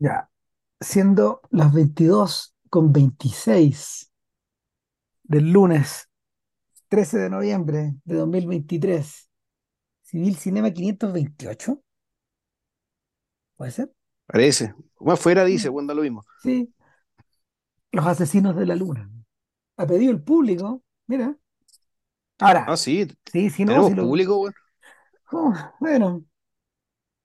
Ya, siendo las 22 con 26 del lunes 13 de noviembre de 2023, Civil Cinema 528, ¿puede ser? Parece. Más fuera dice, bueno, da lo mismo. Sí, Los Asesinos de la Luna. Ha pedido el público, mira. Ah, Ahora, sí, sí, sí, no, tenemos si lo... público, oh, bueno,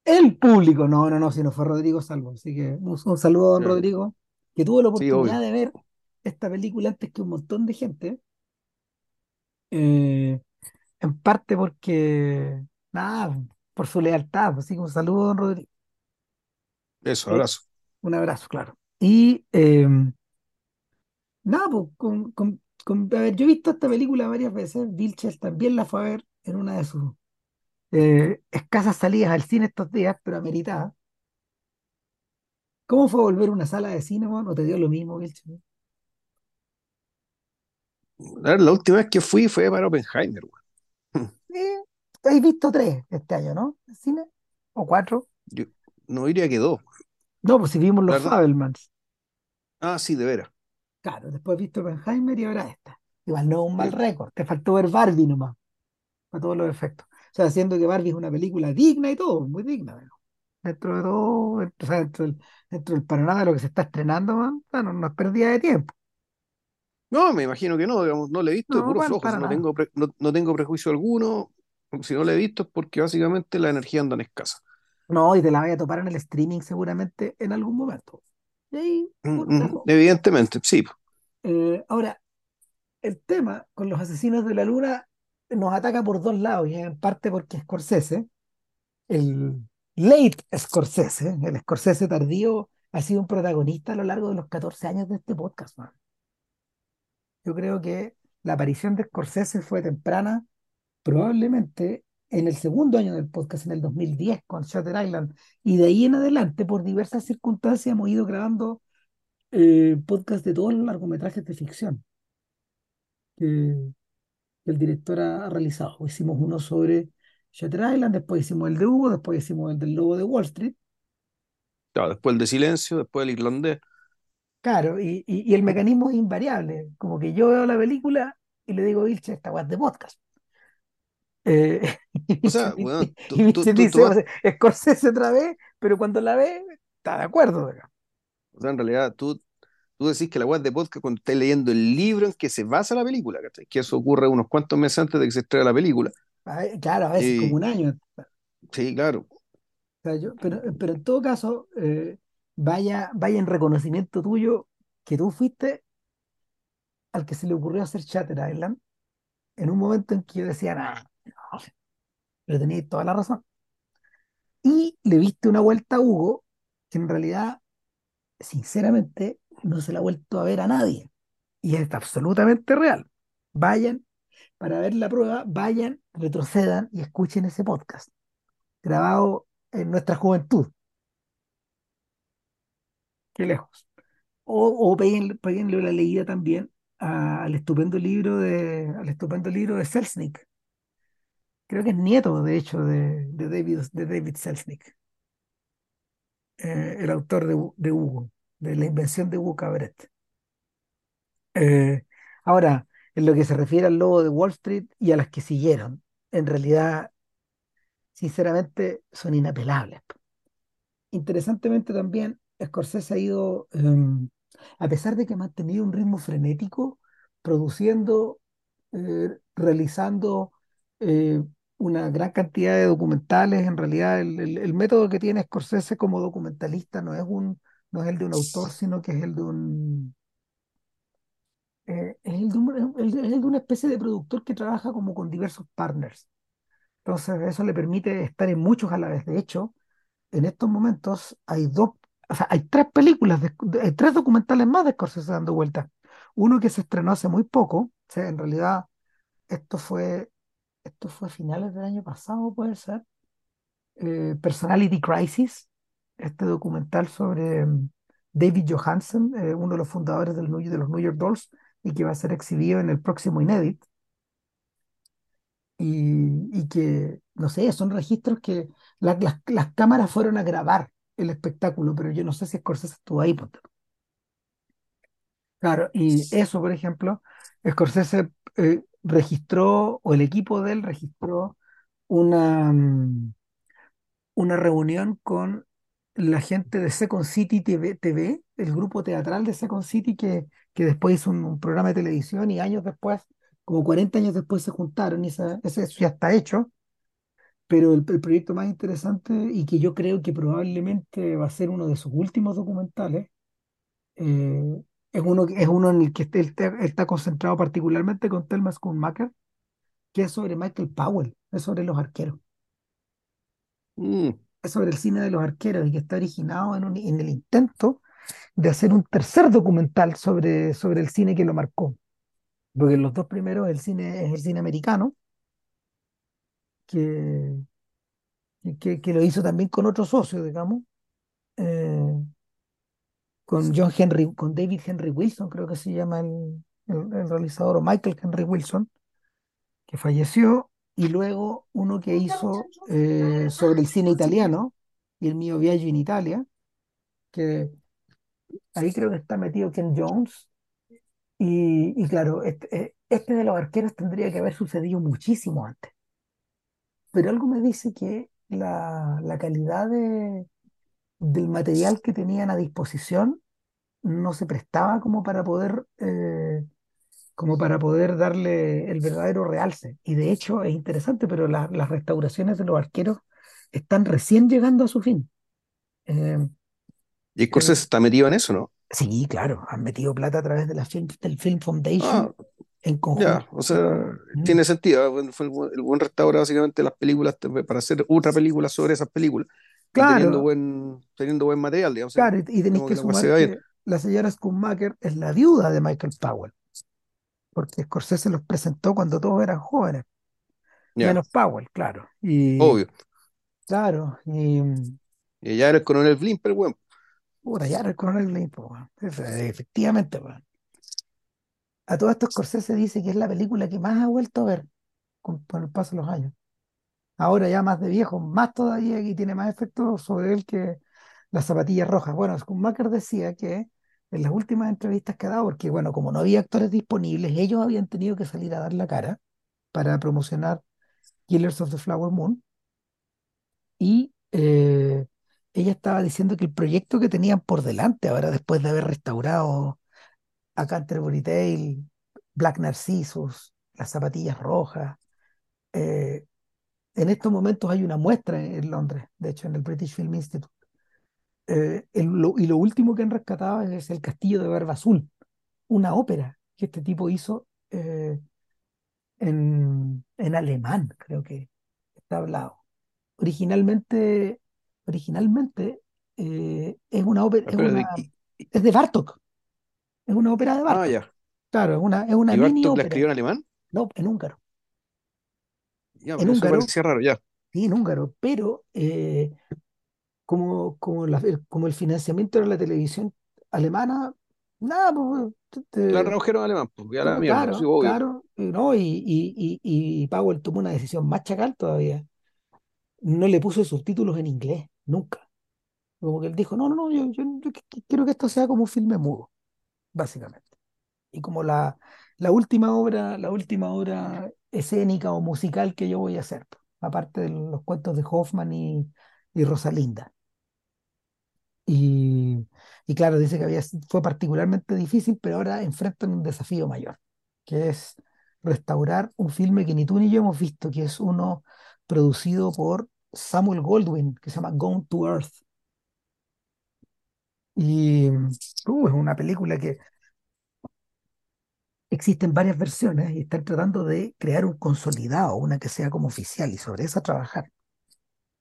el público, no, no, no, si no fue Rodrigo Salvo, así que un, un saludo a don Rodrigo, que tuvo la oportunidad de ver esta película antes que un montón de gente. Eh, En parte porque, nada, por su lealtad, así que un saludo, don Rodrigo. Eso, Eh, abrazo. un abrazo, claro. Y eh, nada, pues, con, con- con- a ver, yo he visto esta película varias veces. Vilches también la fue a ver en una de sus eh, escasas salidas al cine estos días, pero ameritada. ¿Cómo fue volver a una sala de cine? ¿No te dio lo mismo, ver, la última vez que fui fue para Oppenheimer, weón. Eh, has visto tres este año, ¿no? ¿El cine? ¿O cuatro? Yo no diría que dos, No, pues si vimos los. Fabelmans. Ah, sí, de veras. Claro, después viste Oppenheimer y ahora esta. Igual no es un mal récord, te faltó ver Barbie nomás, para todos los efectos. O sea, siendo que Barbie es una película digna y todo, muy digna, dentro de todo, dentro, o sea, dentro del, dentro del panorama de lo que se está estrenando, man, bueno, no es pérdida de tiempo. No, me imagino que no, digamos, no le he visto de No, puro flojo, para no tengo, pre- no, no tengo prejuicio alguno, si no le he visto es porque básicamente la energía anda en escasa. No, y te la vaya a topar en el streaming seguramente en algún momento. Y ahí Mm, mm. Evidentemente, sí. Eh, ahora, el tema con los asesinos de la luna nos ataca por dos lados, y en parte porque Scorsese el late Scorsese, el Scorsese tardío, ha sido un protagonista a lo largo de los 14 años de este podcast, man. Yo creo que la aparición de Scorsese fue temprana, probablemente en el segundo año del podcast, en el 2010, con Shutter Island, y de ahí en adelante, por diversas circunstancias, hemos ido grabando eh, podcast de todos los largometrajes de ficción que el director ha, ha realizado. Hicimos uno sobre Shutter Island, después hicimos el de Hugo, después hicimos el del Lobo de Wall Street, Claro, después el de silencio, después el irlandés. Claro, y, y- y el mecanismo es invariable. Como que yo veo la película y le digo, Vilche, esta es de podcast. Eh, O sea, weón, tú, y tú, tú, tú dice, vas- "O sea, Scorsese otra vez, pero cuando la ve, está de acuerdo. digamos. o sea, en realidad, tú, tú decís que la web de podcast cuando estás leyendo el libro en que se basa la película, ¿cachai? Que eso ocurre unos cuantos meses antes de que se estrene la película. A claro, a veces como un año. sí, claro. O sea, yo- pero, pero en todo caso, eh, vaya, vaya en reconocimiento tuyo que tú fuiste al que se le ocurrió hacer Shutter Island en un momento en que yo decía, "Nah, no, pero tenías toda la razón. Y le viste una vuelta a Hugo, que en realidad, sinceramente, no se la ha vuelto a ver a nadie. Y es absolutamente real. Vayan, para ver la prueba, vayan, retrocedan y escuchen ese podcast, grabado en nuestra juventud, qué lejos. O, o la leída también al estupendo libro de, al estupendo libro de Selznick. Creo que es nieto, de hecho, de, de David, de David Selznick, eh, el autor de, de Hugo, de la invención de Hugo Cabret. Eh, ahora, en lo que se refiere al lobo de Wall Street y a las que siguieron, en realidad, sinceramente, son inapelables. Interesantemente también, Scorsese ha ido, em, a pesar de que ha mantenido un ritmo frenético, produciendo, eh, realizando eh, una gran cantidad de documentales. En realidad, el, el- el método que tiene Scorsese como documentalista no es un, no es el de un autor, sino que es el de un, eh, es el de un- el- el de una especie de productor que trabaja como con diversos partners. Entonces, eso le permite estar en muchos a la vez. De hecho, en estos momentos hay dos, o sea, hay tres películas, hay tres documentales más de Scorsese dando vueltas. Uno que se estrenó hace muy poco, o sea, en realidad esto fue, esto fue a finales del año pasado, puede ser, eh, Personality Crisis, este documental sobre mm, David Johansen, eh, uno de los fundadores del, de los New York Dolls, y que va a ser exhibido en el próximo Inédit, y, y que, no sé, son registros que la- las, las cámaras fueron a grabar el espectáculo, pero yo no sé si Scorsese estuvo ahí. Claro, y eso, por ejemplo, Scorsese eh, registró, o el equipo de él registró una, mm, una reunión con la gente de Second City TV, TV, el grupo teatral de Second City, que, que después hizo un, programa de televisión y años después, como 40 años después, se juntaron y esa- ese, eso ya está hecho. Pero el, proyecto más interesante y que yo creo que probablemente va a ser uno de sus últimos documentales, eh, es uno, es uno en el que él está concentrado particularmente con Thelma Schoonmaker, que es sobre Michael Powell, es sobre los arqueros. Mm. Sobre el cine de los arqueros y que está originado en, el intento de hacer un tercer documental sobre, sobre el cine que lo marcó. Porque los dos primeros el cine, es el cine americano, que, que, que lo hizo también con otro socio, digamos, eh, con John Henry, con David Henry Wilson, creo que se llama el- el realizador, o Michael Henry Wilson, que falleció, y luego uno que hizo eh, sobre el cine italiano, y el mío Viaggio in Italia, que Ahí creo que está metido Ken Jones. Y, y claro, este, eh, este de los arqueros tendría que haber sucedido muchísimo antes. Pero algo me dice que la, la calidad de- del material que tenían a disposición no se prestaba como para poder, eh, como para poder darle el verdadero realce. Y de hecho es interesante, pero la- las restauraciones de los arqueros están recién llegando a su fin. Eh, Y eh, Scorsese está metido en eso, ¿no? sí, claro, han metido plata a través de la film, del Film Foundation Ah, en conjunto. ya, o sea, Mm. tiene sentido. Bueno, Fue el, buen el buen restaura básicamente las películas para hacer otra película sobre esas películas y teniendo Claro, buen, teniendo buen material, digamos, claro, y, tenéis que sumar que la señora Schumacher es la viuda de Michael Powell, porque Scorsese los presentó cuando todos eran jóvenes, Ya, menos Powell, claro. Y obvio. claro, y Y ya era el coronel Blimper, weón. puta, ya era el coronel Blaine, po, weón. Efe- Efectivamente, weón. A todo esto Scorsese dice que es la película que más ha vuelto a ver con, con el paso de los años. Ahora ya más de viejo, más todavía y tiene más efecto sobre él que las zapatillas rojas. Bueno, Schumacher decía que en las últimas entrevistas que ha dado, porque bueno, como no había actores disponibles, ellos habían tenido que salir a dar la cara para promocionar Killers of the Flower Moon y eh, ella estaba diciendo que el proyecto que tenían por delante, ahora después de haber restaurado a Canterbury Tale, Black Narcissus, las zapatillas rojas, eh, en estos momentos hay una muestra en, en Londres, de hecho en el British Film Institute. Eh, el- lo- y lo último que han rescatado es el Castillo de Barba Azul, una ópera que este tipo hizo eh, en, en alemán, creo que está hablado. Originalmente, originalmente eh, es una ópera, es una, de- y- es de Bartók, es una ópera de ah, Bartók. ya. Claro, es una, es una ¿Y mini Bartok la escribió en alemán? no, en húngaro, Ya, en húngaro, parecía raro, ya. sí, en húngaro, pero eh, como, como, la- el, como el financiamiento de la televisión alemana, nada, pues, te- La te- tradujeron en alemán, pues, ya la claro, sí, claro, obvio. claro, ¿no? Y, y, y, y Powell tomó una decisión más chacal todavía. No le puso subtítulos en inglés, nunca. Como que él dijo, no, no, no, yo, yo, yo qu- quiero que esto sea como un filme mudo, básicamente. Y como la, la última obra, la última obra escénica o musical que yo voy a hacer, pues, aparte de los cuentos de Hoffman y, y Rosalinda. Y, y claro, dice que había, fue particularmente difícil, pero ahora enfrentan un desafío mayor, que es restaurar un filme que ni tú ni yo hemos visto, que es uno producido por Samuel Goldwyn, que se llama Gone to Earth. Y uh, es una película que existen varias versiones y están tratando de crear un consolidado, una que sea como oficial y sobre esa trabajar.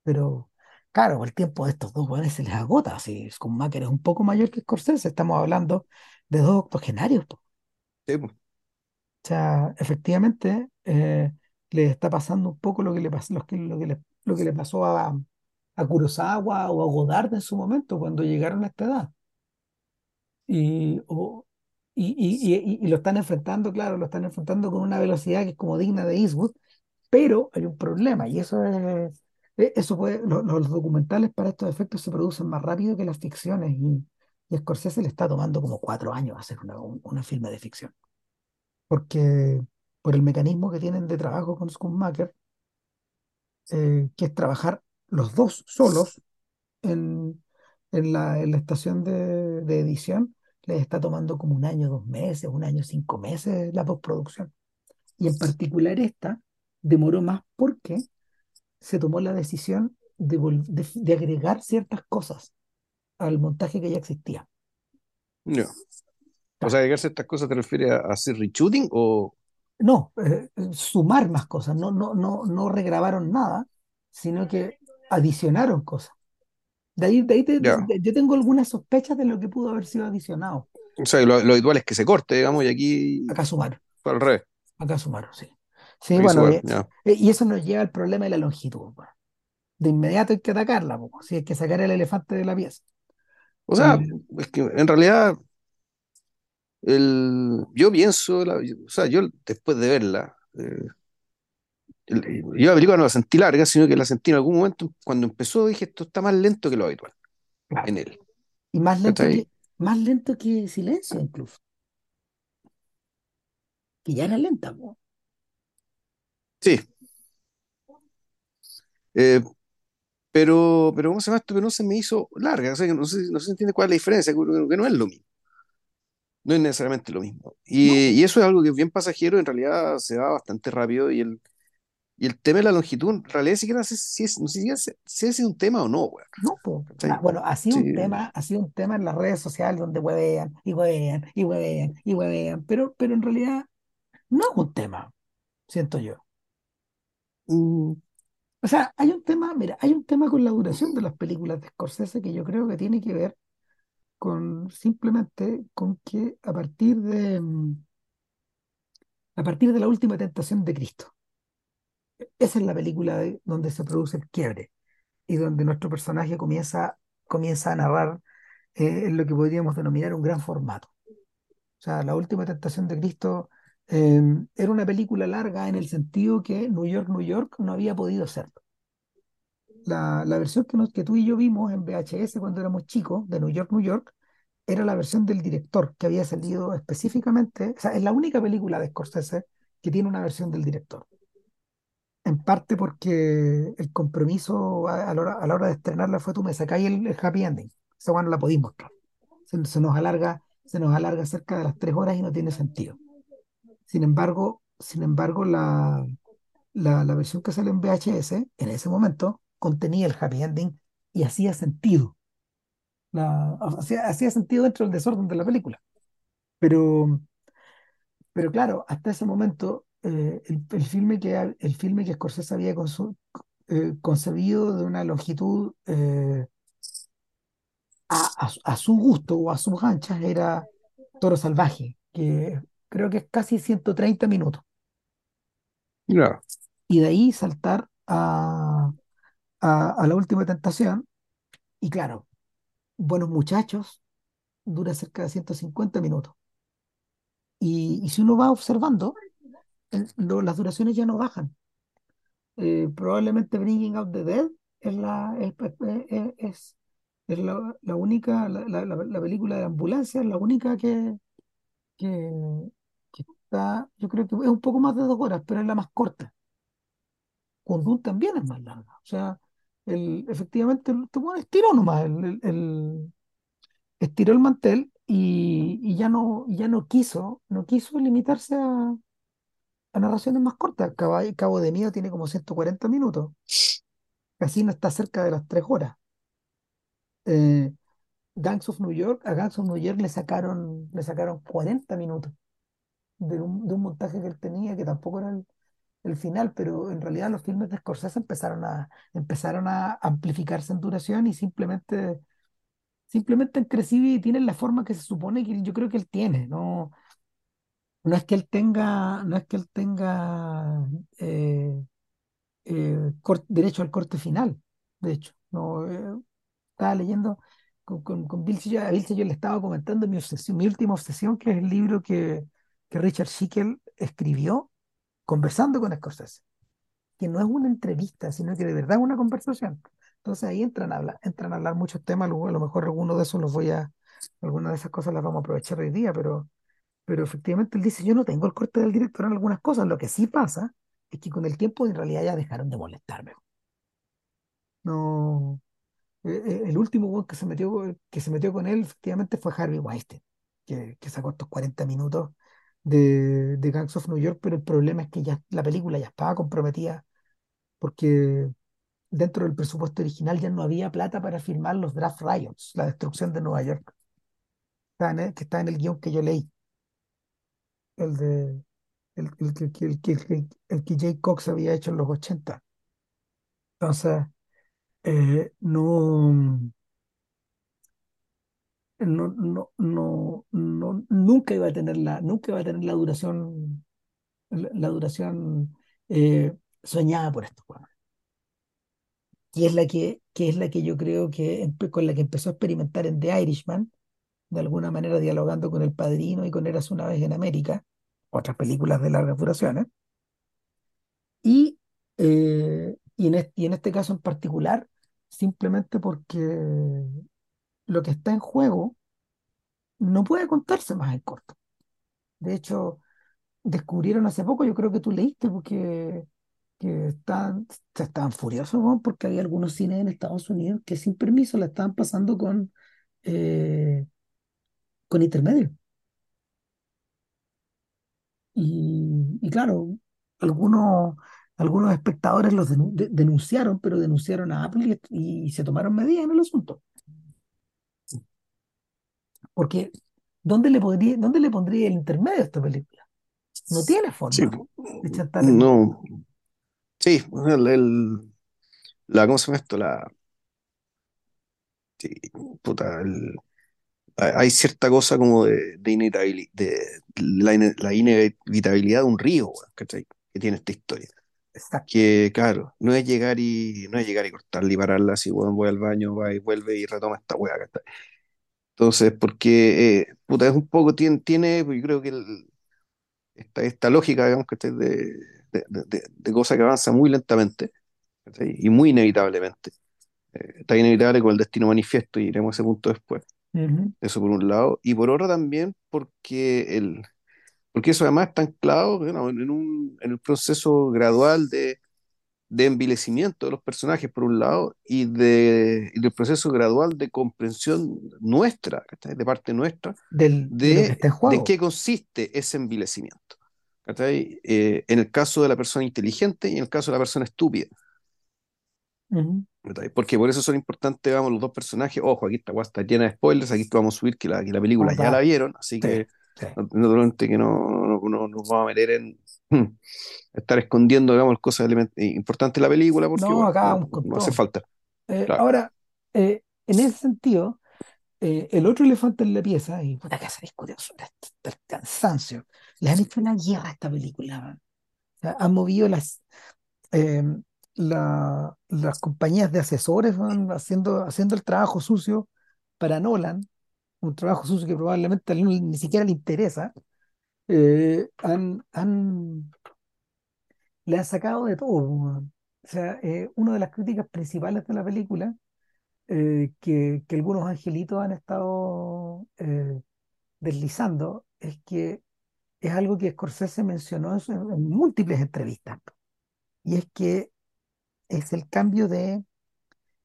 Pero claro, el tiempo de estos dos buenos se les agota. Si Schumacher es un poco mayor que Scorsese, estamos hablando de dos octogenarios. po. Sí, pues. O sea, efectivamente, eh, le está pasando un poco lo que le pasó, lo que, lo que le, lo que le pasó a, a Kurosawa o a Godard en su momento, cuando llegaron a esta edad. Y, o- y, y, y, y- lo están enfrentando, claro, lo están enfrentando con una velocidad que es como digna de Eastwood, pero hay un problema, y eso es eso puede, lo- los documentales para estos efectos se producen más rápido que las ficciones y, y Scorsese le está tomando como cuatro años hacer una, un- una filme de ficción, porque por el mecanismo que tienen de trabajo con Schumacher, eh, que es trabajar los dos solos en, en la, en la estación de, de edición, les está tomando como un año, dos meses, un año, cinco meses la postproducción. Y en particular esta demoró más porque se tomó la decisión de, de, de agregar ciertas cosas al montaje que ya existía. No. O sea, Claro. agregarse estas cosas te refieres a, hacer reshooting o. No, eh, sumar más cosas, no, no, no, no regrabaron nada, sino que adicionaron cosas. De ahí, de ahí te- Ya. de- yo tengo algunas sospechas de lo que pudo haber sido adicionado. O sea, lo, lo habitual es que se corte, digamos, y aquí Acá sumaron, fue al revés. acá sumaron, sí. Sí, bueno, eh, y eso nos lleva al problema de la longitud. De inmediato hay que atacarla, hay que sacar el elefante de la pieza. O sea, es que en realidad el, yo pienso, la- o sea, yo después de verla, eh, el- yo la película no la sentí larga, sino que la sentí en algún momento, cuando empezó dije, esto está más lento que lo habitual claro. en él. Y más lento que, más lento que Silencio, incluso, que ya era lenta, pues. Sí, eh, pero, pero ¿cómo se llama esto? Pero no se me hizo larga, o sea, que no sé, no se entiende cuál es la diferencia, que, que no es lo mismo, no es necesariamente lo mismo. No, Y, eso es algo que es bien pasajero, en realidad se va bastante rápido y el, y el tema de la longitud, en realidad siquiera sé si es, no sé si es, si es un tema o no, weón. no, pues. Ah, ¿Cachai? bueno, ha sido Sí, un tema, ha sido un tema en las redes sociales donde huevean y huevean y huevean y huevean, pero, pero en realidad no es un tema, siento yo. Mm, O sea, hay un tema, mira, hay un tema con la duración de las películas de Scorsese que yo creo que tiene que ver con simplemente con que a partir de, mm, a partir de la última tentación de Cristo, esa es la película de- donde se produce el quiebre y donde nuestro personaje comienza, comienza a narrar eh, en lo que podríamos denominar un gran formato. O sea, la última tentación de Cristo eh, era una película larga en el sentido que New York, New York no había podido serlo. La, la versión que, nos- que tú y yo vimos en VHS cuando éramos chicos, de New York, New York, era la versión del director que había salido específicamente, o sea, es la única película de Scorsese que tiene una versión del director. En parte porque el compromiso a, a la hora, a la hora de estrenarla fue tú me sacáis el, el happy ending. Esa bueno la podéis mostrar. Se, se nos alarga, se nos alarga cerca de las tres horas y no tiene sentido. Sin embargo, sin embargo, la, la, la versión que sale en VHS en ese momento contenía el happy ending y hacía sentido. La, hacía, hacía sentido dentro del desorden de la película. Pero, pero claro, hasta ese momento, eh, el, el filme que, el filme que Scorsese había consu- eh, concebido de una longitud eh, a, a a su gusto o a sus anchas era Toro Salvaje, que creo que es casi 130 minutos. Y de ahí saltar a, a, a La Última Tentación. Y claro, Buenos Muchachos dura cerca de 150 minutos. Y, y si uno va observando, el- lo- las duraciones ya no bajan. Eh, probablemente Bringing Out the Dead es la, es, es- es- la, la única, la, la- la- la película de la ambulancia, es la única que, que yo creo que es un poco más de dos horas, pero es la más corta. Kundun también es más larga. O sea, el, efectivamente, el tipo estiró nomás, el, el- estiró el mantel y, ya no, ya no quiso, no quiso limitarse a, a narraciones más cortas. Cabo, Cabo de Miedo tiene como 140 minutos. Casino está cerca de las tres horas. Eh, Gangs of New York, a Gangs of New York le sacaron, le sacaron 40 minutos de un, de un montaje que él tenía, que tampoco era el, el final, pero en realidad los filmes de Scorsese empezaron a, empezaron a amplificarse en duración y simplemente, simplemente han crecido y tienen la forma que se supone que yo creo que él tiene. No, no es que él tenga, no es que él tenga eh, eh, cor- derecho al corte final, de hecho. No, eh, estaba leyendo con, con, con Bill Sillon, a Bill Sillon le estaba comentando mi obsesión, mi última obsesión, que es el libro que, que Richard Schickel escribió conversando con Scorsese. que no es una entrevista, sino que de verdad es una conversación. Entonces ahí entran a hablar, entran a hablar muchos temas, luego a lo mejor alguno de esos los voy a, algunas de esas cosas las vamos a aprovechar hoy día, pero, pero efectivamente él dice, yo no tengo el corte del director en algunas cosas, lo que sí pasa es que con el tiempo en realidad ya dejaron de molestarme. No, eh, eh, el último que se metió, que se metió con él efectivamente fue Harvey Weinstein, que, que sacó estos 40 minutos de, de Gangs of New York, pero el problema es que ya la película ya estaba comprometida porque dentro del presupuesto original ya no había plata para filmar los draft riots, la destrucción de Nueva York, que está en el guion que yo leí, el de el, el, el, el, que Jay Cox había hecho en los ochenta. Entonces, eh, no, no, no, no, no, nunca iba a tener la, nunca iba a tener la duración, la, la duración eh, soñada por estos juegos. Que es la que, que es la que yo creo que con la que empezó a experimentar en The Irishman, de alguna manera dialogando con El Padrino y con Eras una vez en América, otras películas de largas duraciones, y, eh, y, en este, y en este caso en particular, simplemente porque lo que está en juego no puede contarse más en corto. De hecho, descubrieron hace poco, yo creo que tú leíste, porque que se estaban furiosos, porque había algunos cines en Estados Unidos que sin permiso la estaban pasando con, eh, con intermedio. Y, claro, algunos, algunos espectadores los denu- de- denunciaron, pero denunciaron a Apple y se tomaron medidas en el asunto. Porque ¿dónde le podría, dónde le pondría el intermedio a esta película? No tiene forma de chantar no, sí, el, el- la, ¿cómo se llama esto? La, sí, puta, el- hay cierta cosa como de, de, de la, la inevitabilidad de un río, ¿cachai? Que tiene esta historia. Exacto. Que, claro, no es llegar y, no es llegar y cortarla y pararla así, weón, voy al baño, va y vuelve y retoma esta weá, ¿cachai? Entonces, porque, eh, puta, es un poco, tiene, tiene, pues, yo creo que el- esta, esta lógica, digamos, que de, de, de, de- cosa que avanza muy lentamente, ¿cachai? Y muy inevitablemente. Eh, está inevitable con el destino manifiesto y iremos a ese punto después. Eso por un lado. Y por otro también porque, el, porque eso además está anclado bueno, en, un, en el proceso gradual de, de envilecimiento de los personajes, por un lado, y, de, y del proceso gradual de comprensión nuestra. De parte nuestra, Del, de está de, qué consiste ese envilecimiento. Eh, en el caso de la persona inteligente y en el caso de la persona estúpida. Porque por eso son importantes, vamos, los dos personajes. Ojo, aquí esta weá está llena de spoilers, aquí vamos a subir que la, que la película ya la vieron, así sí, que sí. naturalmente que no, no, no nos vamos a meter en estar escondiendo, digamos, cosas eh, importantes de la película, porque No, bueno, acá no, no hace falta. Eh, Claro. ahora, eh, en ese sentido, eh, el otro elefante en la pieza, y puta que se discutió sobre esto hasta el cansancio, le han hecho una guerra a esta película. man. O sea, han movido las, eh, la- las compañías de asesores van haciendo, haciendo el trabajo sucio para Nolan, un trabajo sucio que probablemente a él ni siquiera le interesa. Eh, han, han, le han sacado de todo. O sea, eh, una de las críticas principales de la película eh, que, que algunos angelitos han estado eh, deslizando es que es algo que Scorsese mencionó en, múltiples entrevistas, y es que es el cambio de,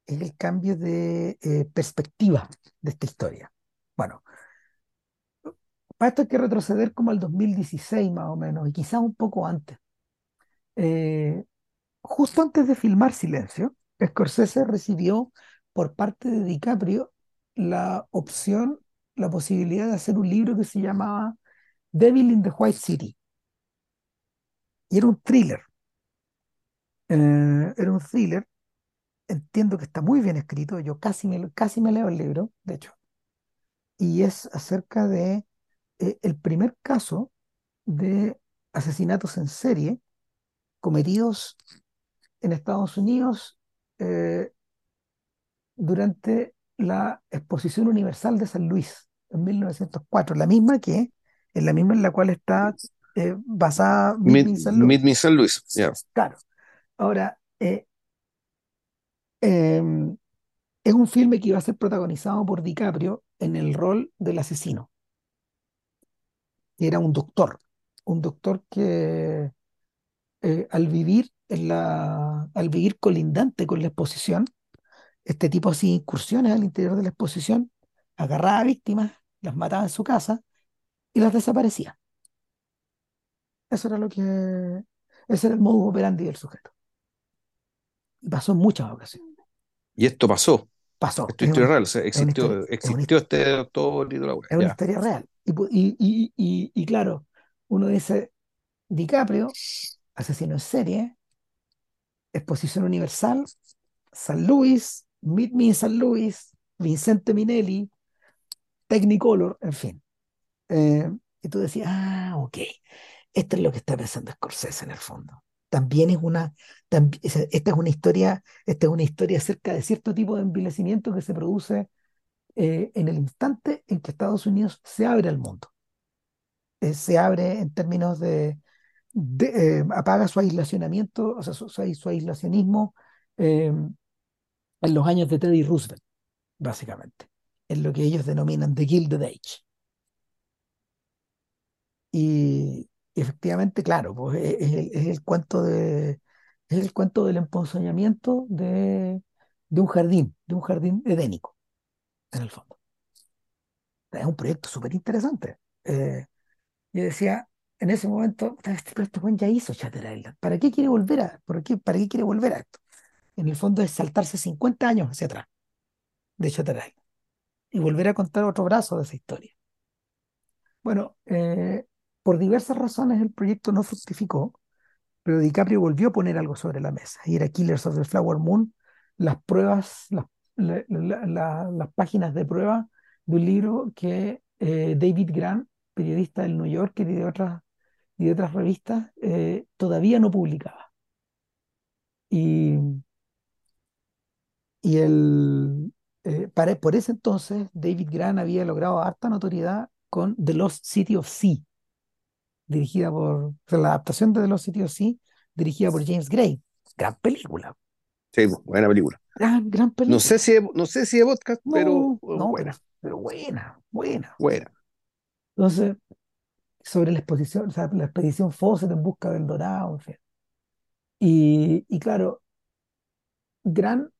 es el cambio de perspectiva de esta historia. Bueno, para esto hay que retroceder como al 2016 más o menos, y quizás un poco antes. Eh, justo antes de filmar Silencio, Scorsese recibió por parte de DiCaprio la opción, la posibilidad de hacer un libro que se llamaba Devil in the White City. Y era un thriller. Eh, era un thriller. Entiendo que está muy bien escrito. Yo casi me, casi me leo el libro, de hecho. Y es acerca de eh, el primer caso de asesinatos en serie cometidos en Estados Unidos eh, durante la Exposición Universal de San Luis en 1904, la misma que, en la misma en la cual está eh, basada Meet Me. Meet. Me in San Luis. Claro. Ahora, eh, em, es un filme que iba a ser protagonizado por DiCaprio en el rol del asesino, era un doctor, un doctor que eh, al vivir en la, al vivir colindante con la exposición, este tipo hacía incursiones al interior de la exposición, agarraba víctimas, las mataba en su casa y las desaparecía. Eso era lo que, ese era el modus operandi del sujeto. Y pasó en muchas ocasiones. Y esto pasó. Pasó. Esto es historia real. o sea, existió, historia, existió este doctor y toda la es una historia real. Y, y, y, claro, uno dice, DiCaprio, asesino en serie, exposición universal, San Luis, Meet Me in San Luis, Vincente Minelli, Technicolor, en fin. Eh, y tú decías, ah, ok, esto es lo que está pensando Scorsese en el fondo. También es una, tambi- es- esta es una historia, esta es una historia acerca de cierto tipo de envilecimiento que se produce eh, en el instante en que Estados Unidos se abre al mundo. Eh, se abre en términos de, eh, apaga su aislacionamiento, o sea, su, su, aislacionismo en los años de Teddy Roosevelt, básicamente, en lo que ellos denominan The Gilded Age. Y efectivamente, claro, pues es, es el, es el cuento de, es el cuento del emponzoñamiento de, de un jardín, de un jardín edénico, en el fondo. Es un proyecto súper interesante. Eh, yo decía, en ese momento, "Puta, este, pero este buen ya hizo Shutter Island. ¿Para qué quiere volver a, por qué, para qué quiere volver a esto? En el fondo es saltarse 50 años hacia atrás de Shutter Island y volver a contar otro brazo de esa historia. Bueno, eh, por diversas razones el proyecto no fructificó, pero DiCaprio volvió a poner algo sobre la mesa y era Killers of the Flower Moon, las pruebas, las, la- la- la- las páginas de prueba de un libro que eh, David Grant, periodista del New Yorker y de otras, y de otras revistas, eh, todavía no publicaba. Y, y el, eh, para- por ese entonces David Grant había logrado harta notoriedad con The Lost City of Sea, dirigida por, la adaptación de The Lost City of Sea, dirigida por James Gray. Gran película, Sí, buena película. gran, gran No sé si es, no sé si es podcast, pero No, no, pero, buena, pero buena, buena. buena. Entonces, sobre la exposición, o sea, la expedición Fawcett en busca del Dorado, en fin. Y, y claro, Gran,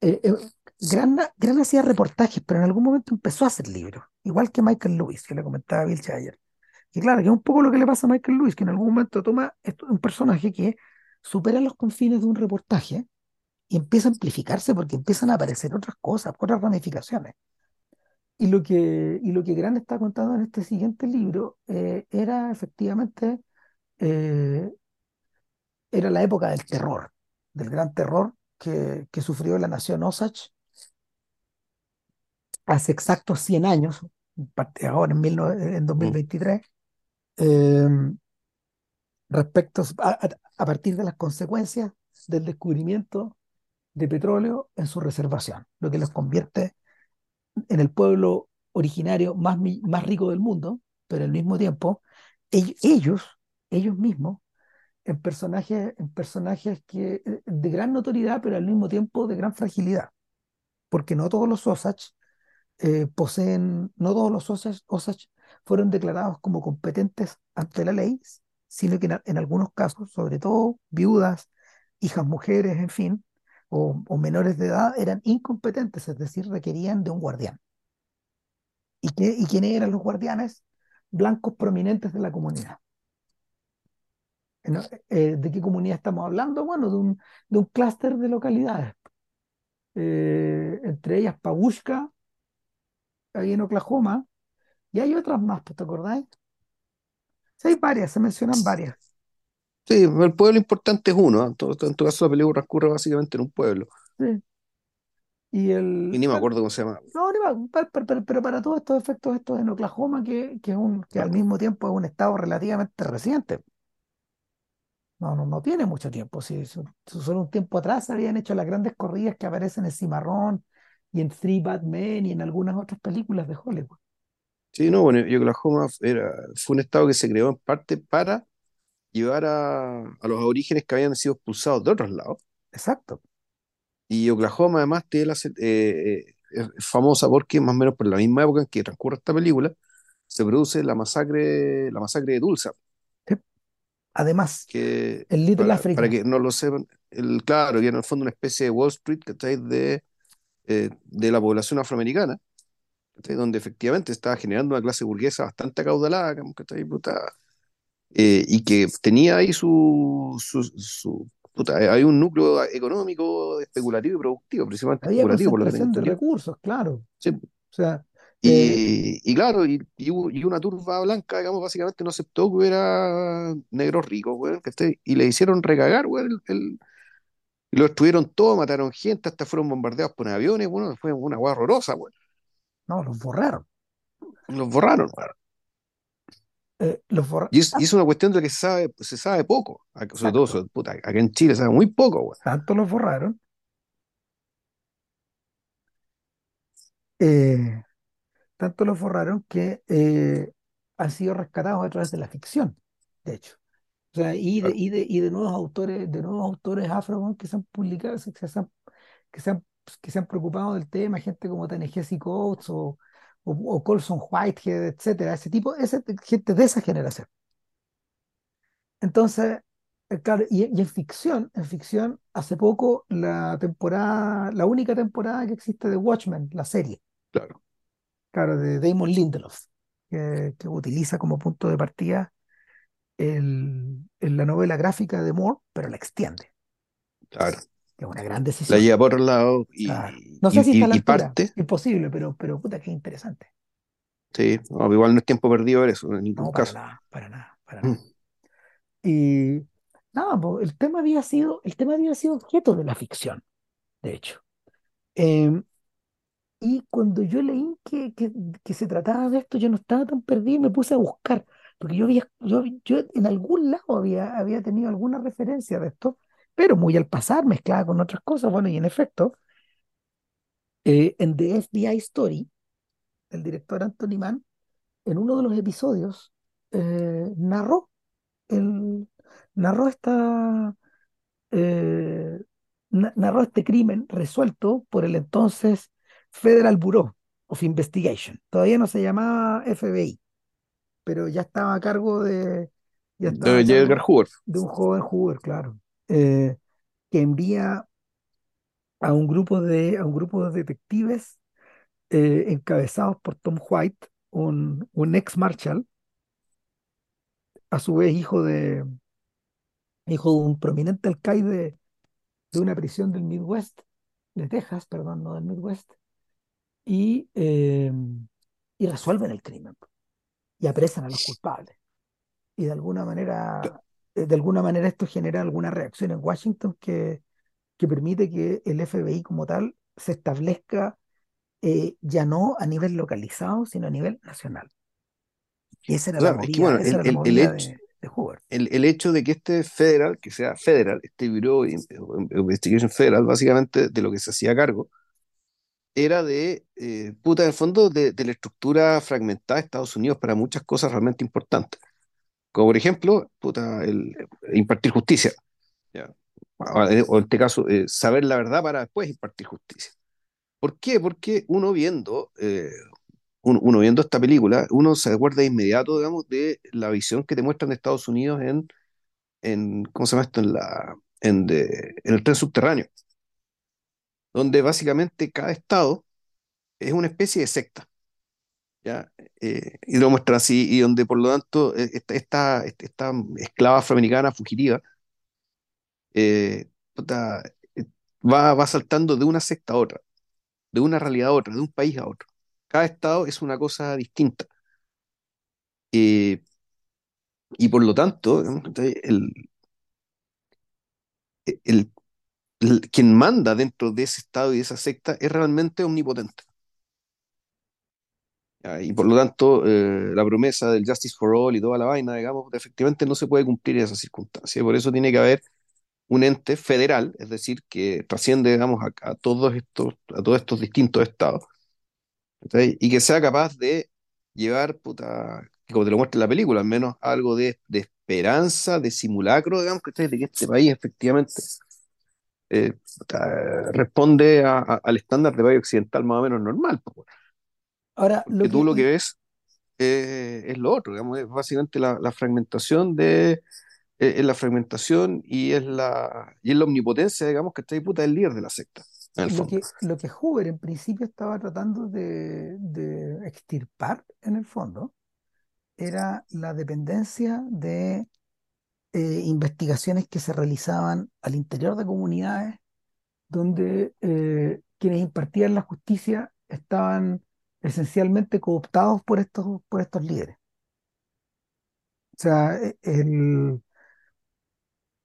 eh, eh, Gran, Gran hacía reportajes, pero en algún momento empezó a hacer libros, igual que Michael Lewis, que le comentaba Bill Chayer. Y claro, que es un poco lo que le pasa a Michael Lewis, que en algún momento toma esto- un personaje que supera los confines de un reportaje y empieza a amplificarse porque empiezan a aparecer otras cosas, otras ramificaciones. Y lo que, y lo que Gran está contando en este siguiente libro eh, era efectivamente eh, era la época del terror, del gran terror que, que sufrió la nación Osage hace exactos 100 años, ahora en, 19 en Mm. 2023, eh, respecto a, a- partir de las consecuencias del descubrimiento de petróleo en su reservación, lo que los convierte en el pueblo originario más, más rico del mundo, pero al mismo tiempo, ell- ellos, ellos mismos, en personajes, en personajes que, eh, de gran notoriedad, pero al mismo tiempo de gran fragilidad, porque no todos los Osage eh, poseen, no todos los Osage, Osage fueron declarados como competentes ante la ley, sino que en, algunos casos, sobre todo viudas, hijas mujeres, en fin, o, menores de edad, eran incompetentes, es decir, requerían de un guardián. ¿Y, qué, y quiénes eran los guardianes? Blancos prominentes de la comunidad. Eh, ¿de qué comunidad estamos hablando? Bueno, de un, de un clúster de localidades, eh, entre ellas Pabushka, ahí en Oklahoma, y hay otras más, ¿te acordáis? Sí, hay varias, se mencionan varias. Sí, el pueblo importante es uno. ¿eh? En todo, en todo caso, la película transcurre básicamente en un pueblo. Sí. Y el, Y ni me acuerdo cómo se llama. no, ni más, pero, pero- para todos estos efectos, esto es en Oklahoma, que, que, es un, que al mismo tiempo es un estado relativamente reciente. No, no, no tiene mucho tiempo. Su- solo un tiempo atrás habían hecho las grandes corridas que aparecen en Cimarrón y en Three Bad Men y en algunas otras películas de Hollywood. Sí, no, bueno, y Oklahoma era, fue un estado que se creó en parte para llevar a, a los aborígenes que habían sido expulsados de otros lados. Exacto. Y Oklahoma además tiene la, eh, eh, es famosa porque más o menos por la misma época en que transcurre esta película, se produce la masacre, la masacre de Tulsa, Sí. Además, que el Little para, para Africa. que no lo sepan, el, claro, que en el fondo una especie de Wall Street ¿cachai? de, eh, de la población afroamericana, donde efectivamente estaba generando una clase burguesa bastante acaudalada, que puta, eh, y que tenía ahí su, su, su- puta, hay un núcleo económico, especulativo y productivo, principalmente Había especulativo, por lo que de recursos, claro. Sí, O sea, eh, Y, y claro, y, una turba blanca, digamos, básicamente no aceptó que hubiera negros ricos, ¿cachai? Y le hicieron recagar, weón, el, el- y lo destruyeron todo, mataron gente, hasta fueron bombardeados por aviones, bueno, fue una hueá horrorosa, weón. No, los borraron. Los borraron. Eh, los borra- Y es, y es una cuestión de que se sabe, se sabe poco, sobre todo, sobre- puta, acá en Chile se sabe muy poco, weón. Tanto los borraron. eh, tanto los borraron que eh, han sido rescatados a través de la ficción, de hecho. O sea, y de, y de, y de nuevos autores, de nuevos autores afro que se han publicado, que se han, que se han, que se han preocupado del tema, gente como Ta-Nehisi Coates o, o, o Colson Whitehead, etcétera, ese tipo, ese, gente de esa generación. Entonces, eh, claro, y, y en ficción, en ficción, hace poco la temporada, la única temporada que existe de Watchmen, la serie, claro, claro, de Damon Lindelof, que, que utiliza como punto de partida el, la novela gráfica de Moore, pero la extiende, claro. Es una gran La decisión, lleva por otro lado claro. y, No sé si está y, la y altura, parte, imposible, pero, pero puta, qué interesante. sí, no, igual no es tiempo perdido ver eso, en ningún No, para caso. nada, para nada, para Mm, nada. Y nada, po, el tema había sido, el tema había sido objeto de la ficción, de hecho. Em, Y cuando yo leí que, que, que se trataba de esto, yo no estaba tan perdido y me puse a buscar, porque yo había, yo, yo en algún lado había, había tenido alguna referencia de esto, pero muy al pasar, mezclada con otras cosas. Bueno, y en efecto, eh, en The FBI Story, el director Anthony Mann, en uno de los episodios, eh, narró, el, narró esta, eh, na- narró este crimen resuelto por el entonces Federal Bureau of Investigation. Todavía no se llamaba FBI, pero ya estaba a cargo de, ya estaba a De. Edgar Hoover, de un joven Hoover, claro, eh, que envía a un grupo de, a un grupo de detectives eh, encabezados por Tom White, un, un ex Marshal, a su vez hijo de, hijo de un prominente alcaide de una prisión del Midwest, de Texas, perdón, no del Midwest, y, eh, y resuelven el crimen y apresan a los culpables. Y de alguna manera, de alguna manera esto genera alguna reacción en Washington que, que permite que el FBI como tal se establezca eh, ya no a nivel localizado, sino a nivel nacional. Y esa era la es que bueno, el, el, el hecho, de, de Hoover. el, el hecho de que este federal, que sea federal, este Bureau Investigation Federal, básicamente de lo que se hacía cargo, era de, eh, puta, en el fondo, de, de la estructura fragmentada de Estados Unidos para muchas cosas realmente importantes. Como por ejemplo, puta, el, impartir justicia. ¿ya? O en este caso, eh, saber la verdad para después impartir justicia. ¿Por qué? Porque uno viendo, eh, uno, uno viendo esta película, uno se acuerda de inmediato, digamos, de la visión que te muestran de Estados Unidos en, en ¿cómo se llama esto? En la, en, de- en el tren subterráneo, donde básicamente cada estado es una especie de secta, ¿ya? Eh, y lo muestra así, y donde por lo tanto eh, esta, esta, esta esclava afroamericana fugitiva eh, eh, va, va saltando de una secta a otra, de una realidad a otra, de un país a otro. Cada estado es una cosa distinta. Eh, y por lo tanto, el, el, el- quien manda dentro de ese estado y de esa secta es realmente omnipotente. ¿Ya? Y por lo tanto, eh, la promesa del Justice for All y toda la vaina, digamos, efectivamente no se puede cumplir en esas circunstancias. Por eso tiene que haber un ente federal, es decir, que trasciende, digamos, a, a todos estos, a todos estos distintos estados, ¿cachai? Y que sea capaz de llevar, puta, como te lo muestra en la película, al menos algo de, de esperanza, de simulacro, digamos, que de que este país efectivamente eh, ah, responde a- a- al estándar de país occidental más o menos normal, po, Ahora, lo porque tú que, lo que ves eh, es lo otro, digamos, es básicamente la, la fragmentación de, eh, es la fragmentación y es la, y es la omnipotencia, digamos, que está ahí puta el líder de la secta, en el lo fondo. que, lo que Hoover en principio estaba tratando de, de extirpar en el fondo era la dependencia de eh, investigaciones que se realizaban al interior de comunidades donde eh, quienes impartían la justicia estaban esencialmente cooptados por estos, por estos líderes. O sea, e- el-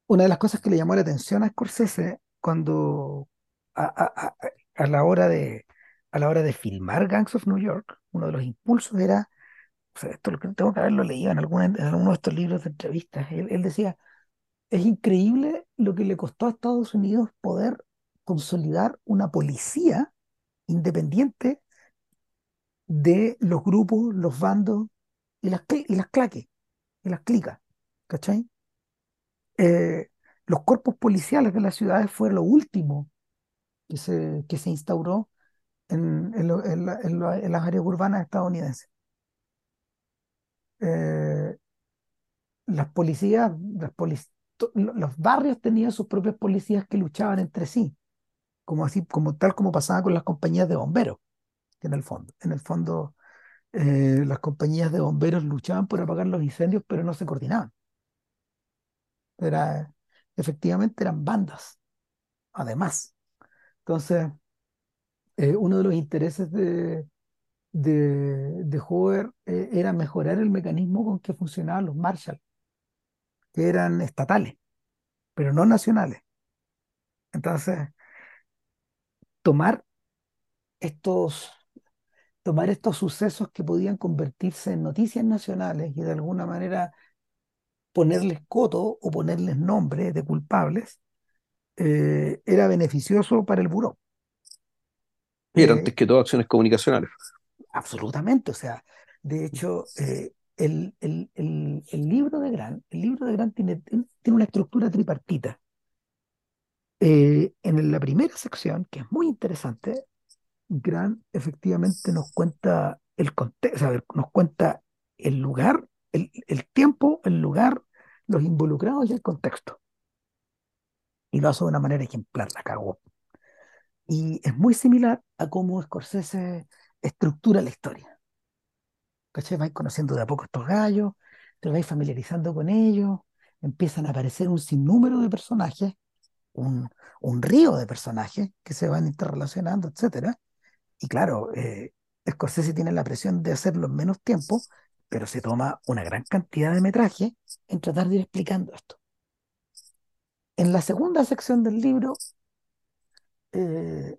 una de las cosas que le llamó la atención a Scorsese cuando a, a- a- a la hora de, a la hora de filmar Gangs of New York, uno de los impulsos era, o sea, esto lo que tengo que haberlo leído en, alguna, de estos libros de entrevistas, él, él decía, es increíble lo que le costó a Estados Unidos poder consolidar una policía independiente de los grupos, los bandos y las, y las claques, y las clicas, ¿cachai? Eh, los cuerpos policiales de las ciudades fue lo último que se, que se instauró en, en la- las áreas urbanas estadounidenses. Eh, las policías, los barrios tenían sus propias policías que luchaban entre sí, como así, como tal como pasaba con las compañías de bomberos, en el fondo, en el fondo eh, las compañías de bomberos luchaban por apagar los incendios, pero no se coordinaban. Era, efectivamente eran bandas, además. Entonces, eh, uno de los intereses de, de, de Hoover eh, era mejorar el mecanismo con que funcionaban los Marshall, que eran estatales, pero no nacionales. Entonces, tomar estos, tomar estos sucesos que podían convertirse en noticias nacionales y de alguna manera ponerles coto o ponerles nombre de culpables, eh, era beneficioso para el buró. Y era Eh, antes que todo acciones comunicacionales. absolutamente, o sea, de hecho, eh, el, el- el- el libro de Grant, el libro de Grant tiene, tiene una estructura tripartita. Eh, en la primera sección, que es muy interesante, Grant efectivamente nos cuenta el contexto, nos cuenta el lugar, el, el tiempo, el lugar, los involucrados y el contexto. Y lo hace de una manera ejemplar, la cagó. Y es muy similar a cómo Scorsese estructura la historia. ¿Cachai? Vais conociendo de a poco estos gallos, te vais familiarizando con ellos, empiezan a aparecer un sinnúmero de personajes, un, un río de personajes que se van interrelacionando, etcétera. Y claro, eh, Scorsese tiene la presión de hacerlo en menos tiempo, pero se toma una gran cantidad de metraje en tratar de ir explicando esto. En la segunda sección del libro, eh,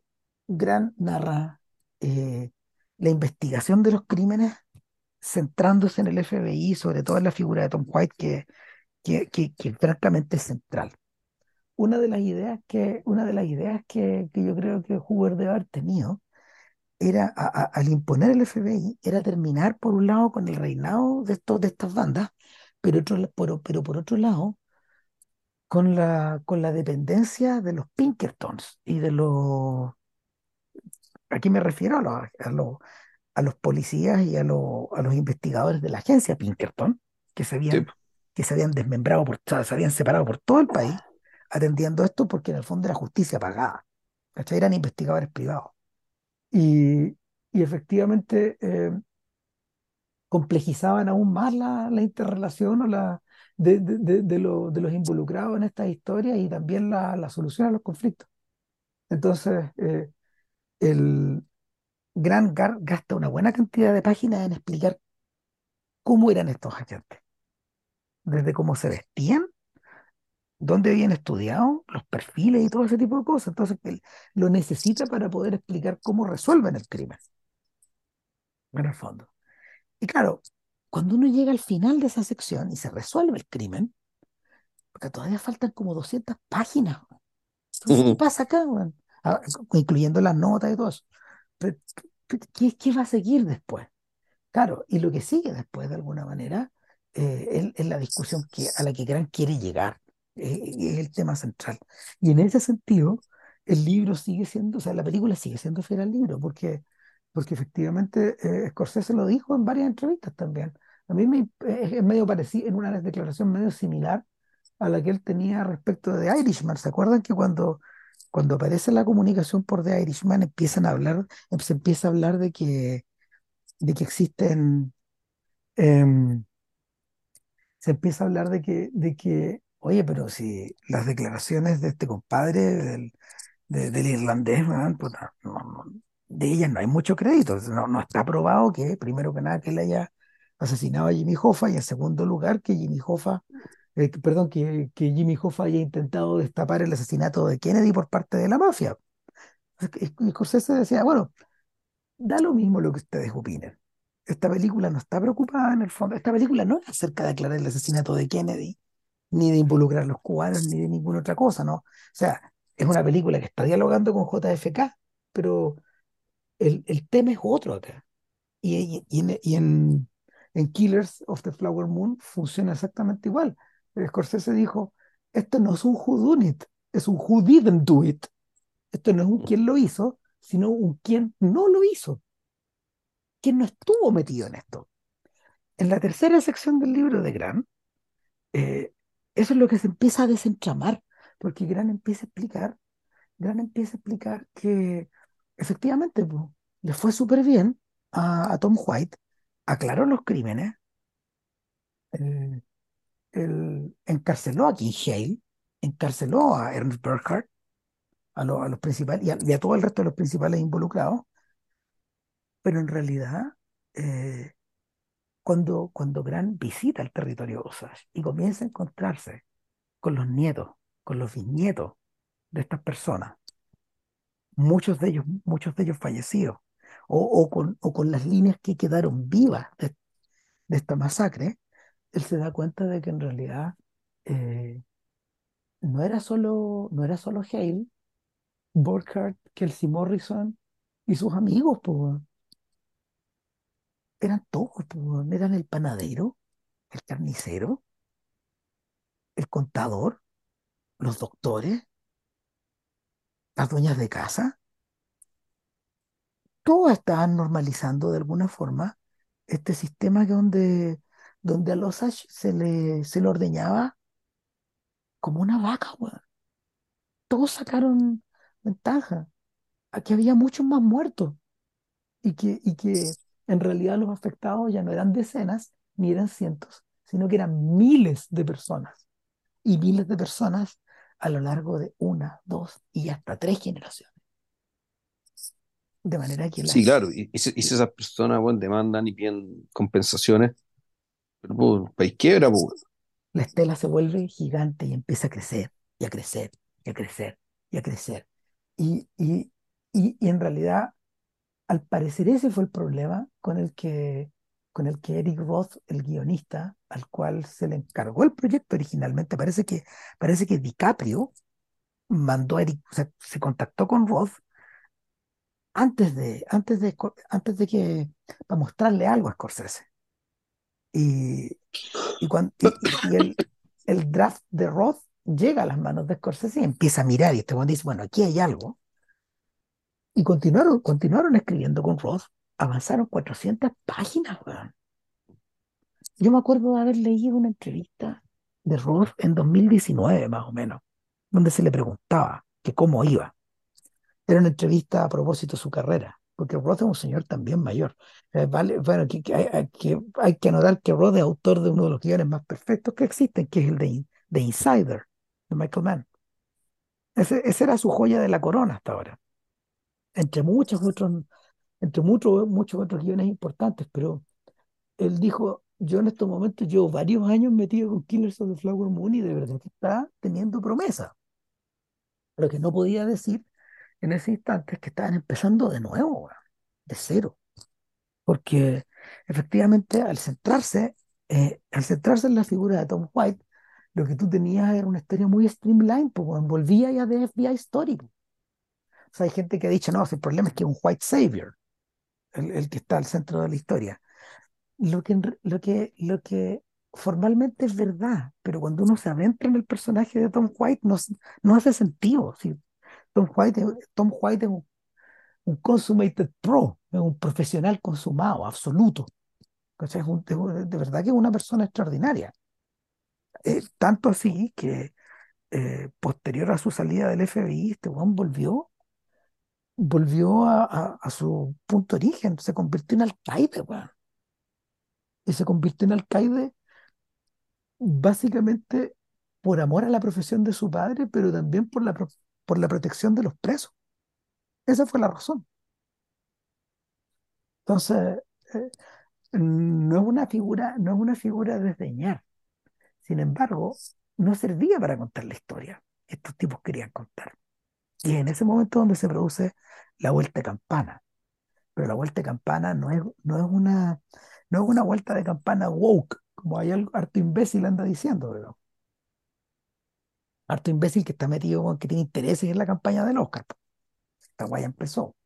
Grant narra eh, la investigación de los crímenes centrándose en el FBI, sobre todo en la figura de Tom White, que, que, que, que francamente es central. Una de las ideas que, una de las ideas que, que yo creo que Hoover debe haber tenido era, a- a- al imponer el FBI, era terminar por un lado con el reinado de, estos, de estas bandas, pero, otro, pero, pero por otro lado con la, con la dependencia de los Pinkertons y de los, aquí me refiero a los, a los, a los policías y a, los a los investigadores de la agencia Pinkerton, que se Sí, habían, que se habían desmembrado, por, se habían separado por todo el país, atendiendo esto porque en el fondo era justicia pagada. ¿cachai? Eran investigadores privados. Y, y efectivamente eh, complejizaban aún más la, la interrelación o la, de, de, de, lo- de los involucrados en estas historias y también la, la solución a los conflictos. Entonces, eh, el Gran Gar gasta una buena cantidad de páginas en explicar cómo eran estos agentes, desde cómo se vestían, dónde habían estudiado, los perfiles y todo ese tipo de cosas. Entonces, él lo necesita para poder explicar cómo resuelven el crimen, en el fondo. Y claro, cuando uno llega al final de esa sección y se resuelve el crimen, porque todavía faltan como 200 páginas. Entonces, ¿qué pasa acá? Ah, incluyendo las notas y todo eso. Pero, ¿qué, qué va a seguir después? Claro, y lo que sigue después, de alguna manera, eh, es, es la discusión que, a la que Grant quiere llegar, es el tema central. Y en ese sentido, el libro sigue siendo, o sea, la película sigue siendo fiel al libro, porque, porque efectivamente eh, Scorsese lo dijo en varias entrevistas también. A mí me, es, medio parecido, en una declaración medio similar a la que él tenía respecto de Irishman. ¿Se acuerdan que cuando, cuando aparece la comunicación por The Irishman empiezan a hablar, se empieza a hablar de que, de que existen... em, se empieza a hablar de que, de que, oye, pero si las declaraciones de este compadre, del, de- del irlandés, puta, no- no- de ellas no hay mucho crédito. No, está probado que, primero que nada, que él haya asesinado a Jimmy Hoffa y en segundo lugar, que Jimmy Hoffa, eh, perdón, que, Jimmy Hoffa haya intentado destapar el asesinato de Kennedy por parte de la mafia. Y Scorsese decía, bueno, da lo mismo lo que ustedes opinen. Esta película no está preocupada en el fondo. Esta película no es acerca de aclarar el asesinato de Kennedy ni de involucrar a los cubanos, ni de ninguna otra cosa, ¿no? O sea, es una película que está dialogando con JFK, pero el, el tema es otro acá. Y, y- y en, y en- en Killers of the Flower Moon funciona exactamente igual. El Scorsese dijo, esto no es un who done it, es un who didn't do it. Esto no es un quién lo hizo, sino un quién no lo hizo, quién no estuvo metido en esto. En la tercera sección del libro de Grant, eh, eso es lo que se empieza a desentramar, porque Gran empieza a explicar, Gran empieza a explicar que efectivamente le fue súper bien a, a Tom White, aclaró los crímenes, eh, él encarceló a King Hale, encarceló a Ernest Burkhardt, a, lo- a los principales y a, y a todo el resto de los principales involucrados, pero en realidad eh, cuando, cuando Gran visita el territorio Osage y comienza a encontrarse con los nietos, con los bisnietos de estas personas, muchos de ellos, muchos de ellos fallecidos, o, o con, o con las líneas que quedaron vivas de, esta masacre, él se da cuenta de que en realidad eh, no era solo, no era solo Hale, Burkhardt, Kelsey Morrison y sus amigos, pues, eran todos, eran el panadero, el carnicero, el contador, los doctores, las dueñas de casa, todos estaban normalizando de alguna forma este sistema donde, donde a los Ash se le, se le ordeñaba como una vaca, weón. Todos sacaron ventaja. Aquí había muchos más muertos y que, y que en realidad los afectados ya no eran decenas ni eran cientos, sino que eran miles de personas y miles de personas a lo largo de una, dos y hasta tres generaciones. De manera que Sí, claro, y, y si, y si esas personas, bueno, demandan y piden compensaciones, pero pues, el país quiebra, pues. la estela se vuelve gigante y empieza a crecer y a crecer y a crecer y a crecer. Y, y, y, y en realidad, al parecer ese fue el problema con el que, con el que Eric Roth, el guionista, al cual se le encargó el proyecto originalmente, parece que, parece que DiCaprio mandó a Eric, se contactó con Roth antes de, antes de, antes de que, para mostrarle algo a Scorsese. Y, y, cuan- y- y- y el, draft de Roth llega a las manos de Scorsese y empieza a mirar y este dice, bueno, aquí hay algo. Y continuaron, continuaron escribiendo con Roth, avanzaron 400 páginas, weón. Yo me acuerdo de haber leído una entrevista de Roth en 2019, más o menos, donde se le preguntaba que cómo iba. Era una entrevista a propósito de su carrera, porque Roth es un señor también mayor. Eh, vale, bueno, que, que hay, hay que, hay que anotar que Roth es autor de uno de los guiones más perfectos que existen, que es el de, de Insider, de Michael Mann. Ese, esa era su joya de la corona hasta ahora, entre muchos otros, entre muchos, muchos otros guiones importantes, pero él dijo, yo en estos momentos llevo varios años metido con Killers of the Flower Moon y de verdad que está teniendo promesa. Lo que no podía decir en ese instante es que estaban empezando de nuevo, de cero. Porque efectivamente al centrarse, eh, al centrarse en la figura de Tom White, lo que tú tenías era una historia muy streamlined, pues weón, volvía ya de FBI Story. O sea, hay gente que ha dicho, no, el problema es que es un white savior, el, el que está al centro de la historia. Lo que, lo que, lo que formalmente es verdad, pero cuando uno se adentra en el personaje de Tom White no, no hace sentido. ¿sí? Tom White, Tom White es un, un consummated pro, es un profesional consumado, absoluto. Es un- es un- de verdad que es una persona extraordinaria. Eh, tanto así que eh, posterior a su salida del FBI, este weón volvió, volvió a, su punto de origen, se convirtió en alcaide, weón. Y se convirtió en alcaide básicamente por amor a la profesión de su padre, pero también por la, por la protección de los presos. Esa fue la razón. Entonces, eh, no es una figura, no es una figura desdeñar. Sin embargo, no servía para contar la historia que estos tipos querían contar. Y en ese momento donde se produce la vuelta de campana. Pero la vuelta de campana no es, no es una, no es una vuelta de campana woke, como hay algo, harto imbécil anda diciendo. Harto imbécil que está metido, que tiene intereses en la campaña del Oscar. Esta guaya empezó.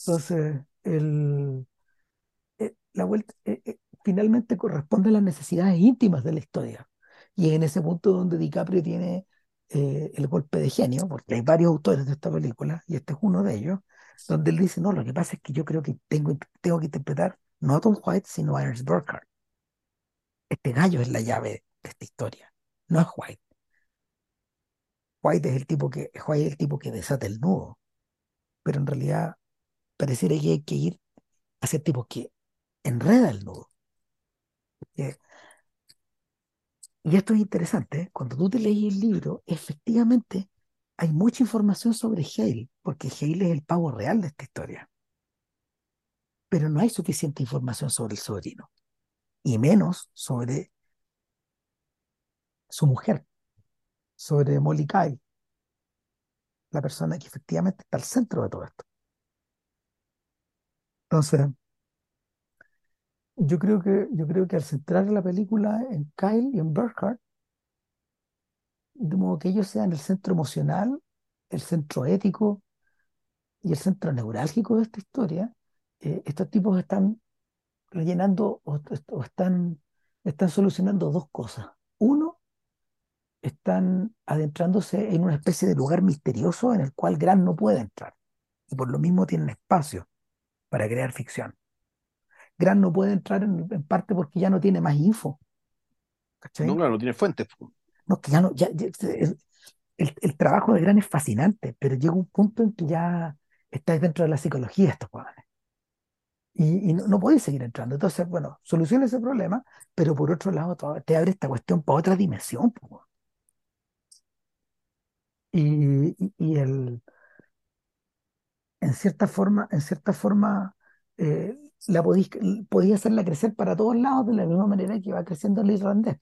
Entonces, el, eh, la vuelta eh, eh, finalmente corresponde a las necesidades íntimas de la historia. Y es en ese punto donde DiCaprio tiene eh, el golpe de genio, porque hay varios autores de esta película, y este es uno de ellos, donde él dice, no, lo que pasa es que yo creo que tengo, tengo que interpretar no a Tom White, sino a Ernest Burkhardt. Este gallo es la llave de esta historia, no es White. White es el tipo que, White es el tipo que desata el nudo, pero en realidad pareciera que hay que ir hacia el tipo que enreda el nudo. Eh, Y esto es interesante, ¿eh? Cuando tú te lees el libro, efectivamente hay mucha información sobre Hale, porque Hale es el pavo real de esta historia, pero no hay suficiente información sobre el sobrino, y menos sobre su mujer, sobre Molly Kyle, la persona que efectivamente está al centro de todo esto. Entonces, yo creo que, yo creo que al centrar la película en Kyle y en Burkhardt, de modo que ellos sean el centro emocional, el centro ético y el centro neurálgico de esta historia, eh, estos tipos están rellenando o, están, están solucionando dos cosas. Uno, están adentrándose en una especie de lugar misterioso en el cual Grant no puede entrar y por lo mismo tienen espacio para crear ficción. Grant no puede entrar en, en parte porque ya no tiene más info, No, ¿cachai? claro, no tiene fuentes. No, que ya no, ya, ya- el, el- el trabajo de Grant es fascinante, pero llega un punto en que ya está dentro de la psicología de estos jóvenes. Y, y no, no podéis seguir entrando. Entonces, bueno, soluciona ese problema, pero por otro lado te abre esta cuestión para otra dimensión. po, weón. Y, y, y el, en cierta forma, en cierta forma eh, la podís, podía hacerla crecer para todos lados de la misma manera que va creciendo el irlandés.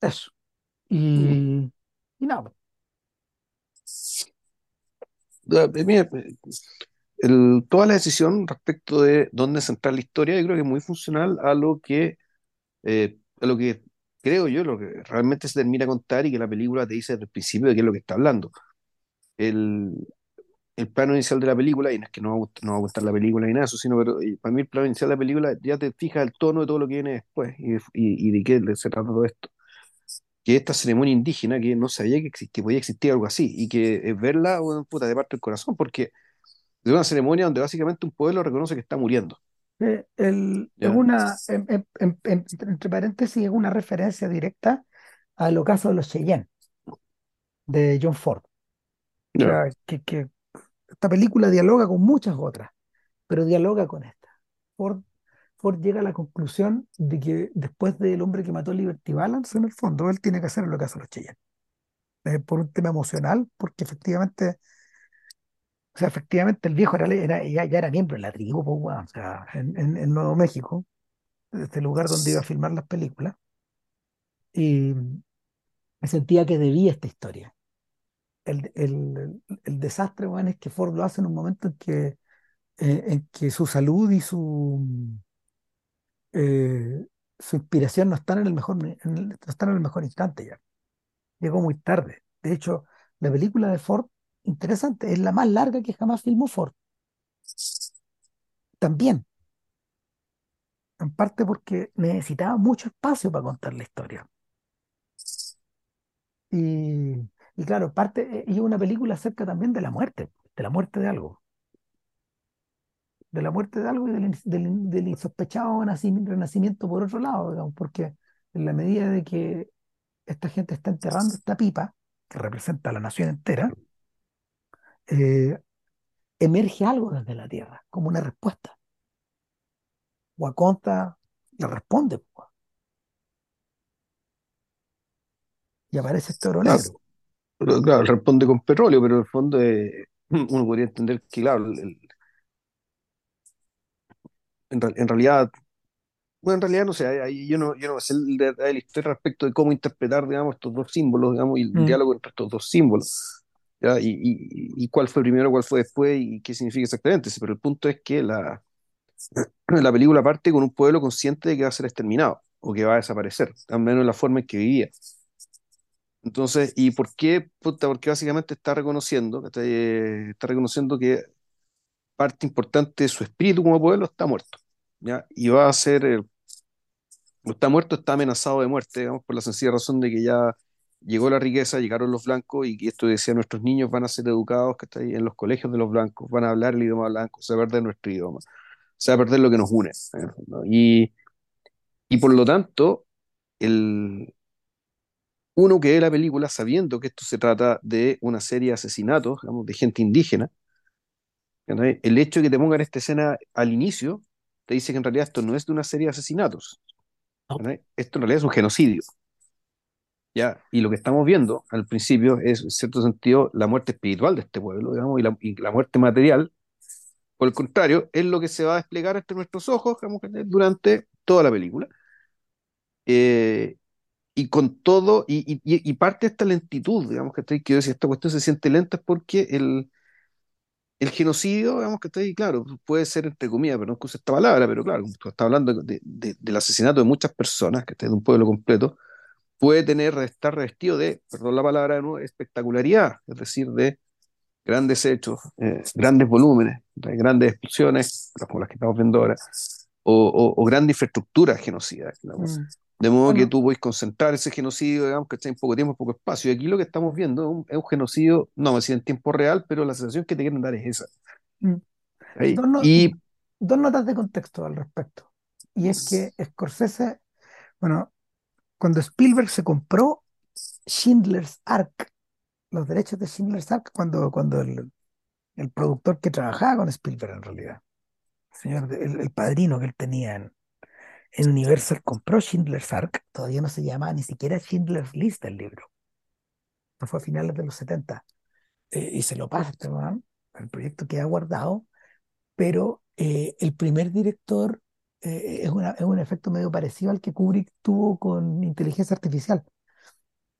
Eso. Mm. Y, y nada. Da- eh, mira, el- toda la decisión respecto de dónde centrar la historia, yo creo que es muy funcional a lo que, eh, a lo que creo yo, lo que realmente se termina a contar y que la película te dice desde el principio de qué es lo que está hablando. El, el plano inicial de la película, y no es que no va a gust- no va a gustar la película ni nada eso, sino pero eh, para mí el plano inicial de la película ya te fija el tono de todo lo que viene después y, y, de qué se trata todo esto. Que esta ceremonia indígena que no sabía que, exist- que podía existir algo así y que eh, verla, de parte del corazón, porque es una ceremonia donde básicamente un pueblo reconoce que está muriendo. Eh, el- es ¿Ya? una, en- en- en- en- entre paréntesis, es una referencia directa al ocaso de los Cheyenne de John Ford. O Ya. sea, que, que esta película dialoga con muchas otras, pero dialoga con esta. Ford, Ford llega a la conclusión de que después del hombre que mató a Liberty Balance, en el fondo, él tiene que hacer lo que hace los Cheyenne. Eh, por un tema emocional, porque efectivamente, o sea, efectivamente el viejo era, era- ya, ya era miembro de la tribu, pues, o sea, en, en- Nuevo México, este lugar donde iba a filmar las películas, y sentía que debía esta historia. El, el- el desastre, weón, es que Ford lo hace en un momento en que, eh, en que su salud y su, eh, su inspiración no están en el mejor, no están en el mejor instante ya. Llegó muy tarde. De hecho, la película de Ford, interesante, es la más larga que jamás filmó Ford. También, en parte porque necesitaba mucho espacio para contar la historia. Y, y claro, parte, eh, y una película acerca también de la muerte, de la muerte de algo, de la muerte de algo y del, del, del insospechado naci- renacimiento por otro lado, digamos, porque en la medida de que esta gente está enterrando esta pipa, que representa a la nación entera, eh, emerge algo desde la tierra, como una respuesta. Waconda le responde, y aparece este oro Claro, negro. pero, claro, responde con petróleo, pero en el fondo eh, uno podría entender que, claro, el- el- en, real- en realidad, bueno, en realidad no sé, yo no, yo no sé de la historia respecto de cómo interpretar, digamos, estos dos símbolos, digamos, y el Mm, diálogo entre estos dos símbolos, Y, cuál fue primero, cuál fue después y qué significa exactamente. Pero el punto es que la, la película parte con un pueblo consciente de que va a ser exterminado o que va a desaparecer, al menos en la forma en que vivía. Entonces, ¿y por qué? Puta, porque básicamente está reconociendo. Eh, está reconociendo que parte importante de su espíritu como pueblo está muerto, ¿ya? Y va a ser, está muerto, está amenazado de muerte, digamos, por la sencilla razón de que ya llegó la riqueza, llegaron los blancos y que esto decía, nuestros niños van a ser educados, ¿cachai? En los colegios de los blancos, van a hablar el idioma blanco, se va a perder nuestro idioma, se va a perder lo que nos une, ¿no? Y, y por lo tanto, el, uno que ve la película sabiendo que esto se trata de una serie de asesinatos, digamos, de gente indígena, el hecho de que te pongan esta escena al inicio te dice que en realidad esto no es de una serie de asesinatos, esto en realidad es un genocidio. ¿Ya? Y lo que estamos viendo al principio es, en cierto sentido, la muerte espiritual de este pueblo, digamos, y la, y la muerte material, por el contrario, es lo que se va a desplegar entre nuestros ojos digamos, durante toda la película. Eh, y con todo, y, y, y parte de esta lentitud, digamos, que estoy, que yo decía, esta cuestión se siente lenta porque el, el genocidio, digamos, que estoy, claro, puede ser entre comillas, pero no use esta palabra, pero claro, tú estás hablando de, de- del asesinato de muchas personas, que esté de un pueblo completo, puede tener, estar revestido de, perdón la palabra nuevo, espectacularidad, es decir, de grandes hechos, eh, grandes volúmenes, de grandes explosiones, como las que estamos viendo ahora, o, o, o grande infraestructura genocida. digamos. mm, De modo que bueno, tú puedes concentrar ese genocidio, digamos, que está en poco tiempo, en poco espacio. Y aquí lo que estamos viendo es un, es un genocidio, no decir en tiempo real, pero la sensación que te quieren dar es esa. mm. Dos, no- Y dos notas de contexto al respecto. Y es que Scorsese, bueno, cuando Spielberg se compró Schindler's Ark, los derechos de Schindler's Ark, cuando, cuando el, el productor que trabajaba con Spielberg en realidad, el señor, el, el padrino que él tenía en, en Universal, compró Schindler's Ark, todavía no se llamaba ni siquiera Schindler's List el libro, no fue a finales de los 70, eh, y se lo pasa este weón, el proyecto queda guardado, pero eh, el primer director eh, es, una- es un efecto medio parecido al que Kubrick tuvo con inteligencia artificial.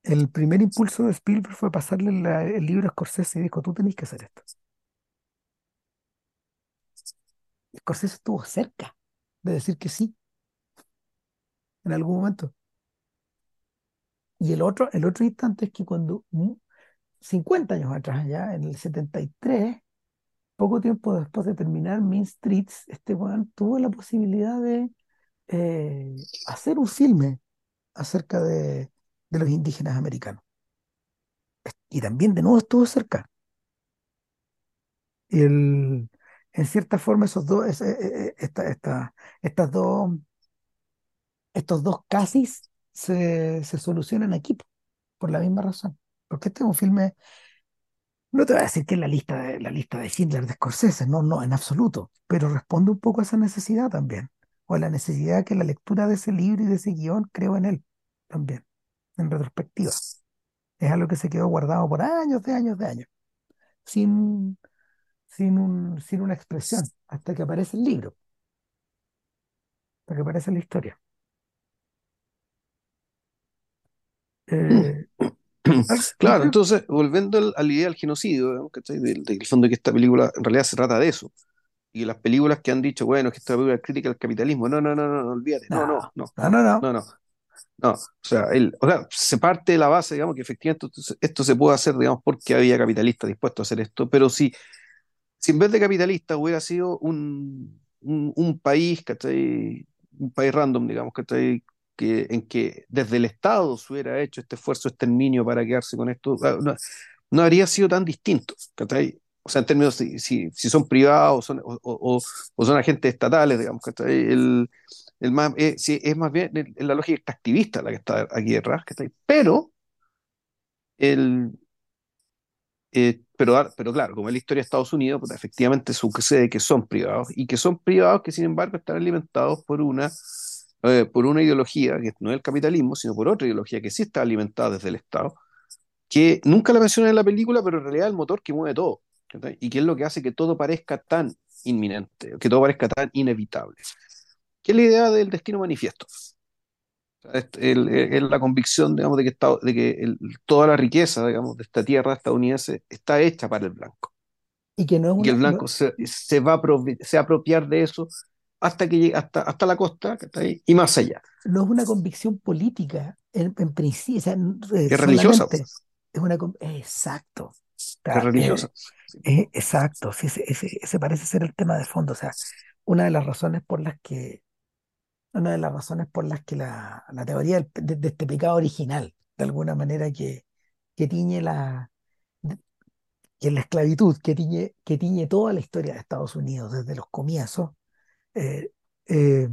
El primer impulso de Spielberg fue pasarle la- el libro a Scorsese y dijo, tú tenés que hacer esto. Scorsese estuvo cerca de decir que sí en algún momento. Y el otro, el otro instante es que cuando, mm, 50 años atrás ya, en el 73, poco tiempo después de terminar Mean Streets, este weón tuvo la posibilidad de eh, hacer un filme acerca de, los indígenas americanos. Y también de nuevo estuvo cerca. Y el, en cierta forma esos dos, eh, eh, esta- esta- estas dos, estos dos casis se, se solucionan aquí po, por la misma razón. Porque este es un filme, no te voy a decir que es la lista de, la lista de Schindler de Scorsese, no, no, en absoluto, pero responde un poco a esa necesidad también, o a la necesidad que la lectura de ese libro y de ese guion creó en él también, en retrospectiva. Es algo que se quedó guardado por años, de años, de años, sin, sin un, sin una expresión, hasta que aparece el libro, hasta que aparece la historia. Eh, al- yo claro, creo, entonces, volviendo al- a la idea del genocidio, ¿cachai? Del, del fondo que esta película en realidad se trata de eso. Y las películas que han dicho, bueno, que esta película es crítica al capitalismo, no, no, no, no, no, olvídate, no, no, no, no, no, no, no, no. no. O sea, el, o sea, se parte de la base, digamos, que efectivamente esto, se esto se puede hacer, digamos, porque había capitalistas dispuestos a hacer esto, pero si, si en vez de capitalista hubiera sido un, un, un país, ¿cachai? Un país random, digamos, ¿cachai? Que, en que desde el Estado se hubiera hecho este esfuerzo exterminio para quedarse con esto, ah, no, no habría sido tan distinto, ¿cachai? O sea, en términos si, si, si son privados o, o, o, son agentes estatales, digamos, ¿cachai? El, el más, eh, es más bien la lógica extractivista la que está aquí detrás, ¿cachai? Pero el, eh, pero, pero claro, como es la historia de Estados Unidos, pues efectivamente sucede que son privados y que son privados que sin embargo están alimentados por una, eh, por una ideología que no es el capitalismo, sino por otra ideología que sí está alimentada desde el Estado, que nunca la menciona en la película, pero en realidad es el motor que mueve todo, ¿entendés? y que es lo que hace que todo parezca tan inminente, que todo parezca tan inevitable. ¿Qué es la idea del destino manifiesto? Es, el, es la convicción, digamos, de que, está, de que el, toda la riqueza, digamos, de esta tierra estadounidense está hecha para el blanco. Y que no es Y que el una, blanco no, se, se va a se apropiar de eso hasta que hasta, hasta la costa, que está ahí, y más allá. no es una convicción política en, en principio, o sea, eh, Es religiosa, es una... Exacto. Es eh, religiosa. eh, exacto, sí, ese, ese, ese parece ser el tema de fondo. O sea, una de las razones por las que, una de las razones por las que la, la teoría del- de, de este pecado original, de alguna manera que, que tiñe la, que la esclavitud, que tiñe, que tiñe toda la historia de Estados Unidos desde los comienzos, eh, eh,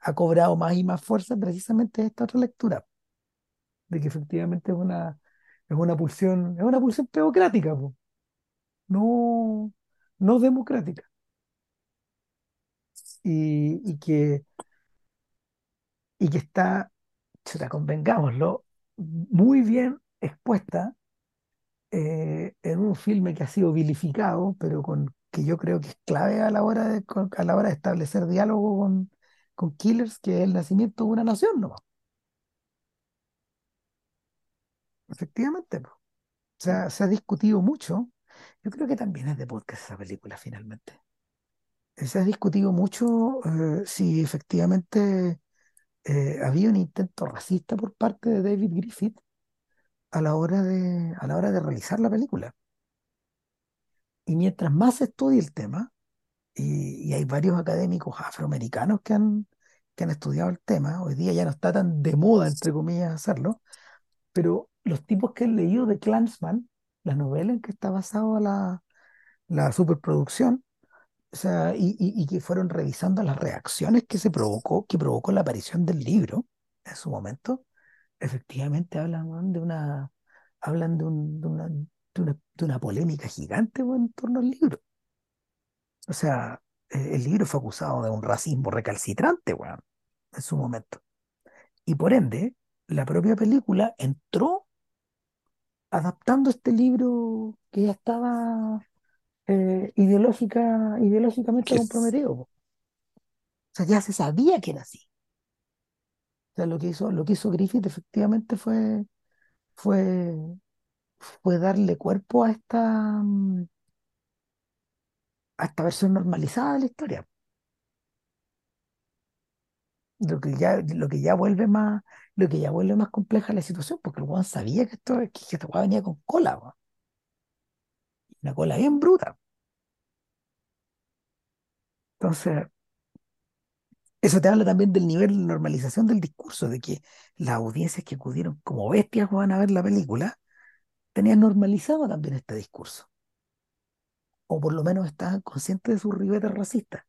ha cobrado más y más fuerza precisamente esta otra lectura, de que efectivamente es una, es una pulsión, es una pulsión teocrática, no, no democrática, y, y que, y que está, chuta, convengámoslo, muy bien expuesta eh, en un filme que ha sido vilificado, pero con, que yo creo que es clave a la hora de, a la hora de establecer diálogo con, con Killers, que es el nacimiento de una nación, ¿no? Efectivamente, po. O sea, se ha discutido mucho. Yo creo que también es de podcast esa película, finalmente. Eh, Se ha discutido mucho eh, si efectivamente eh, había un intento racista por parte de David Griffith a la hora de, a la hora de realizar la película. Y mientras más se estudia el tema, y, hay varios académicos afroamericanos que han, que han estudiado el tema. Hoy día ya no está tan de moda, entre comillas, hacerlo, pero los tipos que han leído de Clansman, la novela en que está basada la, la superproducción, o sea, y, y- que fueron revisando las reacciones que se provocó, que provocó la aparición del libro en su momento, efectivamente hablan de una, hablan de, un- de una, de una, de una polémica gigante weón, en torno al libro. O sea, eh, el libro fue acusado de un racismo recalcitrante, weón, en su momento. Y por ende, la propia película entró adaptando este libro que ya estaba eh, ideológica, ideológicamente comprometido. O sea, ya se sabía que era así. O sea, lo que hizo, lo que hizo Griffith efectivamente fue, fue, fue darle cuerpo a esta, a esta versión normalizada de la historia. Lo que ya, lo que ya vuelve más, lo que ya vuelve más compleja la situación, porque el weón sabía que esto, que venía con cola. Una cola bien bruta. Entonces, eso te habla también del nivel de normalización del discurso, de que las audiencias que acudieron como bestias van a ver la película, tenían normalizado también este discurso. O por lo menos estaban conscientes de sus ribetes racistas.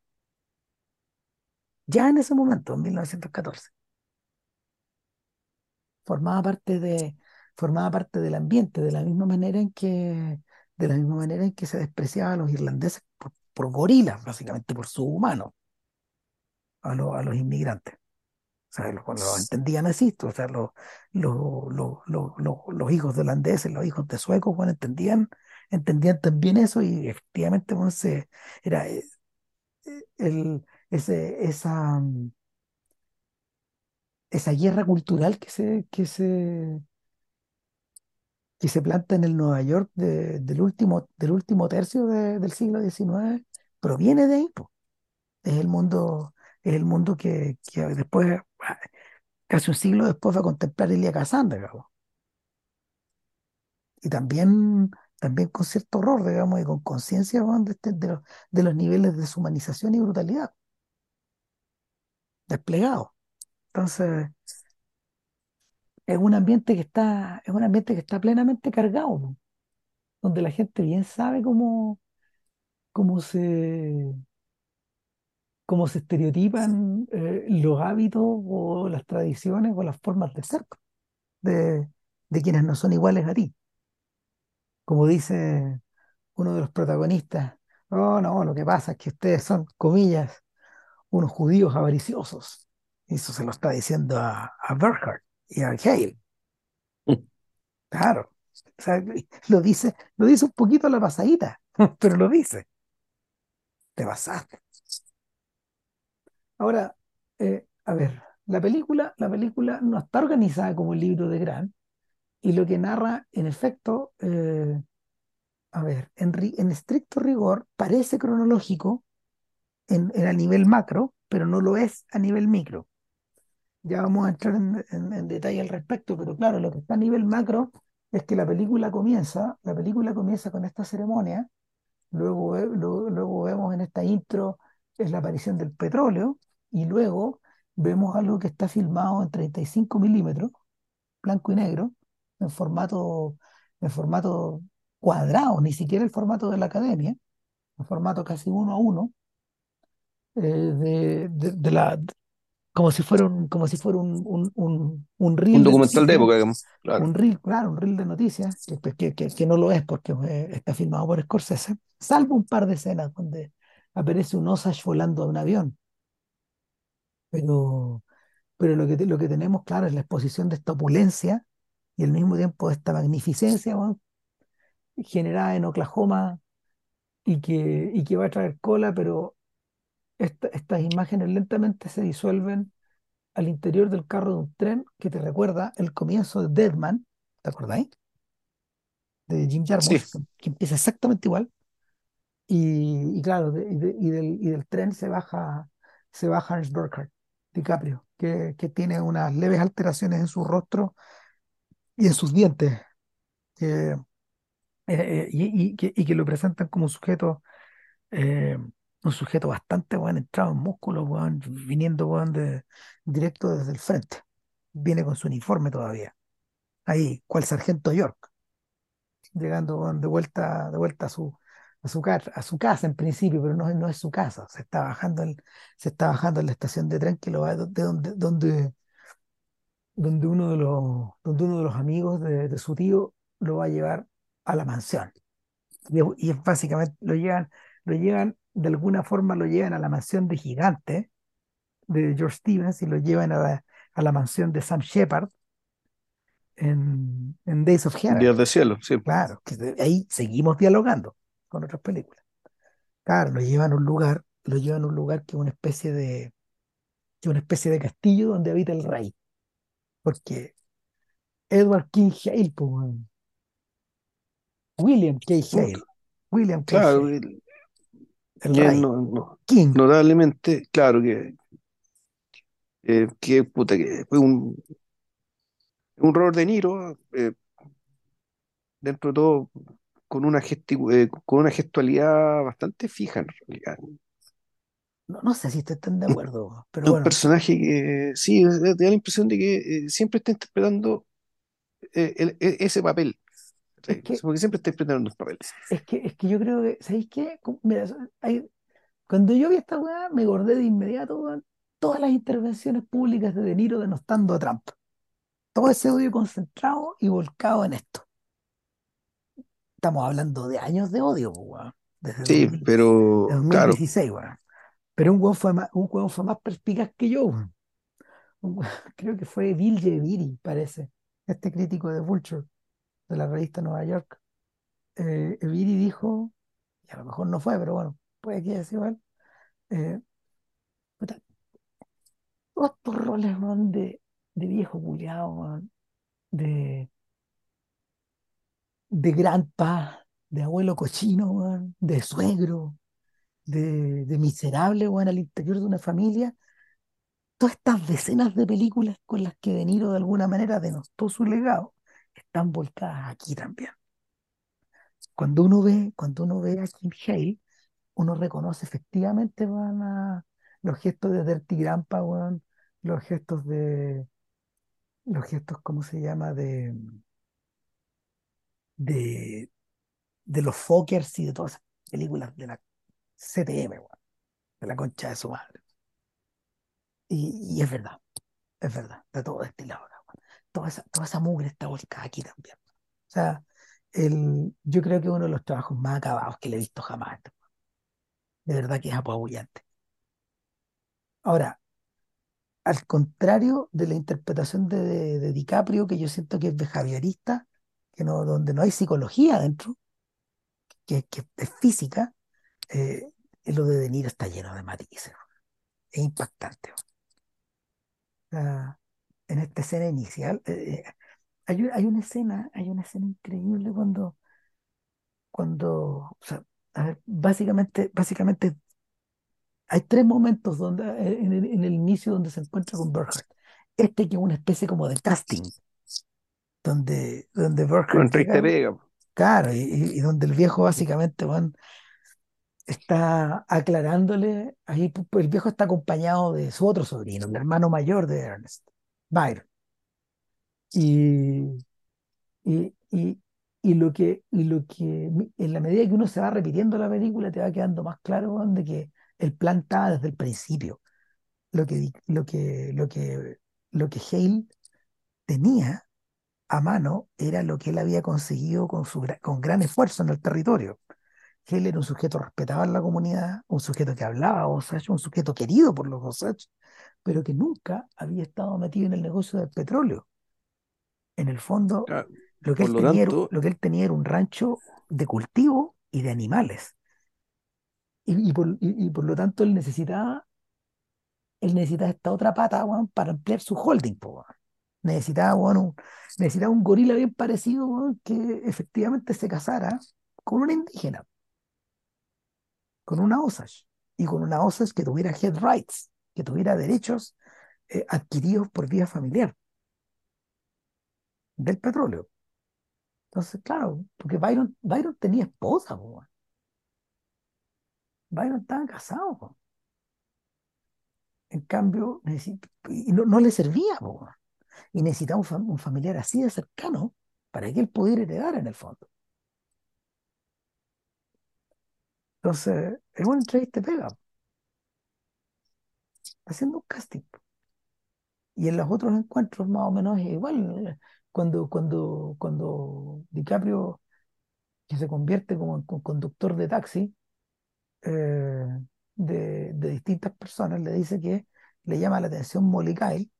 Ya en ese momento, en 1914, formaba parte de, formaba parte del ambiente, de la misma manera en que, de la misma manera en que se despreciaba a los irlandeses por, por gorilas, básicamente por subhumanos, a, a los inmigrantes. O sea, los, los entendían así, o sea, los, los, los, hijos de holandeses, los hijos de suecos, bueno, entendían, entendían también eso y efectivamente, bueno, se, era eh, el, ese, esa, esa guerra cultural que se, que se, que se planta en el Nueva York de- del último, del último tercio de- del siglo XIX, proviene de ahí. Es el mundo, es el mundo que, que después, casi un siglo después, va a contemplar Elia Kazan, digamos. Y también, también con cierto horror, digamos, y con conciencia de, este- de los, niveles de deshumanización y brutalidad desplegados. Entonces, es un ambiente que está, es un ambiente que está plenamente cargado, ¿no? donde la gente bien sabe cómo, cómo se, cómo se estereotipan eh, los hábitos o las tradiciones o las formas de ser de, de quienes no son iguales a ti. Como dice uno de los protagonistas, oh no, lo que pasa es que ustedes son, comillas, unos judíos avariciosos. Eso se lo está diciendo a, a y a Hale. Claro. O sea, lo dice, lo dice un poquito a la pasadita, pero lo dice. Te pasaste. Ahora, eh, a ver, la película, la película no está organizada como el libro de Grant y lo que narra, en efecto, eh, a ver, en, en estricto rigor, parece cronológico en, a nivel macro, pero no lo es a nivel micro. Ya vamos a entrar en, en- detalle al respecto, pero claro, lo que está a nivel macro es que la película comienza, la película comienza con esta ceremonia, luego, luego, luego vemos en esta intro es la aparición del petróleo y luego vemos algo que está filmado en 35 milímetros, blanco y negro, en formato, en formato cuadrado, ni siquiera el formato de la academia, en formato casi uno a uno, eh, de, de- de la, como si fuera un, como si fuera un, un, un, un Un reel de documental de época, digamos. Claro. un reel, claro, un reel de noticias, que, pues, que, que- que no lo es porque eh, está filmado por Scorsese, salvo un par de escenas donde aparece un Osage volando de un avión, pero, pero lo que, te- lo que tenemos, claro, es la exposición de esta opulencia y al mismo tiempo de esta magnificencia, weón, generada en Oklahoma y que, y que va a traer cola, pero esta- estas imágenes lentamente se disuelven al interior del carro de un tren que te recuerda el comienzo de Deadman, ¿te acordáis? De Jim Sí, Jarmusch, que, que empieza exactamente igual. Y, y claro, de- y, de- y del, y del tren se baja, se baja Ernst Burkhardt, DiCaprio, que, tiene unas leves alteraciones en su rostro y en sus dientes, eh, eh, y, que, lo presentan como un sujeto, eh, un sujeto bastante bueno, entrado en músculo, weón, viniendo de, directo desde el frente. Viene con su uniforme todavía. Ahí, cual sargento York, llegando de vuelta, de vuelta a su, a su, ca- a su casa en principio, pero no, es- no es su casa. Se está bajando en, se está bajando en la estación de tren que lo va de donde, donde, donde uno de los, donde uno de los amigos de, de su tío lo va a llevar a la mansión. Y, básicamente lo llevan, lo llevan, de alguna forma lo llevan a la mansión de Gigante de George Stevens y lo llevan a la, a la mansión de Sam Shepard en, en Days of Heaven. Días de cielo, sí. Claro, que ahí seguimos dialogando con otras películas. Claro, lo llevan a un lugar, lo llevan a un lugar que es una especie de, que es una especie de castillo donde habita el rey. Porque Edward King Hale, weón. William K. Hale, William K. claro, Hale, el- rey, no, no- King. notablemente, claro que, eh, que, puta, que fue un, un Robert De Niro, eh, dentro de todo, con una, eh, con una gestualidad bastante fija en realidad. No, no sé si estoy tan de acuerdo, pero Es un bueno, personaje que, sí, te da la impresión de que eh, siempre está interpretando eh, el- e- ese papel, es que, porque siempre está interpretando un papel. es que, es que yo creo que, ¿sabéis qué? Mira, hay, Cuando yo vi esta weá, me acordé de inmediato, todas las intervenciones públicas de De Niro denostando a Trump. Todo ese odio concentrado y volcado en esto. Estamos hablando de años de odio, weón, desde Sí, 2000 de pero claro, 2016, weón. Pero un weón fue más, un weón fue más perspicaz que yo, weón. Un weón- creo que fue Bill Viri, parece, este crítico de Vulture, de la revista Nueva York. Eh, Viri dijo, y a lo mejor no fue, pero bueno, puede que haya sido él, eh, todos estos roles, weón, de, de viejo culiao, weón, de, de grandpa, de abuelo cochino, de suegro, de, de miserable, weón, al interior de una familia. Todas estas decenas de películas con las que De Niro de alguna manera denostó su legado están volcadas aquí también. cuando uno ve, cuando uno ve a Kim Hale, uno reconoce efectivamente los gestos de Dirty Grandpa, los gestos de, los gestos, ¿cómo se llama? De, de, de los Fockers y de todas esas películas de la CTM, de la concha de su madre. Y, y es verdad, es verdad, está todo destilado. weón. Toda esa, toda esa mugre está volcada aquí también. O sea, el, yo creo que uno de los trabajos más acabados que le he visto jamás. De verdad que es apabullante. Ahora, al contrario de la interpretación de, de, de DiCaprio, que yo siento que es behaviorista, que no, donde no hay psicología dentro, que, que es física, eh, lo de De Niro está lleno de matices. Es impactante. En esta escena inicial, eh, eh, hay, hay una escena, hay una escena increíble cuando, cuando, o sea, básicamente, básicamente hay tres momentos donde, en el, inicio donde se encuentra con Berhardt. Este que es una especie como de casting, donde, donde de llega, pega. claro, y, y- donde el viejo básicamente, bueno, está aclarándole, ahí el viejo está acompañado de su otro sobrino, el hermano mayor de Ernest, Byron. Y, y, y, y lo que, y lo que, en la medida que uno se va repitiendo la película, te va quedando más claro, de que el plan estaba desde el principio. Lo que, lo que, lo que, lo que Hale tenía a mano era lo que él había conseguido con, su, con gran esfuerzo en el territorio. Hale era un sujeto respetado en la comunidad, un sujeto que hablaba Osage, un sujeto querido por los Osage, pero que nunca había estado metido en el negocio del petróleo. En el fondo, Ah, lo que él lo tenía, tanto, lo que él tenía era un rancho de cultivo y de animales. Y, y por, y- y por lo tanto él necesitaba, él necesitaba esta otra pata, para ampliar su holding, po. Necesitaba, un, necesitaba un gorila bien parecido, que efectivamente se casara con una indígena, con una Osage, y con una Osage que tuviera head rights, que tuviera derechos eh, adquiridos por vía familiar del petróleo. Entonces, claro, porque Byron, Byron tenía esposa, po, weón. Byron estaba casado. En cambio, y no, no le servía, weón. Y necesitaba un, fam- un familiar así de cercano para que él pudiera heredar en el fondo. Entonces, es una entrevista pega, haciendo un casting. Y en los otros encuentros más o menos es igual. eh, Cuando, cuando, cuando DiCaprio, que se convierte como en con- conductor de taxi eh, de, de distintas personas, le dice que le llama la atención Molly Kyle.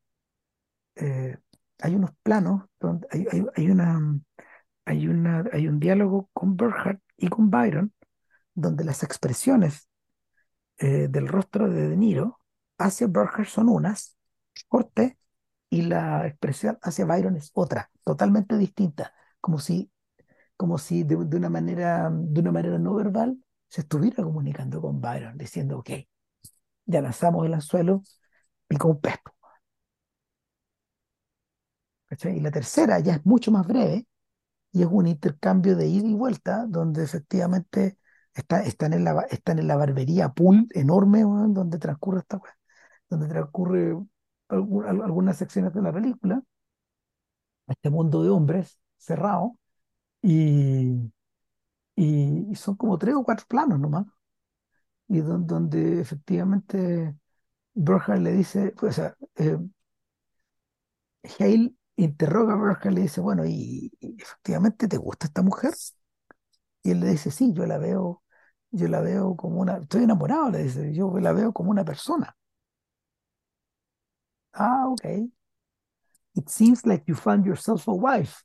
Eh, hay unos planos, donde hay, hay, hay una, hay, una, hay un diálogo con Berhardt y con Byron, donde las expresiones eh, del rostro de De Niro hacia Berhardt son unas, corte, y la expresión hacia Byron es otra, totalmente distinta, como si, como si de, de una manera, de una manera no verbal se estuviera comunicando con Byron, diciendo, ok, ya lanzamos el anzuelo, picó un pez. ¿Cachai? Y la tercera ya es mucho más breve y es un intercambio de ida y vuelta donde efectivamente está, están, en la, están en la barbería pool enorme weón, donde transcurre esta donde transcurre algu- al- algunas secciones de la película, este mundo de hombres cerrado y, y, y son como tres o cuatro planos nomás y don- donde efectivamente Berger le dice, pues, o sea, eh, Hale interroga a Berger, le dice, bueno, y, efectivamente te gusta esta mujer? Y él le dice, sí, yo la veo, yo la veo como una, estoy enamorado, le dice, yo la veo como una persona. Ah, ok. It seems like you found yourself a wife.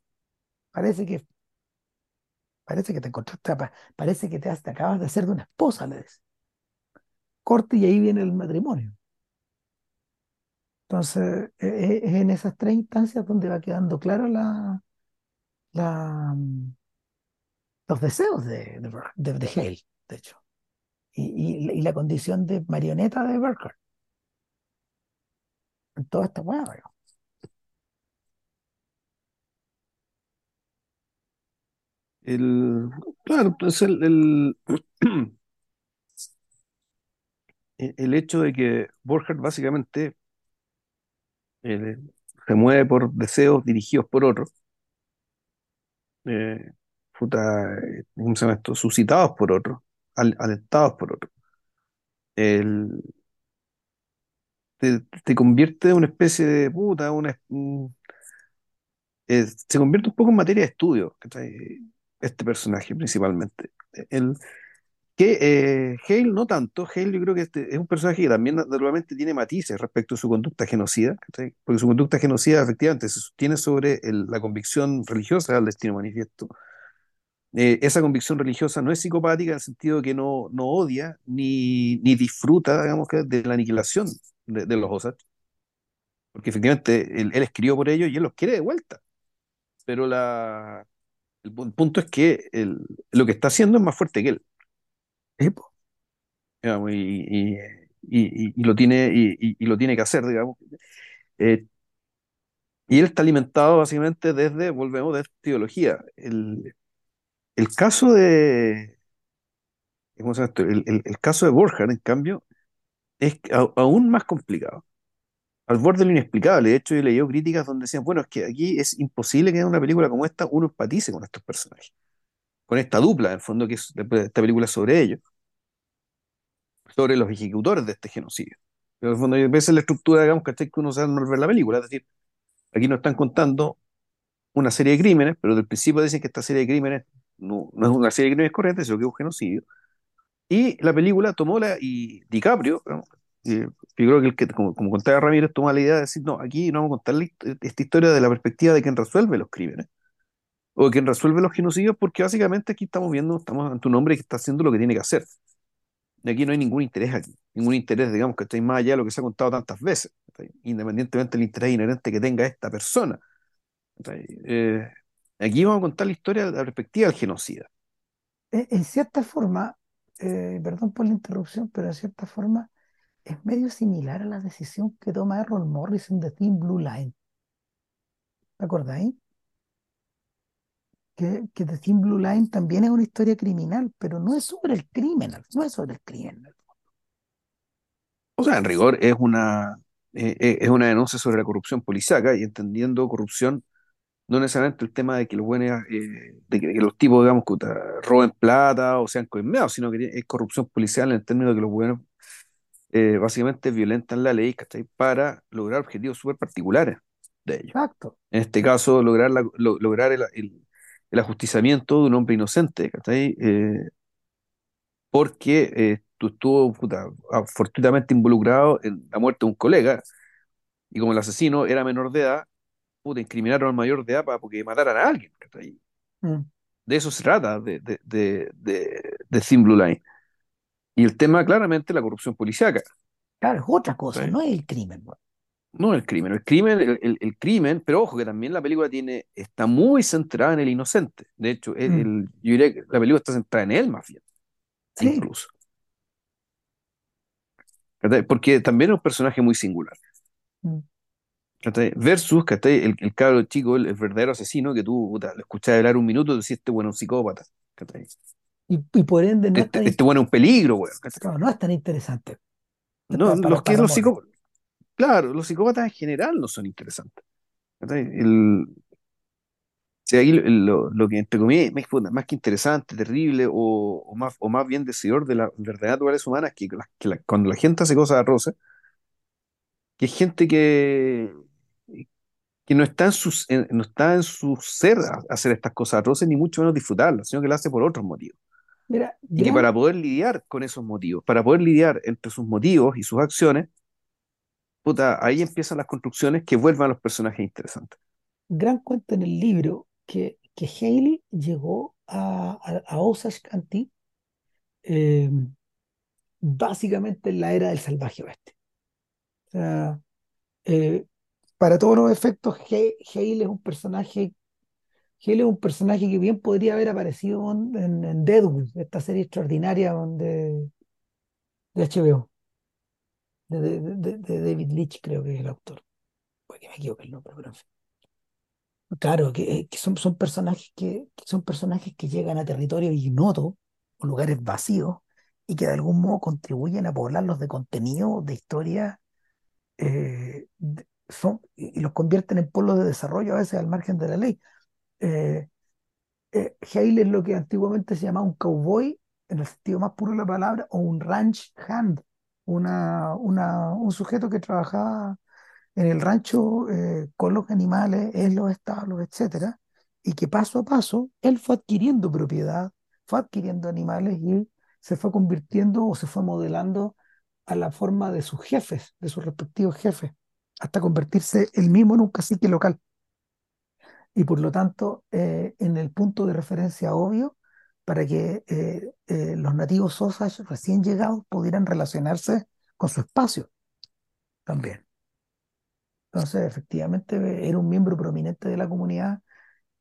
Parece que, parece que te encontraste, pa- parece que te acabas de hacer de una esposa, le dice. Corte y ahí viene el matrimonio. Entonces, e- e- es en esas tres instancias donde va quedando claro la, la, mm, los deseos de, de, de, Hale, de hecho, y, y, la condición de marioneta de Berker en toda esta hueá. el, Claro, entonces el, el, el hecho de que Borges básicamente eh, se mueve por deseos dirigidos por otros, eh, puta, eh, ¿cómo se llama esto? Suscitados por otros, al- alentados por otros. El, te, te convierte en una especie de puta, una, un- eh, se convierte un poco en materia de estudio. Este personaje principalmente. El, que eh, Hale no tanto, Hale yo creo que este es un personaje que también naturalmente tiene matices respecto a su conducta genocida, ¿cachai? Porque su conducta genocida efectivamente se sostiene sobre la convicción religiosa del destino manifiesto. Eh, esa convicción religiosa no es psicopática en el sentido que no, no odia ni, ni disfruta, digamos, que de la aniquilación de, de los Osage, porque efectivamente él, escribió por ellos y él los quiere de vuelta. Pero la, el, pu- punto es que lo que está haciendo es más fuerte que él, Digamos, y, lo tiene, y, lo tiene que hacer, digamos. Eh, y él está alimentado básicamente desde, volvemos, de esta ideología. El, el caso de, ¿cómo? El, el- caso de Borja, en cambio, es aún más complicado. Al borde de lo inexplicable. De hecho, yo leído críticas donde decían, bueno, es que aquí es imposible que en una película como esta uno empatice con estos personajes, con esta dupla, en el fondo, que es, esta película es sobre ellos, sobre los ejecutores de este genocidio. Pero en el fondo, a veces la estructura, digamos, ¿cachai? que uno sabe al ver la película. Es decir, aquí nos están contando una serie de crímenes, pero del principio dicen que esta serie de crímenes no, no es una serie de crímenes corrientes, sino que es un genocidio. Y la película tomó la, y DiCaprio. Y yo creo que, el que como, como contaba Ramírez, tomó la idea de decir, no, aquí no vamos a contar esta historia de la perspectiva de quien resuelve los crímenes, o quien resuelve los genocidios, porque básicamente aquí estamos viendo, estamos ante un hombre que está haciendo lo que tiene que hacer. Y aquí no hay ningún interés aquí, ningún interés, digamos, que esté más allá de lo que se ha contado tantas veces, independientemente del interés inherente que tenga esta persona. Eh, aquí vamos a contar la historia de la perspectiva del genocida. En, en cierta forma, eh, perdón por la interrupción, pero en cierta forma es medio similar a la decisión que toma Errol Morris en The Thin Blue Line. ¿Te acordáis? Que, que The Thin Blue Line también es una historia criminal, pero no es sobre el crimen, no es sobre el crimen. O sea, en rigor es una, eh, eh, es una denuncia sobre la corrupción policíaca y entendiendo corrupción no necesariamente el tema de que los buenos, eh, de que, que los tipos, digamos, que roben plata o sean coimeados, sino que es corrupción policial en el término de que los buenos eh, básicamente violentan la ley, ¿cachai? Para lograr objetivos súper particulares de ellos. Exacto. En este caso, lograr, la- lo- lograr el, el- el ajusticiamiento de un hombre inocente, ¿cachai? Eh, porque eh, tú estuvo puta, fortuitamente involucrado en la muerte de un colega y como el asesino era menor de edad, puta, incriminaron al mayor de edad para porque mataran a alguien, ¿cachai? Mm. De eso se trata, de, de, de, de, de Thin Blue Line. Y el tema, claramente, la corrupción policíaca, Claro, es otra cosa, no es el crimen. weón. No el crimen. El crimen, el, el- el crimen, pero ojo que también la película tiene, está muy centrada en el inocente. De hecho, el, Mm. el- yo diría que la película está centrada en él más bien, Sí. incluso. Porque también es un personaje muy singular. Mm. Versus, ¿cachai? El, el cabro chico, el, verdadero asesino que tú puta, lo escuchás hablar un minuto y decís, este bueno es un psicópata. Y, y por ende no es tan, Este, este bueno es un peligro, claro, no es tan interesante No, para, para, los que los psicópatas, claro, los psicópatas en general no son interesantes. El, si ahí lo, lo que entre comillas más, más que interesante, terrible o, o más, o más bien decidor de la verdadera naturaleza humana es que, la- que la- cuando la gente hace cosas atroces, que es gente que, que no está en sus, en- no está en su ser hacer estas cosas atroces, ni mucho menos disfrutarlas, sino que las hace por otros motivos. Mira, Y que para poder lidiar con esos motivos, para poder lidiar entre sus motivos y sus acciones, ahí empiezan las construcciones que vuelvan a los personajes interesantes. gran cuenta en el libro que, que Haley llegó a, a, Osage County eh, básicamente en la era del salvaje oeste. Eh, para todos los efectos, Hale es un personaje, Hale es un personaje que bien podría haber aparecido en, en- en Deadwood, esta serie extraordinaria de, de HBO, de, David Leitch, creo que es el autor. Puede que me equivoque el nombre, pero en fin. Claro, que, que son, son personajes que, son personajes que llegan a territorios ignotos o lugares vacíos y que de algún modo contribuyen a poblarlos de contenido, de historia, eh, son, y los convierten en polos de desarrollo a veces al margen de la ley. Eh, eh, es lo que antiguamente se llamaba un cowboy, en el sentido más puro de la palabra, o un ranch hand, una, una, un sujeto que trabajaba en el rancho eh, con los animales, en los establos, etcétera, y que paso a paso él fue adquiriendo propiedad, fue adquiriendo animales y se fue convirtiendo o se fue modelando a la forma de sus jefes, de sus respectivos jefes, hasta convertirse él mismo en un cacique local. Y por lo tanto eh, en el punto de referencia obvio para que eh, eh, los nativos Osage recién llegados pudieran relacionarse con su espacio también. Entonces, efectivamente, era un miembro prominente de la comunidad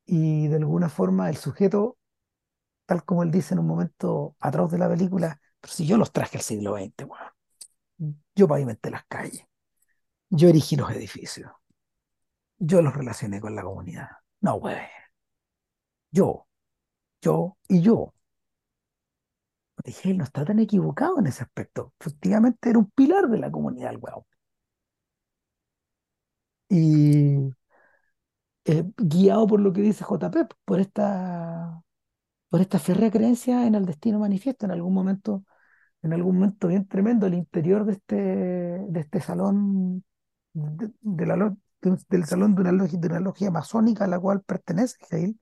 y de alguna forma el sujeto, tal como él dice en un momento atroz de la película, pero si yo los traje al siglo XX, weón. Yo pavimenté las calles, yo erigí los edificios, yo los relacioné con la comunidad. No, weón, yo, yo y yo. Dije, él no está tan equivocado en ese aspecto. Efectivamente era un pilar de la comunidad el weón. Y eh, guiado por lo que dice JP, por esta, por esta férrea creencia en el destino manifiesto, en algún momento, en algún momento bien tremendo, el interior de este, de este salón, de, de la de del salón de una logia, de una logia masónica a la cual pertenece Hale,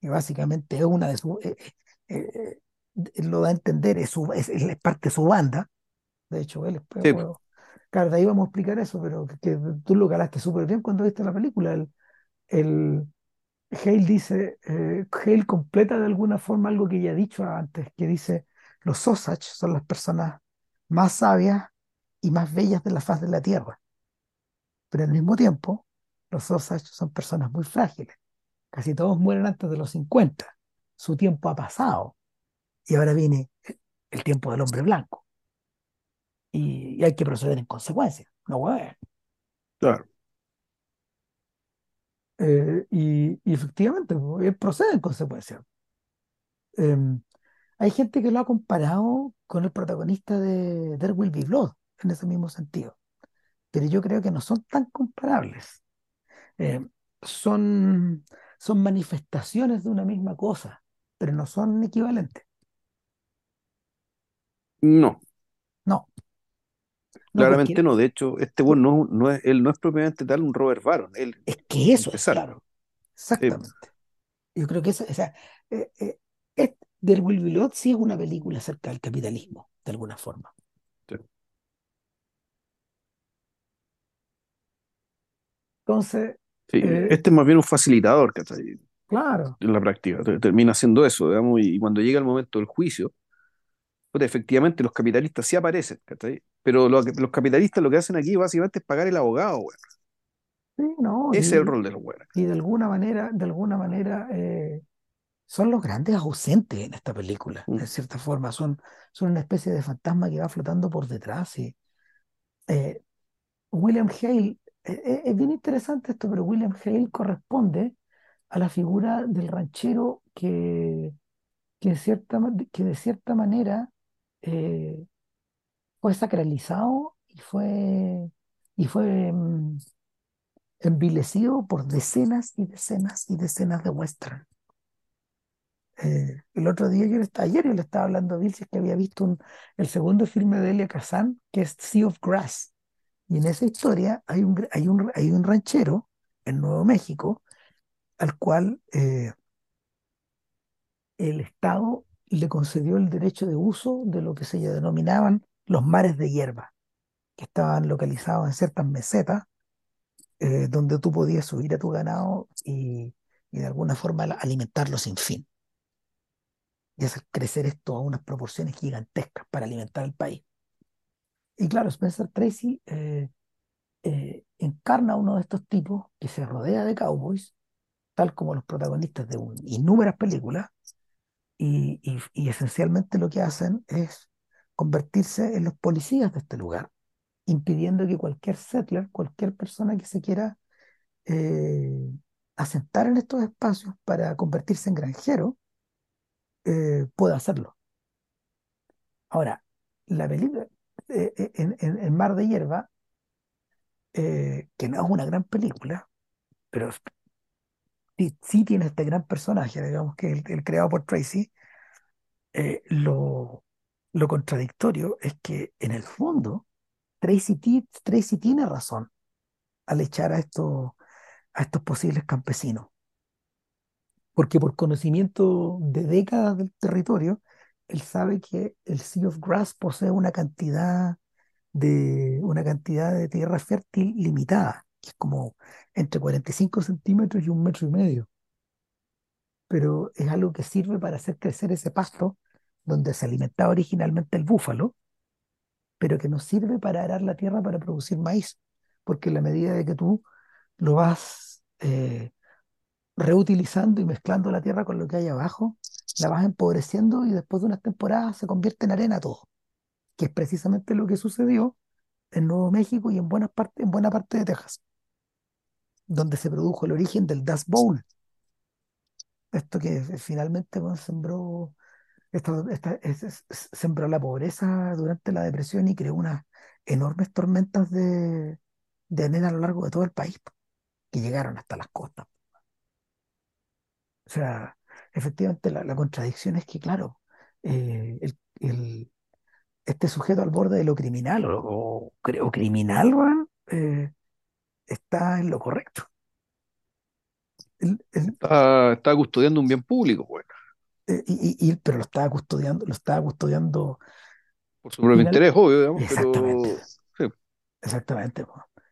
y básicamente es una de sus, eh, eh, eh, lo da a entender, es, su, es, es parte de su banda, de hecho, él, pues, Sí, bueno, claro, de ahí vamos a explicar eso, pero que, que tú lo calaste súper bien cuando viste la película, el, el, Hale dice, eh, Hale completa de alguna forma algo que ya he dicho antes, que dice, los Osage son las personas más sabias y más bellas de la faz de la Tierra, pero al mismo tiempo, los Osage son personas muy frágiles, casi todos mueren antes de los 50, su tiempo ha pasado y ahora viene el tiempo del hombre blanco y, y hay que proceder en consecuencia, no huevo. claro. Eh, y, y efectivamente, él procede en consecuencia. Em, Hay gente que lo ha comparado con el protagonista de There Will Be Blood, en ese mismo sentido, pero yo creo que no son tan comparables. Eh, son, son manifestaciones de una misma cosa, pero no son equivalentes. No, No, no claramente porque no. De hecho, este bueno no, no es, él no es propiamente tal un Robert Baron, él, es que eso es claro, exactamente. Yo creo que eso, o sea, eh, eh, es- There Will sí es una película acerca del capitalismo, de alguna forma. sí. Entonces, Sí, eh, Este es más bien un facilitador, ¿cachai? claro, En la práctica, te- termina haciendo eso, digamos, y, y cuando llega el momento del juicio, pues efectivamente los capitalistas sí aparecen, ¿cachai? Pero lo los capitalistas lo que hacen aquí básicamente es pagar el abogado, weón. sí, no, Ese es el y, rol de los weones. y de alguna manera, de alguna manera, eh, son los grandes ausentes en esta película, Mm. en cierta forma, son, son una especie de fantasma que va flotando por detrás. Y, eh, William Hale, es bien interesante esto, pero William Hale corresponde a la figura del ranchero que, que, de cierta, que de cierta manera eh, fue sacralizado y fue, y fue mm, envilecido por decenas y decenas y decenas de western. Eh, el otro día yo le estaba, ayer yo le estaba hablando a Vilches que había visto el segundo filme de Elia Kazan, que es Sea of Grass. Y en esa historia hay un, hay un, hay un ranchero en Nuevo México al cual eh, el Estado le concedió el derecho de uso de lo que se denominaban los mares de hierba, que estaban localizados en ciertas mesetas eh, donde tú podías subir a tu ganado y, y de alguna forma alimentarlo sin fin. y hacer crecer esto a unas proporciones gigantescas para alimentar al país. Y claro, Spencer Tracy eh, eh, encarna a uno de estos tipos que se rodea de cowboys, tal como los protagonistas de un, innumerables películas, y, y, y esencialmente lo que hacen es convertirse en los policías de este lugar, impidiendo que cualquier settler, cualquier persona que se quiera eh, asentar en estos espacios para convertirse en granjero, eh, puede hacerlo. Ahora, la película en, en- en Mar de Hierba, eh, que no es una gran película, pero sí, tiene este gran personaje, digamos que el, el creado por Tracy, eh, lo, lo contradictorio es que en el fondo Tracy, ti- Tracy tiene razón al echar a estos, a estos posibles campesinos, porque por conocimiento de décadas del territorio, él sabe que el Sea of Grass posee una cantidad de, una cantidad de tierra fértil limitada, que es como entre 45 centímetros y un metro y medio, pero es algo que sirve para hacer crecer ese pasto donde se alimentaba originalmente el búfalo, pero que no sirve para arar la tierra para producir maíz, porque en la medida de que tú lo vas eh, reutilizando y mezclando la tierra con lo que hay abajo, la vas empobreciendo y después de unas temporadas se convierte en arena todo, que es precisamente lo que sucedió en Nuevo México y en buena parte, en buena parte de Texas, donde se produjo el origen del Dust Bowl, esto que finalmente sembró, esta- es- es- es- sembró la pobreza durante la depresión y creó unas enormes tormentas de, de arena a lo largo de todo el país, que llegaron hasta las costas. O sea, efectivamente la, la contradicción es que, claro, eh, el, el- este sujeto al borde de lo criminal o, o creo criminal, eh, está en lo correcto. El- Está, está custodiando un bien público, pues, eh, y, y- pero lo estaba custodiando, lo estaba custodiando por su propio interés, obvio, digamos, Exactamente, pero sí, exactamente.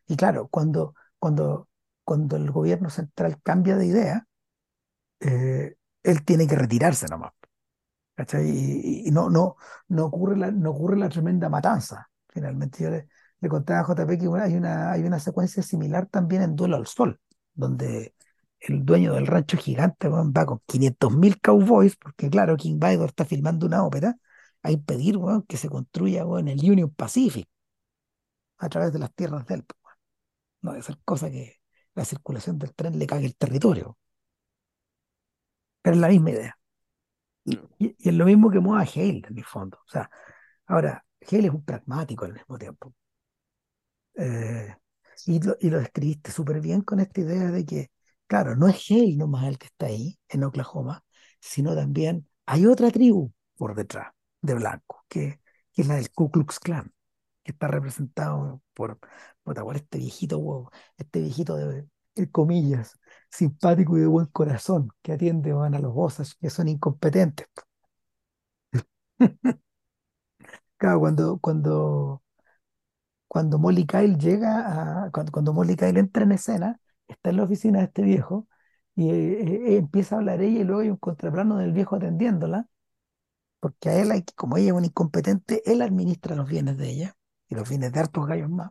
Y claro, cuando, cuando, cuando el gobierno central cambia de idea, eh, él tiene que retirarse nomás. ¿cachai? Y, y no, no, no ocurre la, no ocurre la tremenda matanza. Finalmente, yo le, le contaba a JP que hay una, hay una secuencia similar también en Duelo al Sol, donde el dueño del rancho gigante va con 500.000 cowboys, porque claro, King Vidor está filmando una ópera, a impedir weón, que se construya weón, el Union Pacific a través de las tierras del weón. No debe ser cosa que la circulación del tren le cague el territorio, pero es la misma idea. Y, y es lo mismo que mueve a Hale, en el fondo. O sea, ahora, Hale es un pragmático al mismo tiempo. Eh, y, lo, y lo describiste súper bien con esta idea de que, claro, no es Hale nomás el que está ahí, en Oklahoma, sino también hay otra tribu por detrás de blanco, que, que es la del Ku Klux Klan, que está representado por, por este viejito, este viejito de comillas, simpático y de buen corazón, que atiende van a los Osage, que son incompetentes. Claro, cuando, cuando, cuando Molly Kyle llega a, cuando, cuando Molly Kyle entra en escena, está en la oficina de este viejo y eh, eh, empieza a hablar ella y luego hay un contraplano del viejo atendiéndola, porque a él como ella es un incompetente, él administra los bienes de ella y los bienes de hartos gallos más.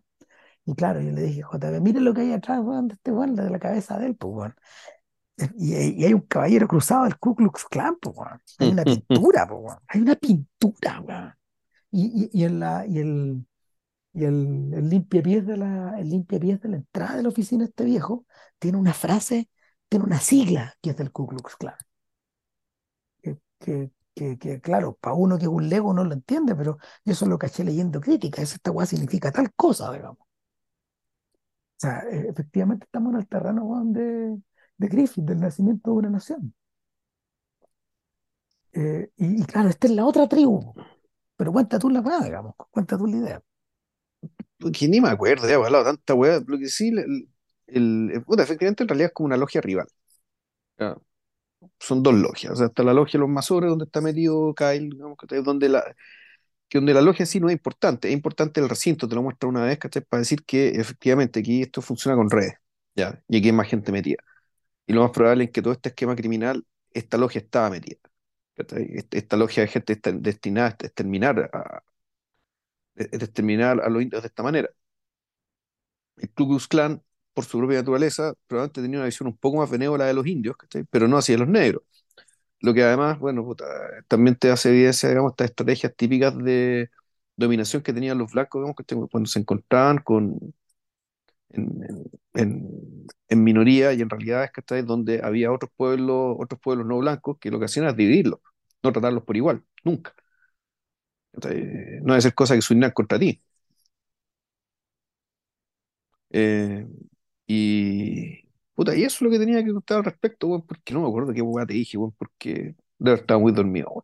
Y claro, yo le dije, JB, mire lo que hay atrás, weón, de este weón, de la cabeza de él, pues, weón. Y, y hay un caballero cruzado del Ku Klux Klan, pues, weón. Hay una pintura, pues, weón. Hay una pintura, weón. Y, y, y en la, y el, y el, el limpiapiés de la, el limpiapiés de la entrada de la oficina de este viejo tiene una frase, tiene una sigla que es del Ku Klux Klan. Que, que, que, que, claro, para uno que es un lego no lo entiende, pero yo eso lo caché leyendo críticas. Esta weá significa tal cosa, digamos. O sea, eh, efectivamente estamos en el terreno weón, de, Griffith, del nacimiento de una nación. Eh, y, claro, esta es la otra tribu. Pero cuenta tú la weá, digamos, cuenta tú la idea. que ni me acuerdo, ya he hablado tanta weá, lo que sí, el, el, puta, efectivamente en realidad es como una logia rival. Son dos logias, o sea, está la logia de los masores donde está metido Kyle, digamos, donde la, que donde la logia sí no es importante, es importante el recinto, te lo muestra una vez, ¿cachai? Para decir que efectivamente aquí esto funciona con redes, ya, y aquí hay más gente metida. Y lo más probable es que todo este esquema criminal, esta logia estaba metida. Esta, logia de gente está destinada a exterminar a, exterminar a los indios de esta manera. El Ku Klux por su propia naturaleza, probablemente tenía una visión un poco más benévola de los indios, ¿cachai? Pero no hacia los negros. Lo que además, bueno, puta, también te hace evidencia, digamos, estas estrategias típicas de dominación que tenían los blancos, digamos, ¿cachai? Cuando se encontraban con, en, minoría y en realidades, ¿cachai? Donde había otros pueblos, otros pueblos no blancos que lo que hacían era dividirlos, no tratarlos por igual, nunca. No debe ser cosa que se contra ti. Eh, y, puta, y eso es lo que tenía que contar al respecto, weón, porque no me acuerdo qué weá te dije, weón, porque de verdad estaba muy dormido, weón.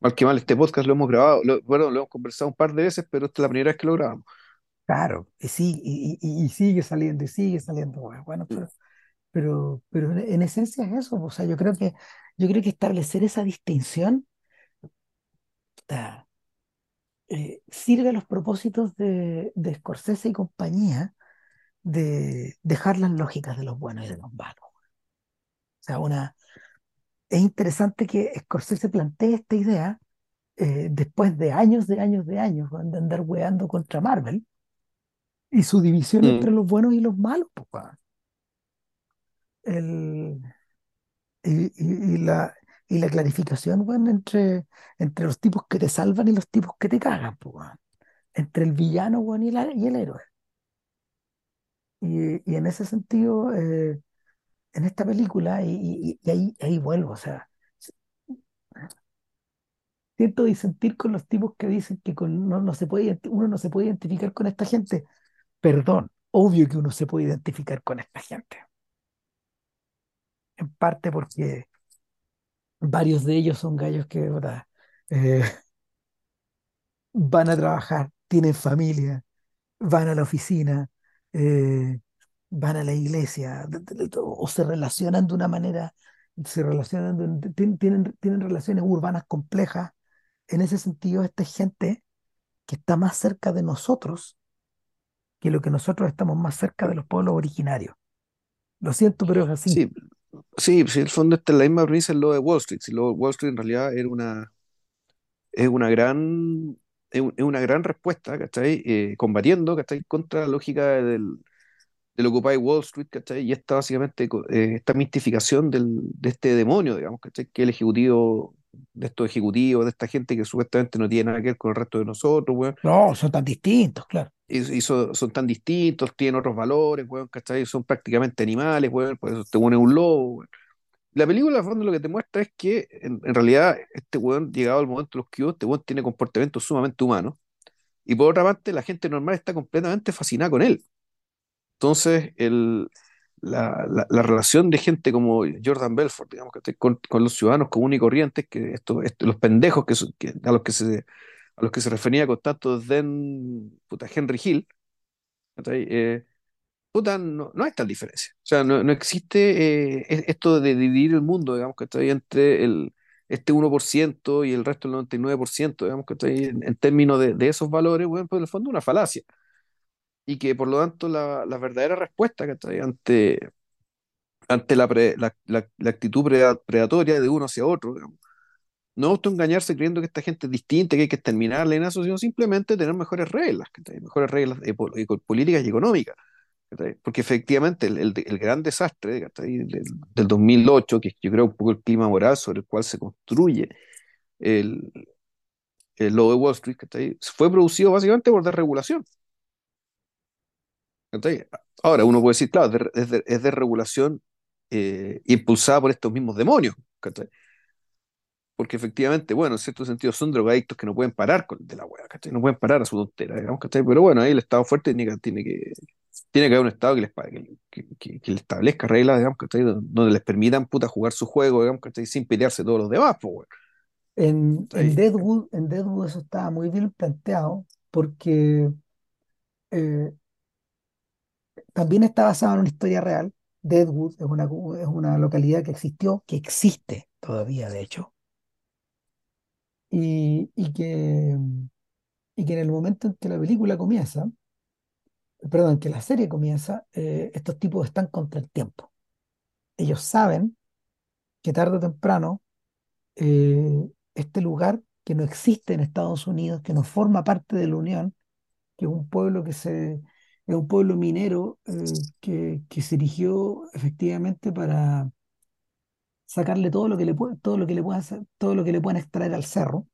Mal que mal, este podcast lo hemos grabado, bueno, lo hemos conversado un par de veces, pero esta es la primera vez que lo grabamos. Claro, y, sí, y, sigue saliendo, y sigue saliendo. Bueno, pero, pero, pero en, en esencia es eso. O sea, yo creo que, yo creo que establecer esa distinción eh, sirve a los propósitos de, de Scorsese y compañía de dejar las lógicas de los buenos y de los malos. O sea, una, es interesante que Scorsese plantee esta idea eh, después de años, de años, de años de andar weando contra Marvel y su división entre Mm, los buenos y los malos. weón. El, y, y- y la, y la clarificación, weón, entre, entre los tipos que te salvan y los tipos que te cagan, weón. Entre el villano, weón, y, la- y el héroe. Y, en ese sentido, eh, en esta película, y, ahí, vuelvo, o sea, siento disentir con los tipos que dicen que no, no se puede, uno no se puede identificar con esta gente. Perdón, obvio que uno se puede identificar con esta gente. En parte porque varios de ellos son gallos que, eh, van a trabajar, tienen familia, van a la oficina, eh, van a la iglesia, o se relacionan de una manera, se relacionan, de tienen, tienen relaciones urbanas complejas. En ese sentido, esta es gente que está más cerca de nosotros que lo que nosotros estamos más cerca de los pueblos originarios. Lo siento, pero es así. sí, sí, sí, en el fondo esta es la misma premisa en lo de Wall Street. Si lo de Wall Street en realidad era una, es una gran, es un- es una gran respuesta, ¿cachai? Eh, combatiendo, ¿cachai? Contra la lógica del, del Occupy Wall Street, ¿cachai? Y esta básicamente, eh, esta mistificación del, de este demonio, digamos, ¿cachai? Que el ejecutivo, de estos ejecutivos, de esta gente que supuestamente no tiene nada que ver con el resto de nosotros, weón, No, son tan distintos, claro. y, y so- son tan distintos, tienen otros valores, weón, ¿cachai? Son prácticamente animales, weón, por eso te pone un lobo, weón. La película, al fondo, lo que te muestra es que, en, en realidad, este weón, llegado al momento de los que este weón tiene comportamientos sumamente humanos, y por otra parte, la gente normal está completamente fascinada con él. Entonces, el, la, la- la relación de gente como Jordan Belfort, digamos, que con, con los ciudadanos comunes y corrientes, que esto, esto- los pendejos que, que- a los que se, a los que se refería con tanto desdén, puta, Henry Hill, ¿cachai? Eh, puta, no, no hay tal diferencia. Sea, no, no existe eh, es- esto de dividir el mundo, digamos, que está entre el, este uno por ciento y el resto del 99%, digamos, que está en, en términos de, de esos valores, bueno, pues en el fondo una falacia. Y que por lo tanto la, la verdadera respuesta que está ante, ante la, la, la- actitud preda- predatoria de uno hacia otro, digamos, no autoengañarse creyendo que esta gente es distinta, que hay que exterminarla en eso, sino simplemente tener mejores reglas. Mejores reglas pol- políticas y económicas. Porque efectivamente el, el- gran desastre. Del, del 2008, que yo creo un poco el clima moral sobre el cual se construye el, el lobo de Wall Street, fue producido básicamente por desregulación. Ahora uno puede decir, claro, es de, es de regulación eh, impulsada por estos mismos demonios. Porque efectivamente, bueno, en cierto sentido son drogadictos que no pueden parar con, de la hueá, ¿cachai? No pueden parar a su tontera, digamos, ¿cachai? Pero bueno, ahí el Estado fuerte tiene que, tiene que, tiene que haber un Estado que les, que, que, que- que les establezca reglas, digamos, ¿cachai? Donde les permitan, puta, jugar su juego, digamos, ¿cachai? Sin pelearse todos los demás, pues, En, en. Deadwood, en Deadwood eso estaba muy bien planteado porque eh, también está basado en una historia real. Deadwood es una, es una localidad que existió, que existe todavía, de hecho, y, que, y que en el momento en que la película comienza, perdón, que la serie comienza, eh, estos tipos están contra el tiempo. Ellos saben que tarde o temprano eh, este lugar que no existe en Estados Unidos, que no forma parte de la Unión, que es un pueblo que se, es un pueblo minero eh, que, que se erigió efectivamente para sacarle todo lo que le puede, todo lo que le puedan hacer- todo lo que le puedan extraer al cerro.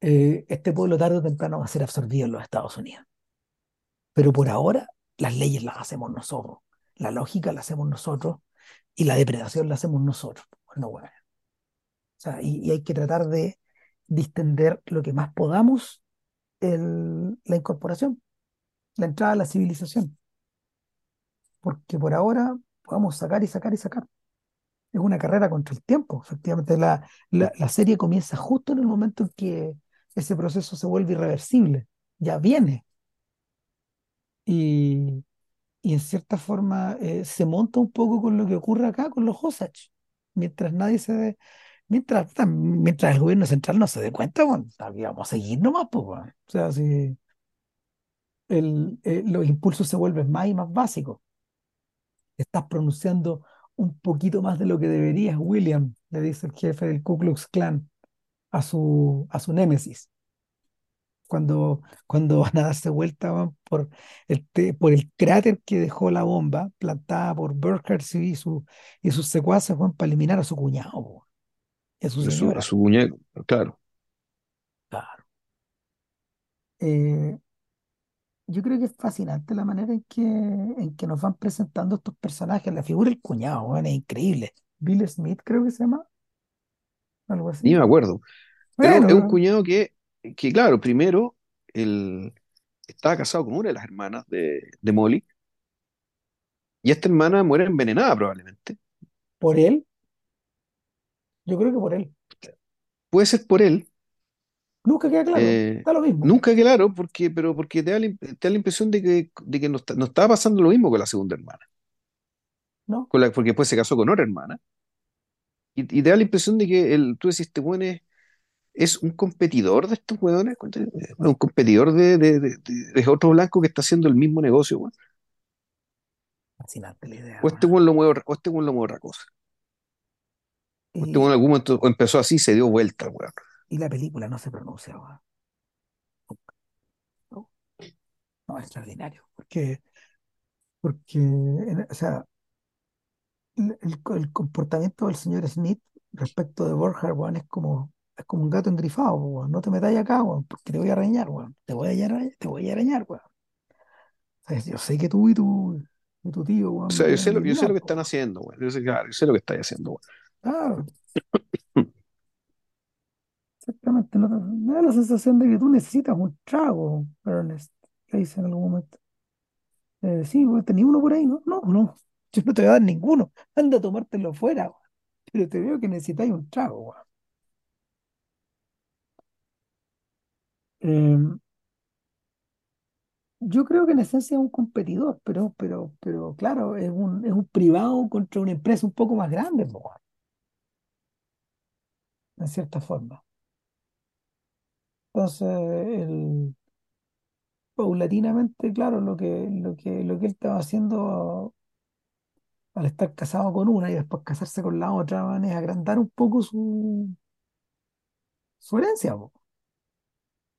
eh, este pueblo tarde o temprano va a ser absorbido en los Estados Unidos. Pero por ahora, las leyes las hacemos nosotros, la lógica la hacemos nosotros y la depredación la hacemos nosotros. No, bueno. O sea, y, hay que tratar de distender lo que más podamos la incorporación, la entrada a la civilización, porque por ahora podemos sacar y sacar y sacar. Es una carrera contra el tiempo. Efectivamente, la, la, la serie comienza justo en el momento en que ese proceso se vuelve irreversible. Ya viene. Y, y en cierta forma eh, se monta un poco con lo que ocurre acá con los Osage. Mientras nadie se dé, mientras, mientras el gobierno central no se dé cuenta, bueno, vamos a seguir nomás, pues, bueno. O sea, si el, eh, los impulsos se vuelven más y más básicos. Estás pronunciando un poquito más de lo que deberías, William, le dice el jefe del Ku Klux Klan a su, a su némesis. Cuando, cuando van a darse vuelta van por el, por el cráter que dejó la bomba plantada por Burkhardt y, su, y sus secuaces van para eliminar a su cuñado, a su A su, a señora. su muñeco, claro. Claro. Eh, yo creo que es fascinante la manera en que, en que nos van presentando estos personajes. La figura del cuñado, weón, es increíble. Bill Smith, creo que se llama, algo Ni así. me acuerdo. Pero es un Bueno, cuñado que, que claro, primero él estaba casado con una de las hermanas de, de Molly, y esta hermana muere envenenada probablemente. por él, yo creo que por él. Puede ser por él, Nunca queda claro, eh, da lo mismo, nunca claro, porque, pero porque te da la, te da la impresión de que, de que no, está- no estaba pasando lo mismo con la segunda hermana, ¿no? con la, porque después se casó con otra hermana, y, y te da la impresión de que el, tú decís, este weón es, es un competidor de estos weones, un competidor de, de, de, de- otro blanco que está haciendo el mismo negocio, weón. Fascinante la idea, O este weón. lo mueve, o este weón lo mueve otra cosa. O este weón en algún momento empezó así y se dio vuelta, weón. Y la película no se pronuncia, weón. No, no, es extraordinario, porque, porque o sea, el, el co- el comportamiento del señor Smith respecto de Borja, weón, es como, es como un gato engrifado, weón. No te metas acá, weón, porque te voy a arañar, weón. Te voy a arañar, te voy a arañar, weón. O sea, yo sé que tú y tu, y tu tío, O weón, me sea, yo sé lo, yo sé lo eliminar, que están haciendo, weón. Yo sé, claro, yo sé lo que estáis haciendo, weón. Claro, exactamente. No te- me da la sensación de que tú necesitas un trago, Ernest, le dice en algún momento. Eh, sí, tenía uno por ahí, ¿no? No, no, yo no te voy a dar ninguno. Anda a tomártelo fuera. Pero te veo que necesitáis un trago. Eh, yo creo que en esencia es un competidor, pero, pero, pero claro, es un, es un privado contra una empresa un poco más grande, weón, en cierta forma. Entonces, el, paulatinamente, claro, lo que, lo que, lo que él estaba haciendo al estar casado con una y después casarse con la otra, weón, es agrandar un poco su, su herencia, po.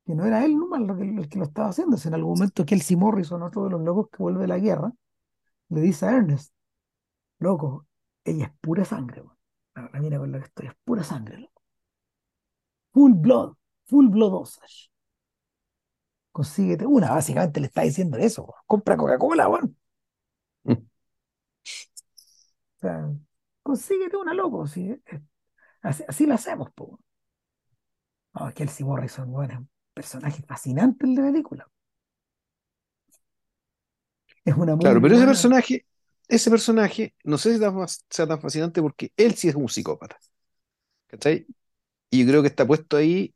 que no era él nomás lo que, el que lo estaba haciendo. Si en algún momento Kelsey Morrison, otro de los locos que vuelve de la guerra, le dice a Ernest, loco, ella es pura sangre. La, mina con la que estoy es pura sangre. Full blood, full blood Osage. Consíguete una, básicamente le está diciendo eso. Compra Coca-Cola, weón. O sea, consíguete una, loco. sí, eh, así, así lo hacemos, po. No, Kelsey Morrison, weón, es un personaje fascinante el de película. Es una muy Claro, pero ese personaje, ese personaje, no sé si tan sea tan fascinante porque él sí es un psicópata, ¿cachai? Y yo creo que está puesto ahí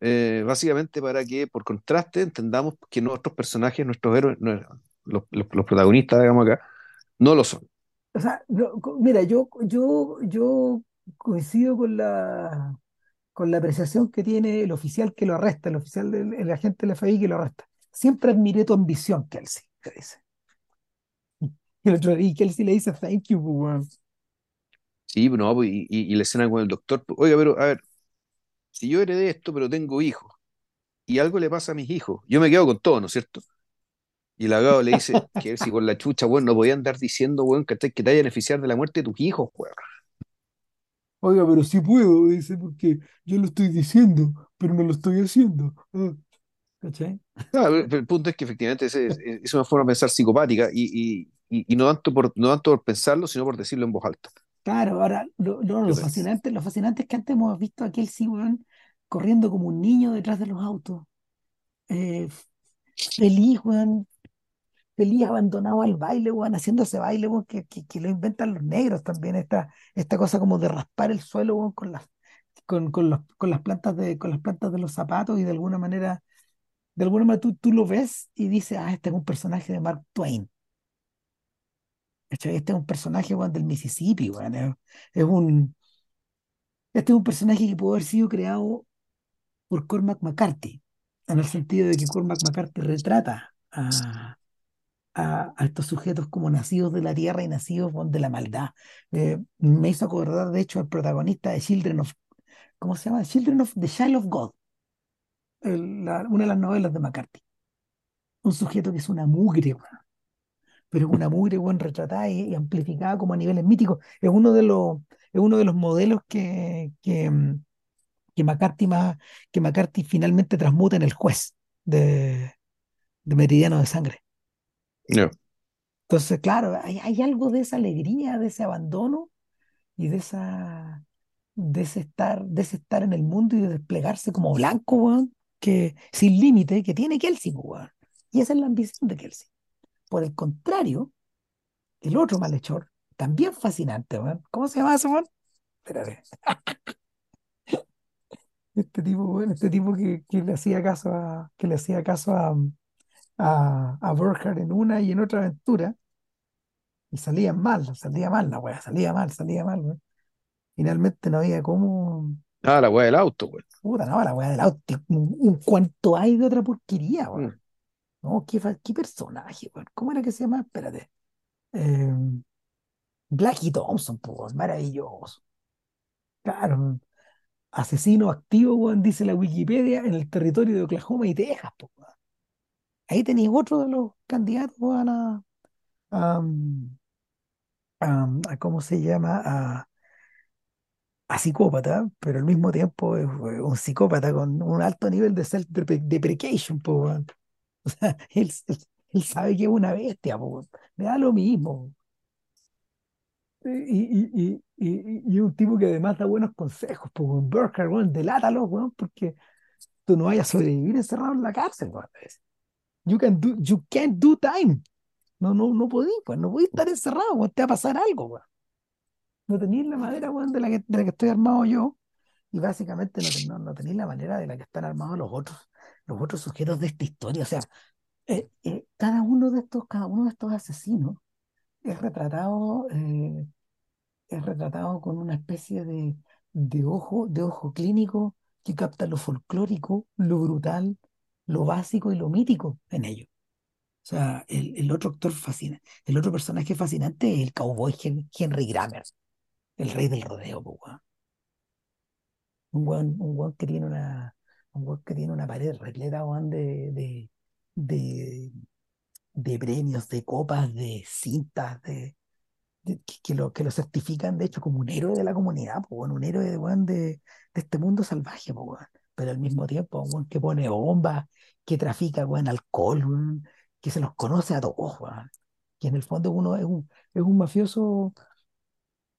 eh, básicamente para que, por contraste, entendamos que nuestros personajes, nuestros héroes, no- los, los- los protagonistas, digamos acá, no lo son. O sea, no, mira, yo, yo, yo coincido con la, con la apreciación que tiene el oficial que lo arresta, el oficial del el agente del FBI que lo arresta. Siempre admiré tu ambición, Kelsey, te dice. Y, el otro, y Kelsey le dice, thank you, weón. Sí, no, pues, y, y- y la escena con el doctor, pues, oiga, pero a ver, si yo heredé esto, pero tengo hijos, y algo le pasa a mis hijos, yo me quedo con todo, ¿no es cierto? Y el abogado le dice que si con la chucha, weón, no podía andar diciendo, weón, que te vaya a beneficiar de la muerte de tus hijos, weón. Oiga, pero sí puedo, dice, porque yo lo estoy diciendo, pero no lo estoy haciendo. Ah, ¿cachai? Pero el punto es que efectivamente es, es- es una forma de pensar psicopática y, y, y- y no tanto por, no tanto por pensarlo, sino por decirlo en voz alta, Claro, ahora lo, lo, lo fascinante, lo fascinante es que antes hemos visto a Kelsey, weón, corriendo como un niño detrás de los autos, eh, feliz, weón, feliz, abandonado al baile, weón, haciendo ese baile, weón, que, que, que lo inventan los negros también, esta, esta cosa como de raspar el suelo, weón, con las, con, con los- con las plantas de, con las plantas de los zapatos y de alguna manera, de alguna manera tú, tú lo ves y dices, ah, este es un personaje de Mark Twain. Este es un personaje, weón, del Mississippi, weón, es, un, este es un personaje que pudo haber sido creado por Cormac McCarthy, en el sentido de que Cormac McCarthy retrata a, a, estos sujetos como nacidos de la tierra y nacidos de la maldad. Eh, me hizo acordar, de hecho, al protagonista de Children of, ¿cómo se llama? Children of the Child of God, una de las novelas de McCarthy. Un sujeto que es una mugre, weón, pero es una mugre, weón, retratada y, y amplificada como a niveles míticos. Es uno de los, es uno de los modelos que, que, mm, que McCarthy, más, que McCarthy finalmente transmuta en el juez de, de Meridiano de Sangre. No. Entonces, claro, hay, hay algo de esa alegría, de ese abandono y de esa, de ese estar, de ese estar en el mundo y de desplegarse como blanco, weón, que sin límite, que tiene Kelsey, pues, weón. Y esa es la ambición de Kelsey. Por el contrario, el otro malhechor, también fascinante, weón. ¿Cómo se llama ese weón? Espérate. Este tipo, weón, este tipo que, que le hacía caso a, que le hacía caso a, a, a Burkhardt en una y en otra aventura, y salían mal, salía mal la weá, salía mal, salía mal, weón. Finalmente no había cómo, Ah, la weá del auto, güey. puta, no, la weá del auto, un, un cuanto hay de otra porquería, weón. Mm. No, qué, qué personaje, weón. ¿Cómo era que se llama? Espérate. Eh, Blackie Thompson, pues, maravilloso. Claro, asesino activo, weón, dice la Wikipedia, en el territorio de Oklahoma y Texas, pues. Ahí tenéis otro de los candidatos, a, a, a- a- ¿cómo se llama? A, a psicópata, pero al mismo tiempo es un psicópata con un alto nivel de self-deprecation, pues. O sea, él, sabe que es una bestia, po. Le da lo mismo. Y, y, y, y, un tipo que además da buenos consejos, pues, weón. Delátalo, weón, porque tú no vayas a sobrevivir encerrado en la cárcel, weón. You can do, you can't do time. No, no, no podí, pues, no podí estar encerrado, te va a pasar algo, weón. No tenéis la madera, de la que, de la que estoy armado yo, y básicamente no, no, no tenéis la manera de la que están armados los otros, los otros sujetos de esta historia. O sea, eh, eh, cada uno de estos, cada uno de estos asesinos es retratado, eh, es retratado con una especie de, de ojo, de ojo clínico que capta lo folclórico, lo brutal, lo básico y lo mítico en ello. O sea, el, el otro actor fascina, el otro personaje fascinante es el cowboy Hen- Henry Grammer, el rey del rodeo. Un weón, un que tiene una, un que tiene una pared repleta, de, de, de, de premios, de copas, de cintas, de, que, lo, que lo certifican, de hecho, como un héroe de la comunidad, un héroe de, este mundo salvaje. Pero al mismo tiempo, weón que pone bombas, que trafica weón, alcohol, que se los conoce a todos, weón. Que en el fondo uno es un, es un mafioso,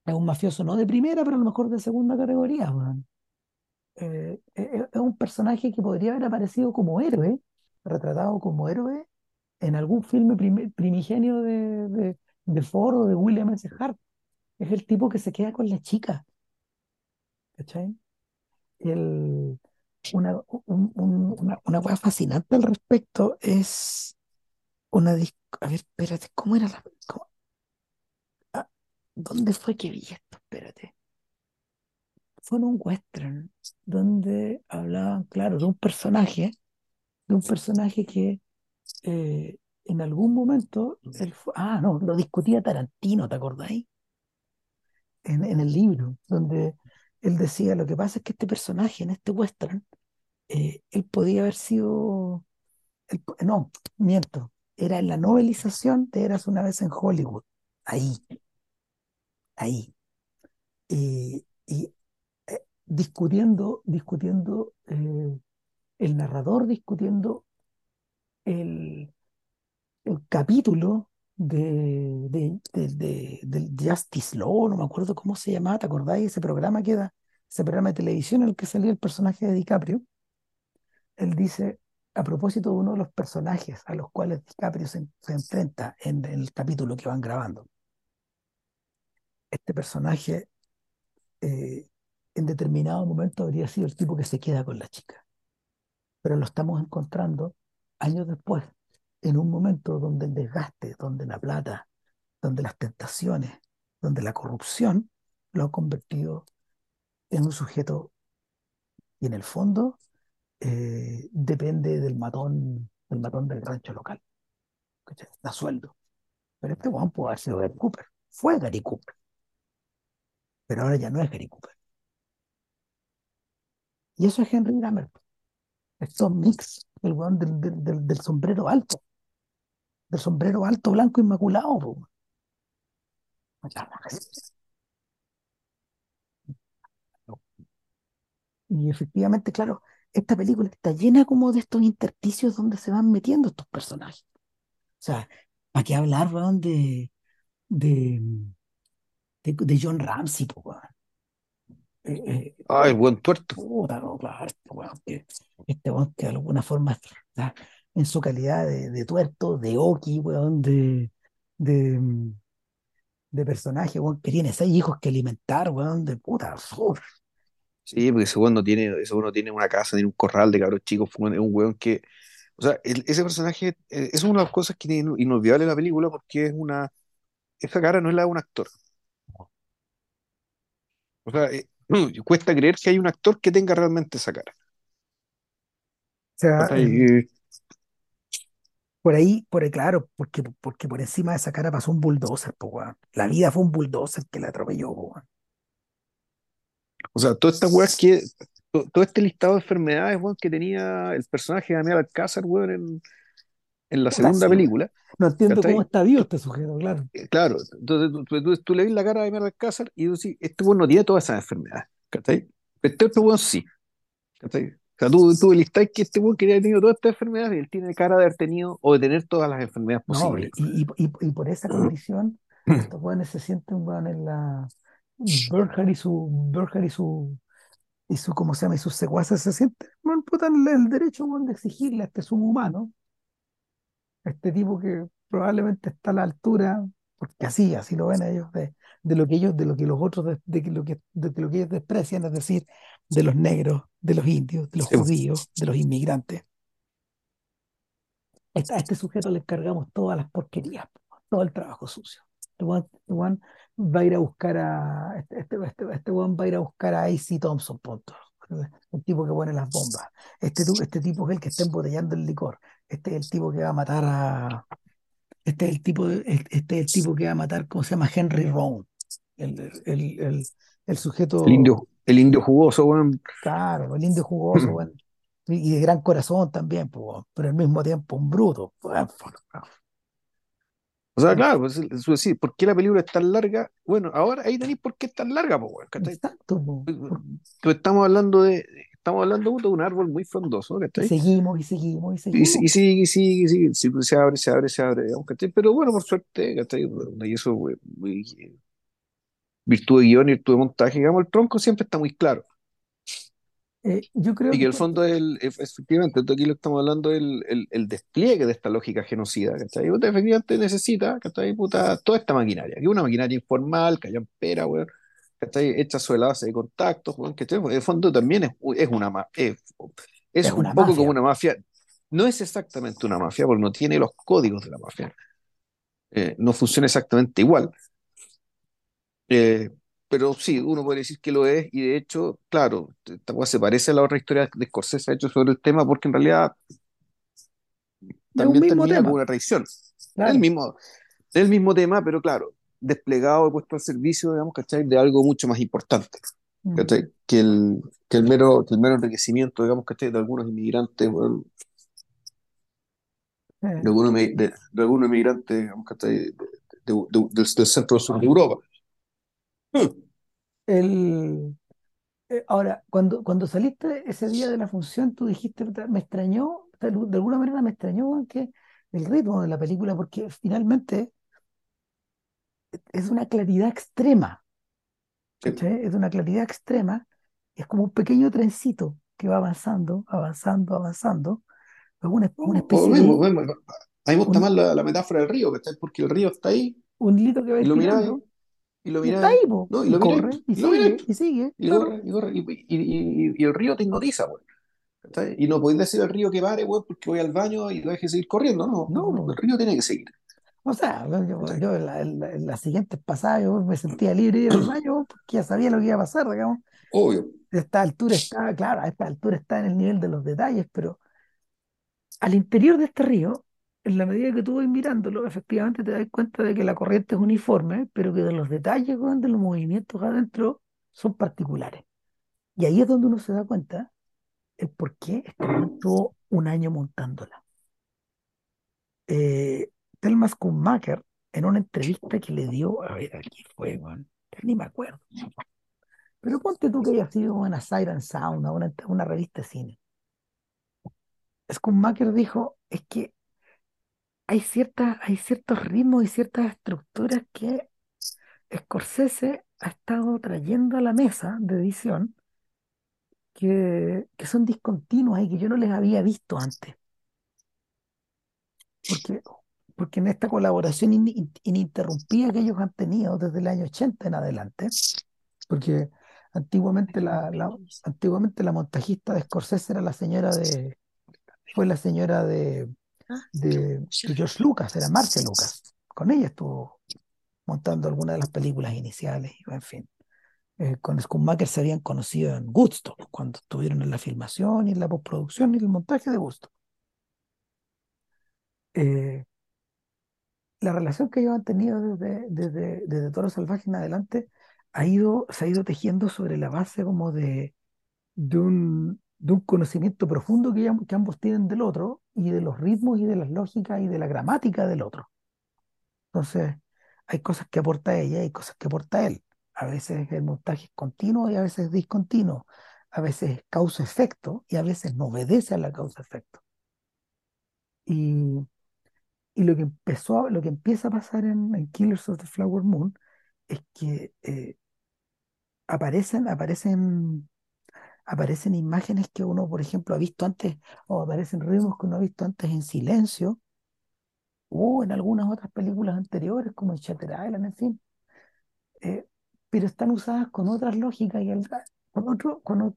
es un mafioso no de primera, pero a lo mejor de segunda categoría, weón. Eh, es, es un personaje que podría haber aparecido como héroe, retratado como héroe en algún filme prim- primigenio de, de, de Ford o de William S. Hart. Es el tipo que se queda con la chica, ¿cachai? El, una, un- un- una, una cosa fascinante al respecto es una... A ver, espérate, ¿cómo era la... ah, ¿dónde fue que vi esto? Espérate. Fue en un western donde hablaban, claro, de un personaje, de un personaje que eh, en algún momento, él fue- ah, no, lo discutía Tarantino, ¿te acordáis? En, en el libro, donde él decía, lo que pasa es que este personaje en este western, eh, él podía haber sido, él no, miento, era en la novelización de Eras una vez en Hollywood, ahí, ahí, y, y, eh, discutiendo, discutiendo, eh, el narrador discutiendo el, el capítulo de, de, de- de- Justice Law, no me acuerdo cómo se llamaba, ¿te acordáis? Ese programa que da, ese programa de televisión en el que salía el personaje de DiCaprio. Él dice, a propósito de uno de los personajes a los cuales DiCaprio se, se enfrenta en, en el capítulo que van grabando. Este personaje eh, en determinado momento habría sido el tipo que se queda con la chica, pero lo estamos encontrando años después, en un momento donde el desgaste, donde la plata, donde las tentaciones, donde la corrupción lo ha convertido en un sujeto y en el fondo eh, depende del matón, del matón del rancho local. Da sueldo. Pero este Juan haber sido Gary Cooper, fue Gary Cooper, pero ahora ya no es Gary Cooper. Y eso es Henry Grammer, estos mix, el weón del, del, del, del sombrero alto, del sombrero alto blanco inmaculado. po. Y efectivamente, claro, esta película está llena como de estos intersticios donde se van metiendo estos personajes. O sea, ¿para qué hablar, weón, de, de, de, de John Ramsey, po, weón? Eh, eh, Ah, el buen tuerto. puta, no, claro, este weón que, este weón que de alguna forma está en su calidad de, de tuerto, de Oki, weón, de, de, mm, de personaje, weón, que tiene seis hijos que alimentar, weón, de puta, uf, Sí, porque ese weón no tiene, ese weón no tiene una casa, tiene un corral de cabros chicos, es un weón que, o sea, el- ese personaje eh, es una de las cosas que inu- inolvidable la película porque es una, esa cara no es la de un actor. O sea, eh, cuesta creer que hay un actor que tenga realmente esa cara. O sea, Eh, por ahí, por ahí, claro, porque, porque por encima de esa cara pasó un bulldozer, po. La vida fue un bulldozer que la atropelló, po, o sea, todas estas weas que, to- todo este listado de enfermedades, weón, que tenía el personaje de Daniel Alcázar, weón, en, en la segunda película, No entiendo cómo está vivo este sujeto, claro. eh, claro, entonces tú, tú- tú- tú le ves la cara de Alcázar y tú decís, este weón no tiene todas esas enfermedades, ¿cachai? Pero este otro weón sí. ¿Cachai? O sea, tú, tú listáis que este weón que haya tenido todas estas enfermedades y él tiene cara de haber tenido o de tener todas las enfermedades No, posibles. y, y, y, y por esa condición, estos weones se sienten, weón, en la. Berger y su. Berger y su. Y su, ¿cómo se llama? Y sus secuaces se sienten, weón, puta, en el derecho, weón, de exigirle a este subhumano, a este tipo que probablemente está a la altura, porque así, así lo ven ellos, de, de lo que ellos, de lo que los otros, de, de lo que, de lo que ellos desprecian, es decir, de los negros, de los indios, de los Sí, judíos, de los inmigrantes. A este sujeto le encargamos todas las porquerías, todo el trabajo sucio. Este weón, este va a ir a buscar a. Este, este, este, este va a ir a buscar a A.C. Thompson, punto. El tipo que pone las bombas. Este, este tipo es el que está embotellando el licor. Este es el tipo que va a matar a. Este es el tipo, de- este es el tipo que va a matar, ¿cómo se llama? Henry Rowan. El, el, el, el el sujeto, indio, el indio jugoso, weón. claro, el indio jugoso, weón. Y de gran corazón también, pues, pero al mismo tiempo un bruto. O sea, claro, pues, sí, ¿por qué la película es tan larga? Bueno, ahora ahí tenéis por qué es tan larga, pues. Exacto, po. Pues estamos hablando de, estamos hablando de un árbol muy frondoso, Y ¿cachai? seguimos y seguimos y Y, seguimos. y sigue, y sigue, y sigue, sí, pues, se abre, se abre, se abre, ¿cachai? Pero bueno, por suerte, ¿cachai? Y eso, muy- virtud de guion y virtud de montaje, digamos, el tronco siempre está muy claro. Eh, yo creo Y que el fondo es, el, efectivamente, aquí lo estamos hablando, el, el, el despliegue de esta lógica genocida, ¿cachai? Puta, efectivamente necesita, ¿cachai? Puta, toda esta maquinaria, que es una maquinaria informal, callampera, weón, ¿cachai? Hecha sobre la base de contactos, ¿cachai? En el fondo también es, es una ma- es, es es un una poco como mafia. una mafia. No es exactamente una mafia, porque no tiene los códigos de la mafia. Eh, no funciona exactamente igual. Eh, pero sí, uno puede decir que lo es, y de hecho, claro, esta cosa se parece a la otra historia de Scorsese ha hecho sobre el tema, porque en realidad Es un también mismo termina tema, una traición. El claro. mismo, el mismo tema, pero claro, desplegado y puesto al servicio, digamos, ¿cachai? De algo mucho más importante, Mm. ¿cachai? Que el, que el mero, que el mero enriquecimiento, digamos, ¿cachai? De algunos inmigrantes, bueno, de algunos, de, de algunos inmigrantes, digamos, ¿cachai? De- de- de- del, del centro sur de Europa. El, eh, ahora, cuando, cuando saliste ese día de la función, tú dijiste, "Puta, me extrañó, de, alguna manera me extrañó que el ritmo de la película, porque finalmente es una claridad extrema, Sí. Es una claridad extrema, es como un pequeño trencito que va avanzando, avanzando, avanzando, es una, una especie mismo, de mismo, a mí me gusta un, más la, la metáfora del río, ¿cachai? Porque el río está ahí un hilito que va y lo tirando y lo y ahí, po, no, y y lo corre, y y lo sigue, y sigue, y claro. corre, y corre, y, y, y, y el río te hipnotiza. ¿cachai? Y no podéis decir al río que pare, weón, porque voy al baño y lo deje seguir corriendo. No, No, no, el río tiene que seguir. O sea, yo, yo en, la- en la- en las siguientes pasadas yo me sentía libre al baño porque ya sabía lo que iba a pasar, digamos. Obvio. A esta altura está, claro, a esta altura está en el nivel de los detalles, pero al interior de este río, en la medida que tú vas mirándolo, efectivamente te das cuenta de que la corriente es uniforme, pero que de los detalles, de los movimientos adentro son particulares. Y ahí es donde uno se da cuenta el por qué este weón tuvo un año montándola. Eh, Thelma Schumacher, en una entrevista que le dio, a ver, aquí fue, ya ni me acuerdo. Pero ponte tú que haya sido una Siren Sound, una, una revista de cine. Schumacher dijo, es que hay, ciertas, hay ciertos ritmos y ciertas estructuras que Scorsese ha estado trayendo a la mesa de edición que, que son discontinuas y que yo no les había visto antes. Porque, porque en esta colaboración in- in- ininterrumpida que ellos han tenido desde el año 80 en adelante, porque antiguamente la, antiguamente la montajista de Scorsese era la señora de, fue la señora de, George Lucas, era Marcia Lucas. Con ella estuvo montando algunas de las películas iniciales, en fin. Eh, con Schumacher se habían conocido en Woodstock, cuando estuvieron en la filmación y en la postproducción y el montaje de Woodstock. Eh, la relación que ellos han tenido desde, desde, desde Toro Salvaje en adelante ha ido, se ha ido tejiendo sobre la base como de, de un, de un conocimiento profundo que, que ambos tienen del otro y de los ritmos y de las lógicas y de la gramática del otro. Entonces, hay cosas que aporta ella y cosas que aporta él. A veces el montaje es continuo y a veces es discontinuo. A veces es causa-efecto y a veces no obedece a la causa-efecto. Y, y lo que empezó, lo que empieza a pasar en, en Killers of the Flower Moon es que eh, aparecen, aparecen, aparecen imágenes que uno, por ejemplo, ha visto antes, o aparecen ritmos que uno ha visto antes en silencio, o en algunas otras películas anteriores, como en Shutter Island, en fin. eh, pero están usadas con otras lógicas y al, con otro, con, o-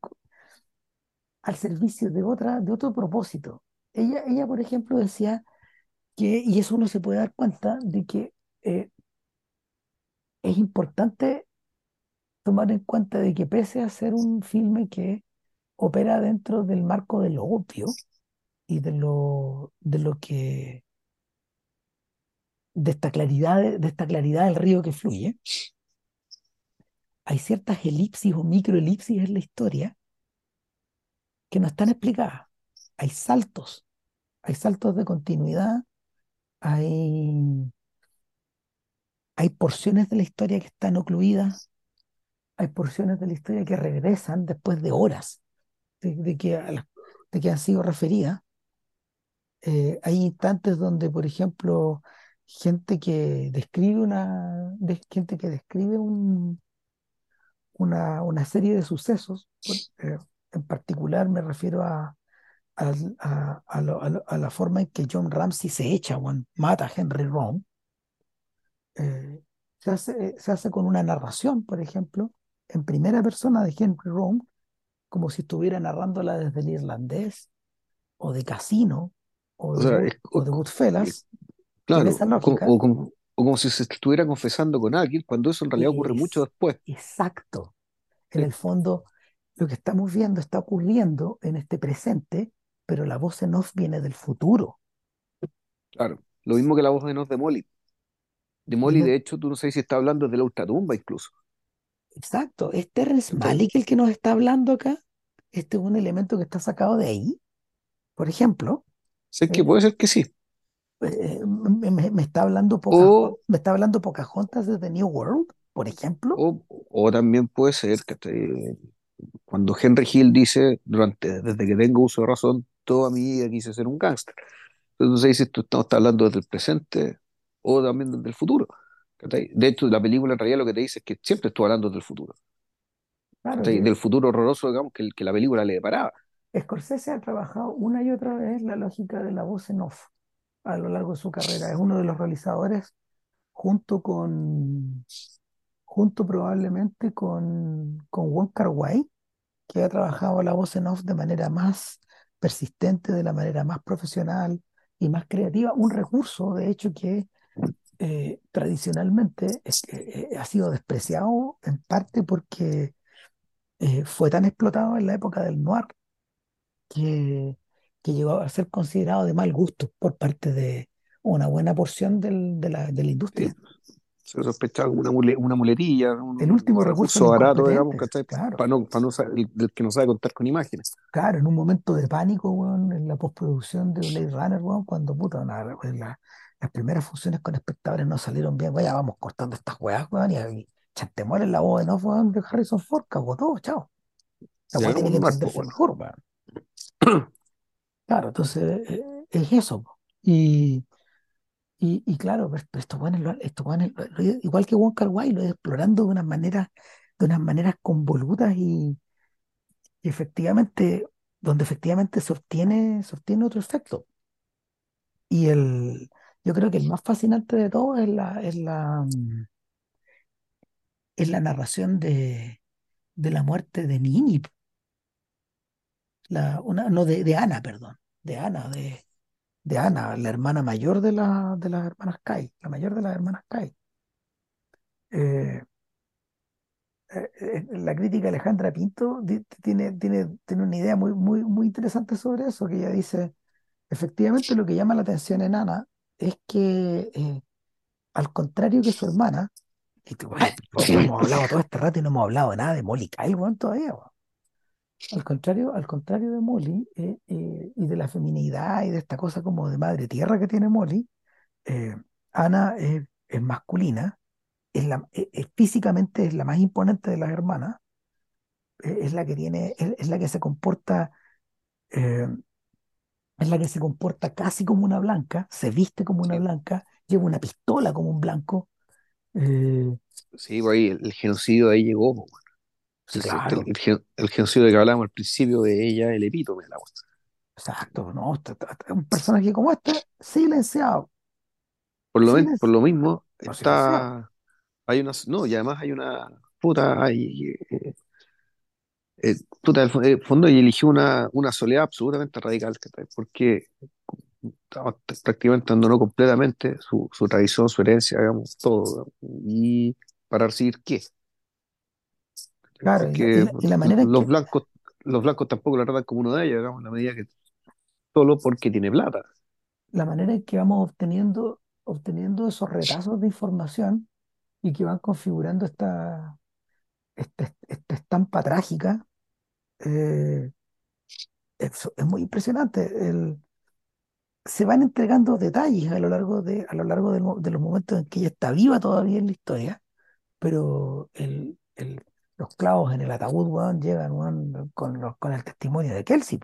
al servicio de otra, de otro propósito. Ella, ella, por ejemplo, decía que, y eso uno se puede dar cuenta, de que eh, es importante tomar en cuenta de que pese a ser un filme que opera dentro del marco de lo obvio y de lo, de lo que, de esta claridad, de esta claridad del río que fluye, hay ciertas elipsis o microelipsis en la historia que no están explicadas. Hay saltos, hay saltos de continuidad, hay, hay porciones de la historia que están ocluidas, hay porciones de la historia que regresan después de horas de, que, de que han sido referidas. Eh, hay instantes donde, por ejemplo, gente que describe una, gente que describe un, una, una serie de sucesos, eh, en particular me refiero a, al- a, a lo- a lo- a la forma en que John Ramsey se echa, bueno, mata a Henry Rome, eh, se hace, se hace con una narración, por ejemplo, en primera persona de Henry Rome, como si estuviera narrándola desde el irlandés, o de Casino, o O de, sea, Good- es, o de es- Goodfellas, claro, lógica, o, como, o como si se estuviera confesando con alguien, cuando eso en realidad ocurre mucho es después. exacto. En Sí, el fondo, lo que estamos viendo está ocurriendo en este presente, pero la voz en off viene del futuro. claro. Lo mismo que la voz de Nos de Molly. De Molly, de hecho, tú no sabes si está hablando de la ultratumba incluso. exacto. ¿Es Terrence. Malick el que nos está hablando acá? Este es un elemento que está sacado de ahí. Por ejemplo, Sé que eh, puede ser que sí. eh, me, me- está hablando Pocahontas, O, me está hablando Pocahontas de The New World, por ejemplo. o, o también puede ser que cuando Henry Hill dice, durante, desde que tengo uso de razón, toda mi vida quise ser un gángster. Entonces dices, tú estamos hablando desde el presente o también desde el futuro. De hecho, la película en realidad lo que te dice es que siempre estuvo hablando del futuro. Claro Del futuro horroroso, digamos, que, la película le deparaba. Scorsese ha trabajado una y otra vez la lógica de la voz en off a lo largo de su carrera. Es uno de los realizadores junto con, junto probablemente con, con Wong Kar-wai, que ha trabajado la voz en off de manera más persistente, de la manera más profesional y más creativa. Un recurso, de hecho, que eh, tradicionalmente que, eh, ha sido despreciado en parte porque eh, fue tan explotado en la época del noir que, que llegó a ser considerado de mal gusto por parte de una buena porción de la, de la industria. Se sospechaba como una, mule- una muletilla, El un, último un recurso barato, digamos, claro, Para no, para no, el- del que no sabe contar con imágenes. claro, en un momento de pánico, weón, en la postproducción de Blade Runner, weón, cuando puta, na- en la- las primeras funciones con espectadores no salieron bien, vaya, vamos cortando estas weas, weón, y, y chantemor en la voz de no, weón, de Harrison Ford, cagó todo, chao. La wea tiene que un entenderse mejor, weón. Claro, entonces eh, es eso. Y, y, y claro, pero weones lo- estos igual que Wong Kar-wai, lo explorando de unas maneras, de unas maneras convolutas y, y efectivamente, donde efectivamente se obtiene, se obtiene otro efecto. Y el, yo creo que el más fascinante de todo es la, es la, mm, es la narración de, de la muerte de Nini, la, una, no, de, de Ana, perdón, de Ana, de, de Ana, la hermana mayor de, la, de las hermanas Kai, la mayor de las hermanas Kai. Eh, eh, eh, la crítica Alejandra Pinto tiene, tiene, tiene una idea muy, muy, muy interesante sobre eso, que ella dice, efectivamente lo que llama la atención en Ana es que, eh, al contrario que su hermana, y hemos hablado todo este rato y no hemos hablado nada de Molly Kyle, todavía. Al contrario, al contrario de Molly, eh, eh, y de la feminidad y de esta cosa como de madre tierra que tiene Molly, eh, Ana es, es masculina, es la, es- es- físicamente es la más imponente de las hermanas, eh, es la que tiene, es, la que se comporta, es la que se comporta casi como una blanca, se viste como una Sí, blanca, lleva una pistola como un blanco. sí, por ahí el, el genocidio ahí llegó. bueno. El, claro, el el genocidio de que hablábamos al principio de ella, el epítome de la cuestión. exacto, ¿no? Un personaje como este, silenciado, Por lo, men- por silenciado, lo mismo, no silenciado. está, hay una, no, y además hay una, puta, hay, eh, eh, puta, el eh, fondo y eligió una, una soledad absolutamente radical, porque prácticamente abandonó completamente su, su tradición, su herencia, digamos, todo, y para recibir qué. Claro, y la, y porque la- y la manera en los que, blancos, los blancos tampoco la tratan como uno de ellos, digamos, en la medida que solo porque tiene plata. la manera en que vamos obteniendo, obteniendo esos retazos de información y que van configurando esta, esta, esta estampa trágica, eh, es, es muy impresionante. El- se van entregando detalles a lo largo de, a lo largo de, los momentos en que ella está viva todavía en la historia, pero el, el- los clavos en el ataúd, weón, llegan, weón, con, los- con el testimonio de Kelsey. O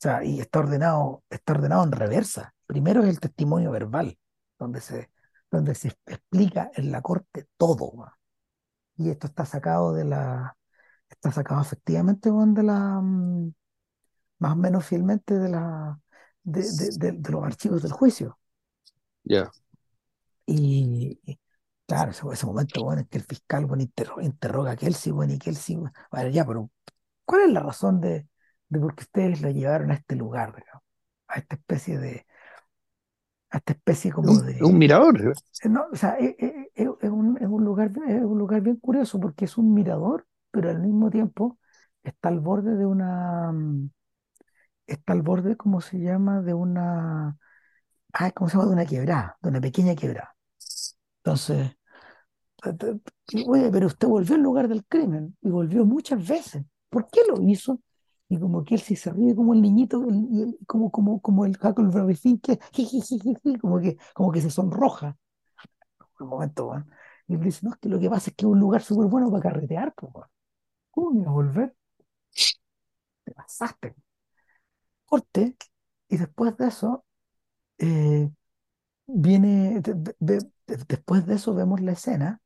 sea, y está ordenado, está ordenado en reversa. Primero es el testimonio verbal, donde se, donde se explica en la corte todo, weón. Y esto está sacado de la, está sacado efectivamente, weón, de la, mm, más o menos fielmente de la, de, de- de- de los archivos del juicio. Ya, Y, y, claro, ese, ese momento, bueno, en que el fiscal, bueno, interro- interroga a Kelsey, bueno, y Kelsey, bueno, bueno, ya, pero ¿cuál es la razón de, de por qué ustedes lo llevaron a este lugar, digamos? A esta especie de, a esta especie es como un, es un de, mirador, ¿eh? eh, no, o sea, es, es- es- es un, es un lugar, es un lugar bien curioso porque es un mirador, pero al mismo tiempo está al borde de una, está al borde, ¿cómo se llama? De una, ah, ¿cómo se llama? De una quebrada, de una pequeña quebrada. Entonces, oye, pero usted volvió al lugar del crimen y volvió muchas veces. ¿Por qué lo hizo? Y como que él sí se ríe como el niñito, como, como, como el Huckleberry Finn, que como que, como que se sonroja un momento. Y él dice, no, es que lo que pasa es que es un lugar súper bueno para carretear, pues. ¿Cómo me iba a volver? Te pasaste. corte, y después de eso, eh, viene, de- de- después de eso vemos la escena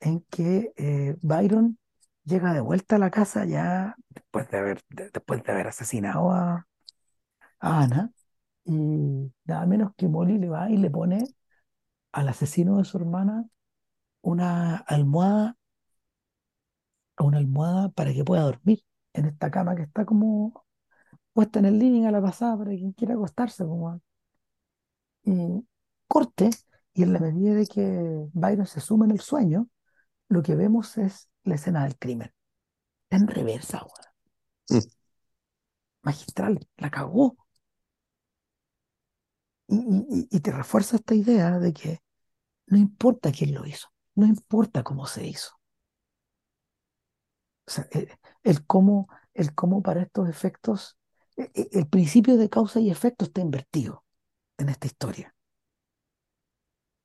en que eh, Byron llega de vuelta a la casa ya después de haber, de- después de haber asesinado a, a Ana, y nada menos que Molly le va y le pone al asesino de su hermana una almohada, una almohada para que pueda dormir en esta cama que está como puesta en el living a la pasada para quien quiera acostarse, como y corte, y en la medida de que Byron se suma en el sueño, lo que vemos es la escena del crimen. Está en reversa, weón. Mm. Magistral, la cagó. Y, y- y- te refuerza esta idea de que no importa quién lo hizo, no importa cómo se hizo. O sea, el, el cómo, el cómo para estos efectos, e- e- el principio de causa y efecto está invertido en esta historia.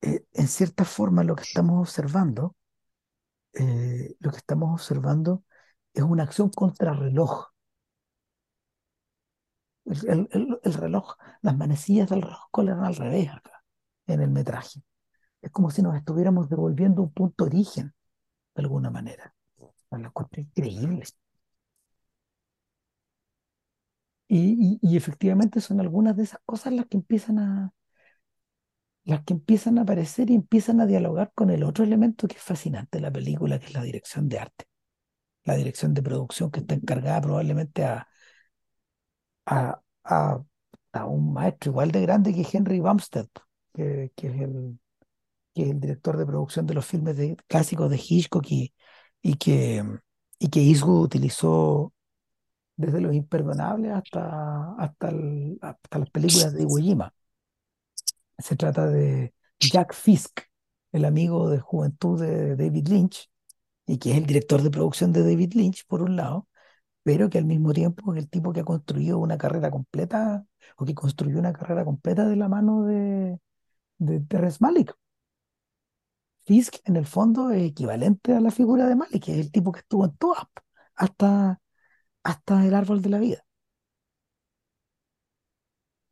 Eh, en cierta forma, lo que estamos observando, eh, lo que estamos observando es una acción contra reloj. El, el- el- el reloj, las manecillas del reloj corren al revés acá, en el metraje. Es como si nos estuviéramos devolviendo un punto origen, de alguna manera. Lo encuentro increíble. Y, y efectivamente son algunas de esas cosas las que empiezan a, las que empiezan a aparecer y empiezan a dialogar con el otro elemento que es fascinante de la película, que es la dirección de arte, la dirección de producción que está encargada probablemente a, a, a, un maestro igual de grande que Henry Bumstead, que, que es el, que el director de producción de los filmes de, clásicos de Hitchcock y, y que, y que Eastwood utilizó desde Los Imperdonables hasta, hasta, hasta las películas de Iwo Jima. Se trata de Jack Fisk, el amigo de juventud de David Lynch, y que es el director de producción de David Lynch, por un lado, pero que al mismo tiempo es el tipo que ha construido una carrera completa, o que construyó una carrera completa de la mano de, de Terrence. Fisk, en el fondo, es equivalente a la figura de Malick, que es el tipo que estuvo en todas, hasta, hasta el árbol de la vida.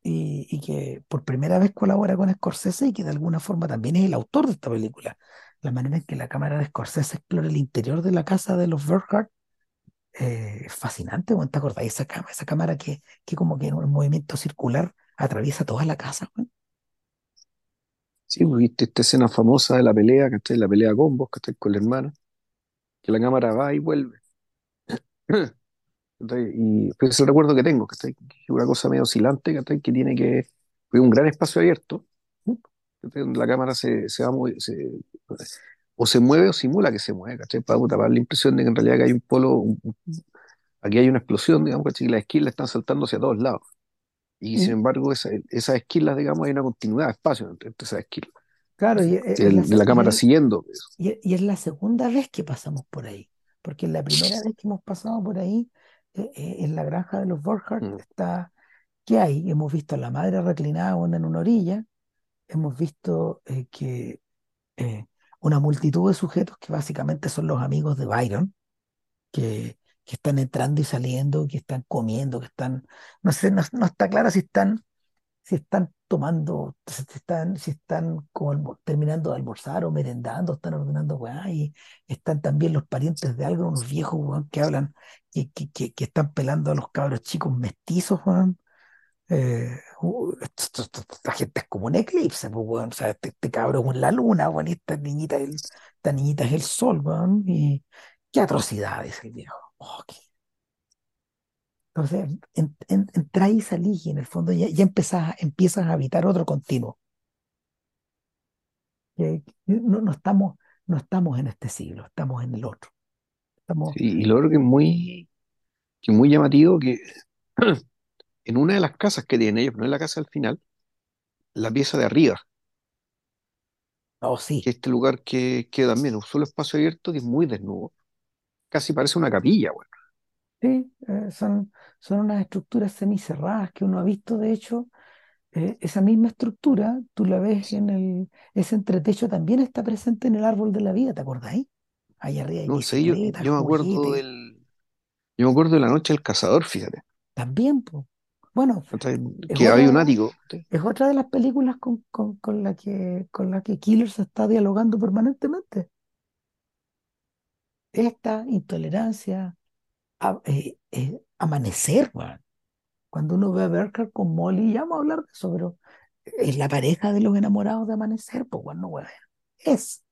Y, que por primera vez colabora con Scorsese y que de alguna forma también es el autor de esta película. La manera en que la cámara de Scorsese explora el interior de la casa de los Burkhardt eh, es fascinante. ¿no? ¿Te acordáis esa cámara, esa cámara que, que como que en un movimiento circular atraviesa toda la casa? weón? Sí, pues, viste esta escena famosa de la pelea, ¿cachai? La pelea con vos, ¿cachai? Con la hermana, que la cámara va y vuelve. ¿cachai? Y pues, es el recuerdo que tengo, ¿cachai? Que es una cosa medio oscilante, ¿cachai? Que tiene que, es un gran espacio abierto, ¿cachai? Donde la cámara se, se va muy, se- o se mueve o simula que se mueve, ¿cachai? Para dar la impresión de que en realidad que hay un polo, un- aquí hay una explosión, digamos, ¿cachai? Y las esquilas están saltando hacia todos lados. Y sin Y embargo, esa- esas esquilas, digamos, hay una continuidad de espacio entre, entre esas esquilas. claro, y es, es la, El- de la y cámara es- siguiendo y es- y es la segunda vez que pasamos por ahí, porque la primera vez que hemos pasado por ahí, eh, eh, en la granja de los Burkhardt, Mm. está, ¿qué hay? Hemos visto a la madre reclinada en una orilla, hemos visto eh, que una multitud de sujetos que básicamente son los amigos de Byron, que, que están entrando y saliendo, que están comiendo, que están, no sé, no, no está claro si están, si están tomando, si están, si están como terminando de almorzar o merendando, están ordenando weá, y están también los parientes de algo, unos viejos que hablan, que, que, que, están pelando a los cabros chicos mestizos, weón. Eh, esta gente es como un eclipse, pues, weón. O sea, este, este cabrón es la luna, weón, y esta niñita el, esta niñita es el sol, weón. Y qué atrocidades el viejo. Oh, Entonces, en, en, entra y salís y en el fondo ya, ya empezás, empiezas a habitar otro continuo. No, no estamos, no estamos en este siglo, estamos en el otro. Estamos, Sí, y lo otro que es muy, que es muy llamativo, que en una de las casas que tienen ellos, no en la casa al final, la pieza de arriba, oh, sí, es este lugar que, que también es un solo espacio abierto que es muy desnudo, casi parece una capilla, bueno. Sí, eh, son, son unas estructuras semicerradas que uno ha visto, de hecho eh, esa misma estructura, tú la ves en el, ese entretecho también está presente en el árbol de la vida, ¿te acordáis? Ahí arriba hay No sé, yo, me acuerdo juguetes, del, yo me acuerdo de la noche del cazador, fíjate. también, po. Bueno, Que hay un otra, ático. es otra de las películas con, con, con la que, con la que Killer se está dialogando permanentemente. Esta intolerancia, a- eh, eh, amanecer. Cuando uno ve a Berker con Molly, ya vamos a hablar de eso, pero es la pareja de los enamorados de amanecer, pues bueno. Es.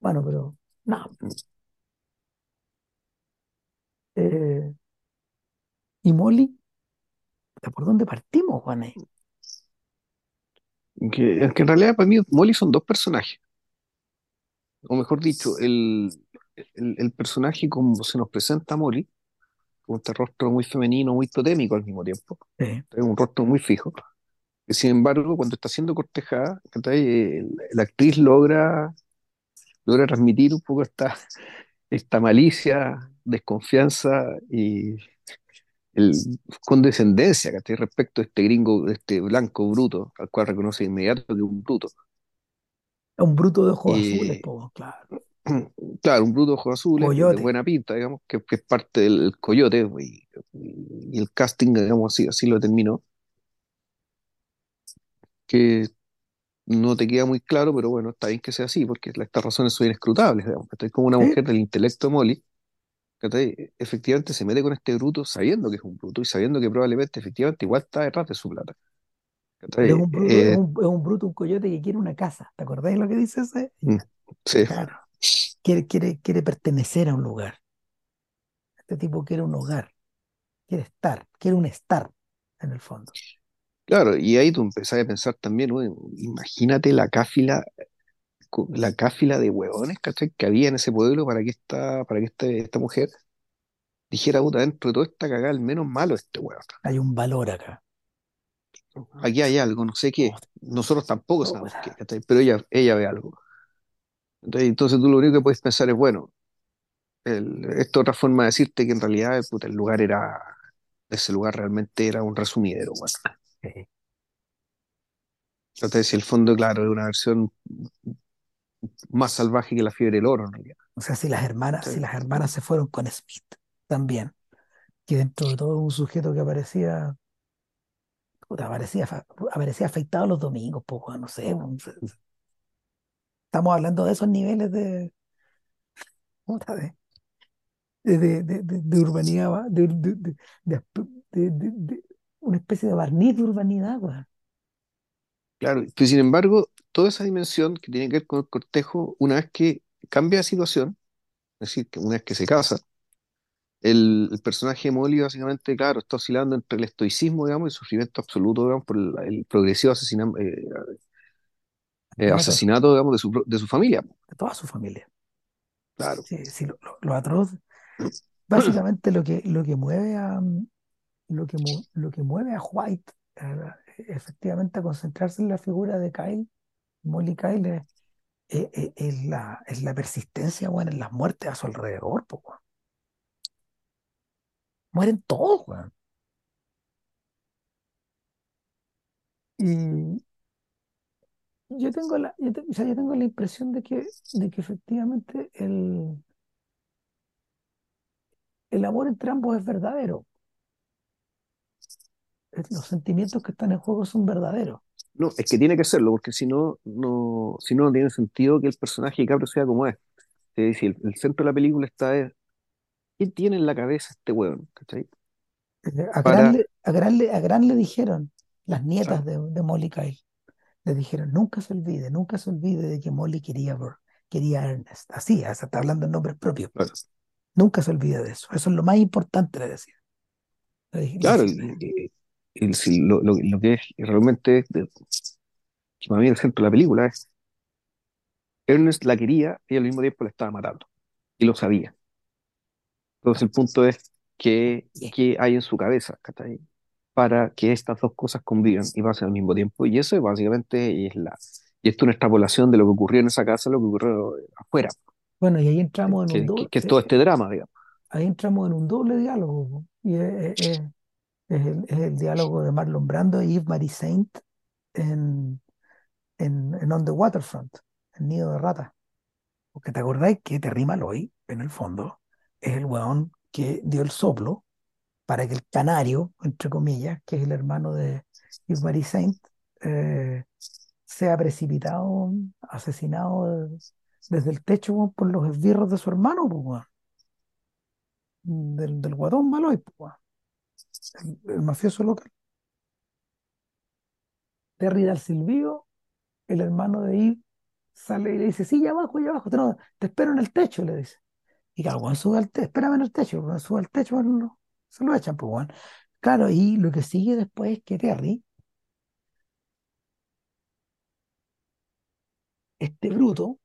Bueno, pero no. eh, y Molly, ¿por dónde partimos, Juan? Que, que en realidad para mí Molly son dos personajes. O mejor dicho, el, el, el personaje como se nos presenta a Molly, con este rostro muy femenino, muy totémico al mismo tiempo. Sí. Es un rostro muy fijo. Que sin embargo, cuando está siendo cortejada. Eh, la actriz logra, logra transmitir un poco esta, esta malicia, desconfianza y el, condescendencia, ¿cachai? Respecto a este gringo, este blanco bruto, al cual reconoce de inmediato que es un bruto. Un bruto de ojos azules, claro. claro, un bruto de ojos azules, de buena pinta, digamos, que, que es parte del coyote, y, y el casting, digamos, así, así lo terminó, que no te queda muy claro, pero bueno, está bien que sea así, porque estas razones son inescrutables, digamos, ¿cachai? Como una mujer del intelecto de Molly, ¿cachai? Efectivamente se mete con este bruto sabiendo que es un bruto y sabiendo que probablemente efectivamente igual está detrás de su plata, es un bruto, es Eh, un, es un bruto, un coyote que quiere una casa. ¿Te acordáis lo que dice ese? mm, sí, Claro. Quiere, quiere, quiere pertenecer a un lugar. Este tipo quiere un hogar, quiere estar, quiere un estar, en el fondo. claro, y ahí tú empezás a pensar también, bueno, imagínate la cáfila, la cáfila de hueones, ¿cachai? Que había en ese pueblo para que esta, para que este- esta mujer dijera, puta, dentro de toda esta cagada, el menos malo es este hueón. Hay un valor acá. Aquí hay algo, no sé qué. Nosotros tampoco sabemos qué. Pero ella, ella ve algo. Entonces, entonces tú lo único que puedes pensar es, bueno, el, esta otra forma de decirte que en realidad puta, el lugar era, ese lugar realmente era un resumidero, bueno. sí. Entonces, si el fondo, claro, es una versión más salvaje que la fiebre del oro, en realidad. O sea, si las hermanas, si ¿cachai? las hermanas se fueron con Smith también, que dentro de todo un sujeto que aparecía, puta, aparecía, aparecía afeitado los domingos, poco, no sé, se- estamos hablando de esos niveles de, puta, de, de, de, de- urbanidad, de, de, una especie de barniz de urbanidad. Claro, pero sin embargo, toda esa dimensión que tiene que ver con el cortejo, una vez que cambia de situación, es decir, que una vez que se casa, el, el personaje de Molly básicamente, claro, está oscilando entre el estoicismo, digamos, y el sufrimiento absoluto, digamos, por el, el progresivo asesina- eh, eh, Asesinato asesinato, digamos, de su, de su familia. de toda su familia. Claro. Sí, sí, lo, atroz. Básicamente lo que, lo que mueve a, lo que, lo que mueve a White eh, efectivamente a concentrarse en la figura de Kyle, Molly Kyle, es, es- es- es la, es la persistencia, bueno, en las muertes a su alrededor, po, weón. Mueren todos, weón. Y yo tengo la, yo o sea, yo tengo la impresión de que, de que efectivamente el, el amor entre ambos es verdadero. Los sentimientos que están en juego son verdaderos. No, es que tiene que serlo, porque si no, no, si no, no tiene sentido que el personaje de Caprio sea como es. Es decir, el, centro de la película está es, ¿qué tiene en la cabeza este hueón? ¿Cachai? Eh, A Gran Para, le, a Gran le, a Gran le dijeron, las nietas de, de Molly Kyle, le dijeron, nunca se olvide, nunca se olvide de que Molly quería, quería a Ernest. Así, o sea, está hablando en nombre propio. claro, Nunca se olvide de eso. Eso es lo más importante, le decía. Le dije- le claro, lo, lo- lo que es realmente, de- que para mí el centro de la película es, Ernest la quería y al mismo tiempo la estaba matando, y lo sabía. Entonces el punto es que, qué hay en su cabeza, ¿cachai? Para que estas dos cosas convivan y pasen al mismo tiempo. Y eso básicamente es la... Y esto es una extrapolación de lo que ocurrió en esa casa, lo que ocurrió afuera, Bueno, y ahí entramos en un que, que- doble, que es todo este drama, digamos. ahí entramos en un doble diálogo. Y es, es- es- es el, es el diálogo de Marlon Brando y Yves Marie Saint en, en, en On the Waterfront, en Nido de Rata. Porque te acordáis que Terry Malloy, en el fondo, es el weón que dio el soplo para que el canario, entre comillas, que es el hermano de Yves Marie Saint, eh, sea precipitado, asesinado de- desde el techo por los esbirros de su hermano, pues, del, del guatón Maloy, pues, el, el mafioso local. Terry da el el hermano de Yves sale y le dice, sí, ya abajo, ya abajo, te, te espero en el techo, le dice. Y claro, weón, sube al techo, espérame en techo, sube al techo, se lo echan, pues, weón. Claro, y lo que sigue después es que Terry, este bruto,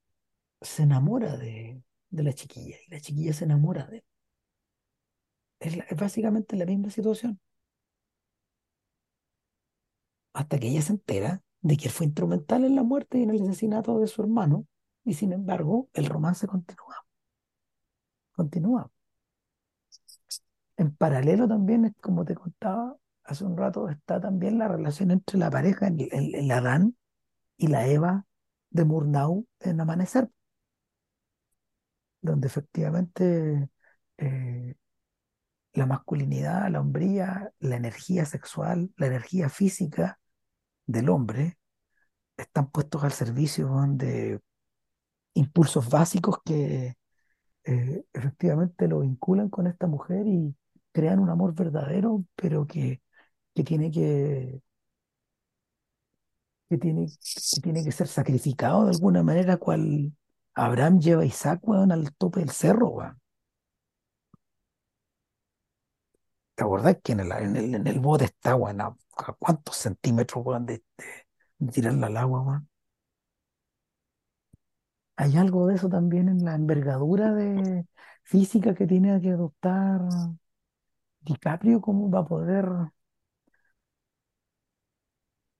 se enamora de, de la chiquilla y la chiquilla se enamora de él. Es, es básicamente la misma situación, hasta que ella se entera de que él fue instrumental en la muerte y en el asesinato de su hermano, y sin embargo, el romance continúa, continúa. En paralelo también, como te contaba hace un rato, está también la relación entre la pareja, el, el, el Adán y la Eva de Murnau en Amanecer, donde efectivamente eh, la masculinidad, la hombría, la energía sexual, la energía física del hombre están puestos al servicio de impulsos básicos que eh, efectivamente lo vinculan con esta mujer y crean un amor verdadero, pero que, que tiene que, que tiene, que ser sacrificado de alguna manera, cual Abraham lleva a Isaac weón, al tope del cerro. weón. ¿Te acordás que en el, en el, en el bote está, weón, a, cuántos centímetros weón, de, de, de tirarla al agua, weón? Hay algo de eso también en la envergadura de física que tiene que adoptar DiCaprio como va a poder,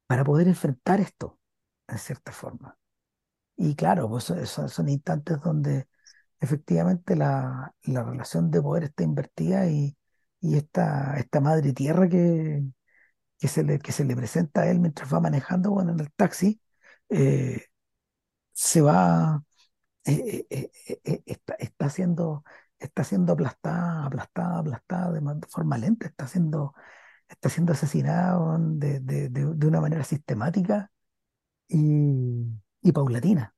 para poder enfrentar esto, en cierta forma. Y claro, pues son instantes donde efectivamente la, la relación de poder está invertida y, y esta, esta madre tierra que, que se le, que se le presenta a él mientras va manejando bueno, en el taxi, eh, se va, eh, eh, eh, eh, está, está siendo, está siendo aplastada, aplastada, aplastada de, ma- de forma lenta, está siendo, está siendo asesinada de, de, de, de una manera sistemática y, y paulatina.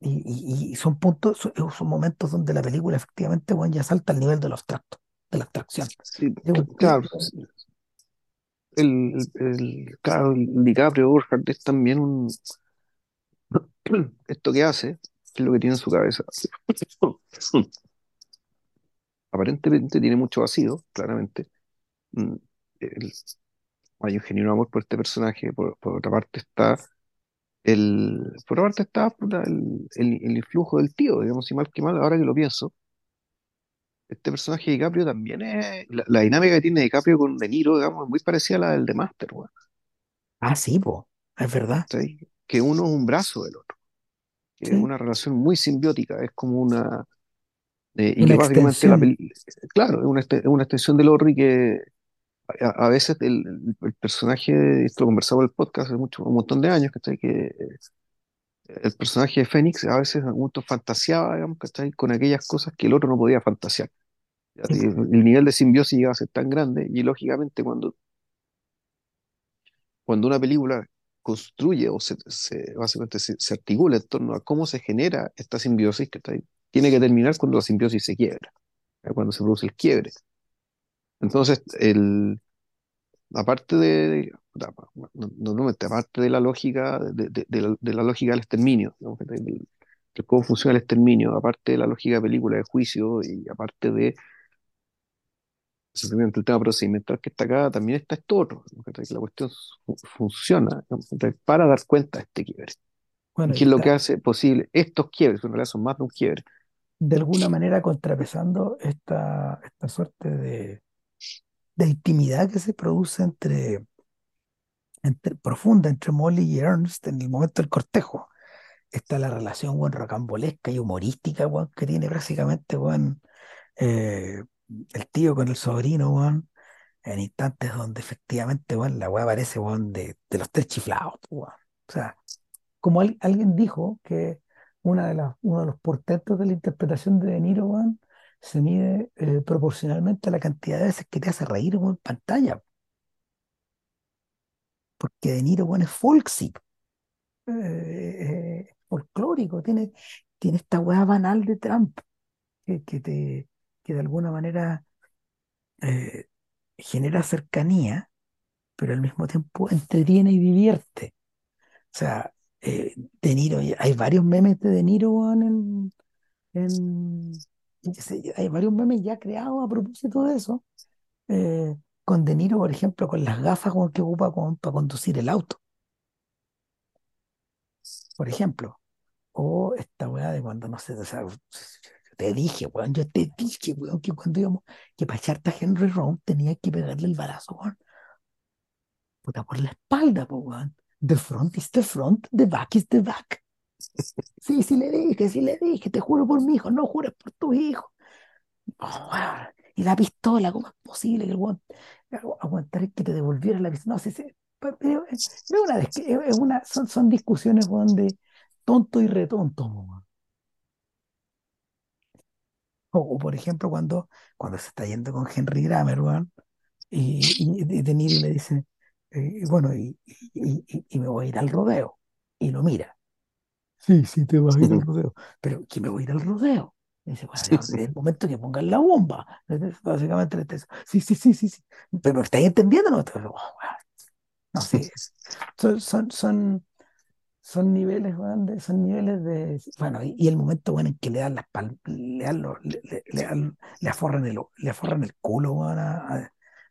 Y, y- y son puntos, son, son momentos donde la película efectivamente weón, ya salta al nivel de lo abstracto, de la abstracción. Sí, claro, llega- el, el, claro, el DiCaprio Burkhardt es también un, esto que hace, es lo que tiene en su cabeza. Aparentemente tiene mucho vacío, claramente. Mm, el- hay un genuino amor por este personaje, por, por otra parte está el, por otra parte está el, el, el influjo del tío, digamos, y mal que mal, ahora que lo pienso, este personaje de DiCaprio también es, la, la dinámica que tiene DiCaprio con De Niro, digamos, es muy parecida a la del de Master, weón, Ah, sí, po, es verdad. Que uno es un brazo del otro, que es Sí, una relación muy simbiótica, es como una, eh, y una que básicamente la claro, es una, es una extensión del y que a, a veces el, el- el personaje, esto lo conversaba en el podcast hace mucho, un montón de años, ¿cachai? Que el personaje de Fénix a veces momento fantaseaba, digamos, ¿cachai? Con aquellas cosas que el otro no podía fantasear. Sí, po. El nivel de simbiosis llegaba a ser tan grande y lógicamente cuando, cuando una película construye o se, básicamente se, articula en torno a cómo se genera esta simbiosis, ¿cachai? Tiene que terminar cuando la simbiosis se quiebra. Cuando se produce el quiebre. Entonces, el, aparte de, aparte de la lógica, de, la, lógica del exterminio, de cómo funciona el exterminio, aparte de la lógica de película de juicio y aparte de el tema procedimental que está acá, también está esto otro. Que la cuestión fu- funciona para dar cuenta de este quiebre. ¿Y Bueno, y qué es lo que hace posible estos quiebres? En realidad son más de un quiebre. de alguna manera contrapesando esta, esta suerte de, de intimidad que se produce entre, entre, profunda entre Molly y Ernst en el momento del cortejo. Está la relación, weón, rocambolesca y humorística, weón, que tiene prácticamente, eh, el tío con el sobrino, weón, en instantes donde efectivamente, weón, la weá parece, weón, de, de los tres chiflados, weón. O sea, como al- alguien dijo que una de las, uno de los portentos de la interpretación de De Niro, weón, se mide eh, proporcionalmente a la cantidad de veces que te hace reír en pantalla. Porque De Niro, weón, es folksy, eh, eh, folclórico, tiene, tiene esta weá banal de Trump que, que te, que de alguna manera eh, genera cercanía, pero al mismo tiempo entretiene y divierte. O sea, eh, De Niro, hay varios memes de De Niro, en, en- hay varios memes ya creados a propósito de eso. Eh, con De Niro, por ejemplo, con las gafas weón, que ocupa con- para conducir el auto, por ejemplo. O esta weá de cuando, no sé, o te dije, weón, yo te dije, weón, que cuando íbamos, que para echarte a Henry Round tenía que pegarle el balazo, weón, puta, por la espalda, po, weón. The front is the front, the back is the back. Sí, sí le dije, sí le dije, te juro por mi hijo, no jures por tu hijo. Oh, weón. Y la pistola, ¿cómo es posible que el weón agu- aguantar que te devolviera la pistola? No, sí, sí, pero- una, es una, son, son discusiones, weón, de tonto y retonto, weón. O, o, por ejemplo, cuando, cuando se está yendo con Henry Grammer, y, y, y De Niro le dice, eh, bueno, y, me voy a ir al rodeo. Y lo mira. Sí, sí, te vas a ir al rodeo. Pero que me voy a ir al rodeo. Y dice, bueno, ya, es el momento que pongan la bomba. Entonces, Básicamente, diciendo, sí, sí, sí, sí, sí. Pero ¿me estáis entendiendo? No, Entonces, oh, no sí, es- son, son, son, son niveles, de- son niveles de, bueno, y, y el momento, bueno, en que le dan las pal- le dan los- le, le, le dan- le aforran el, le aforran el culo, a,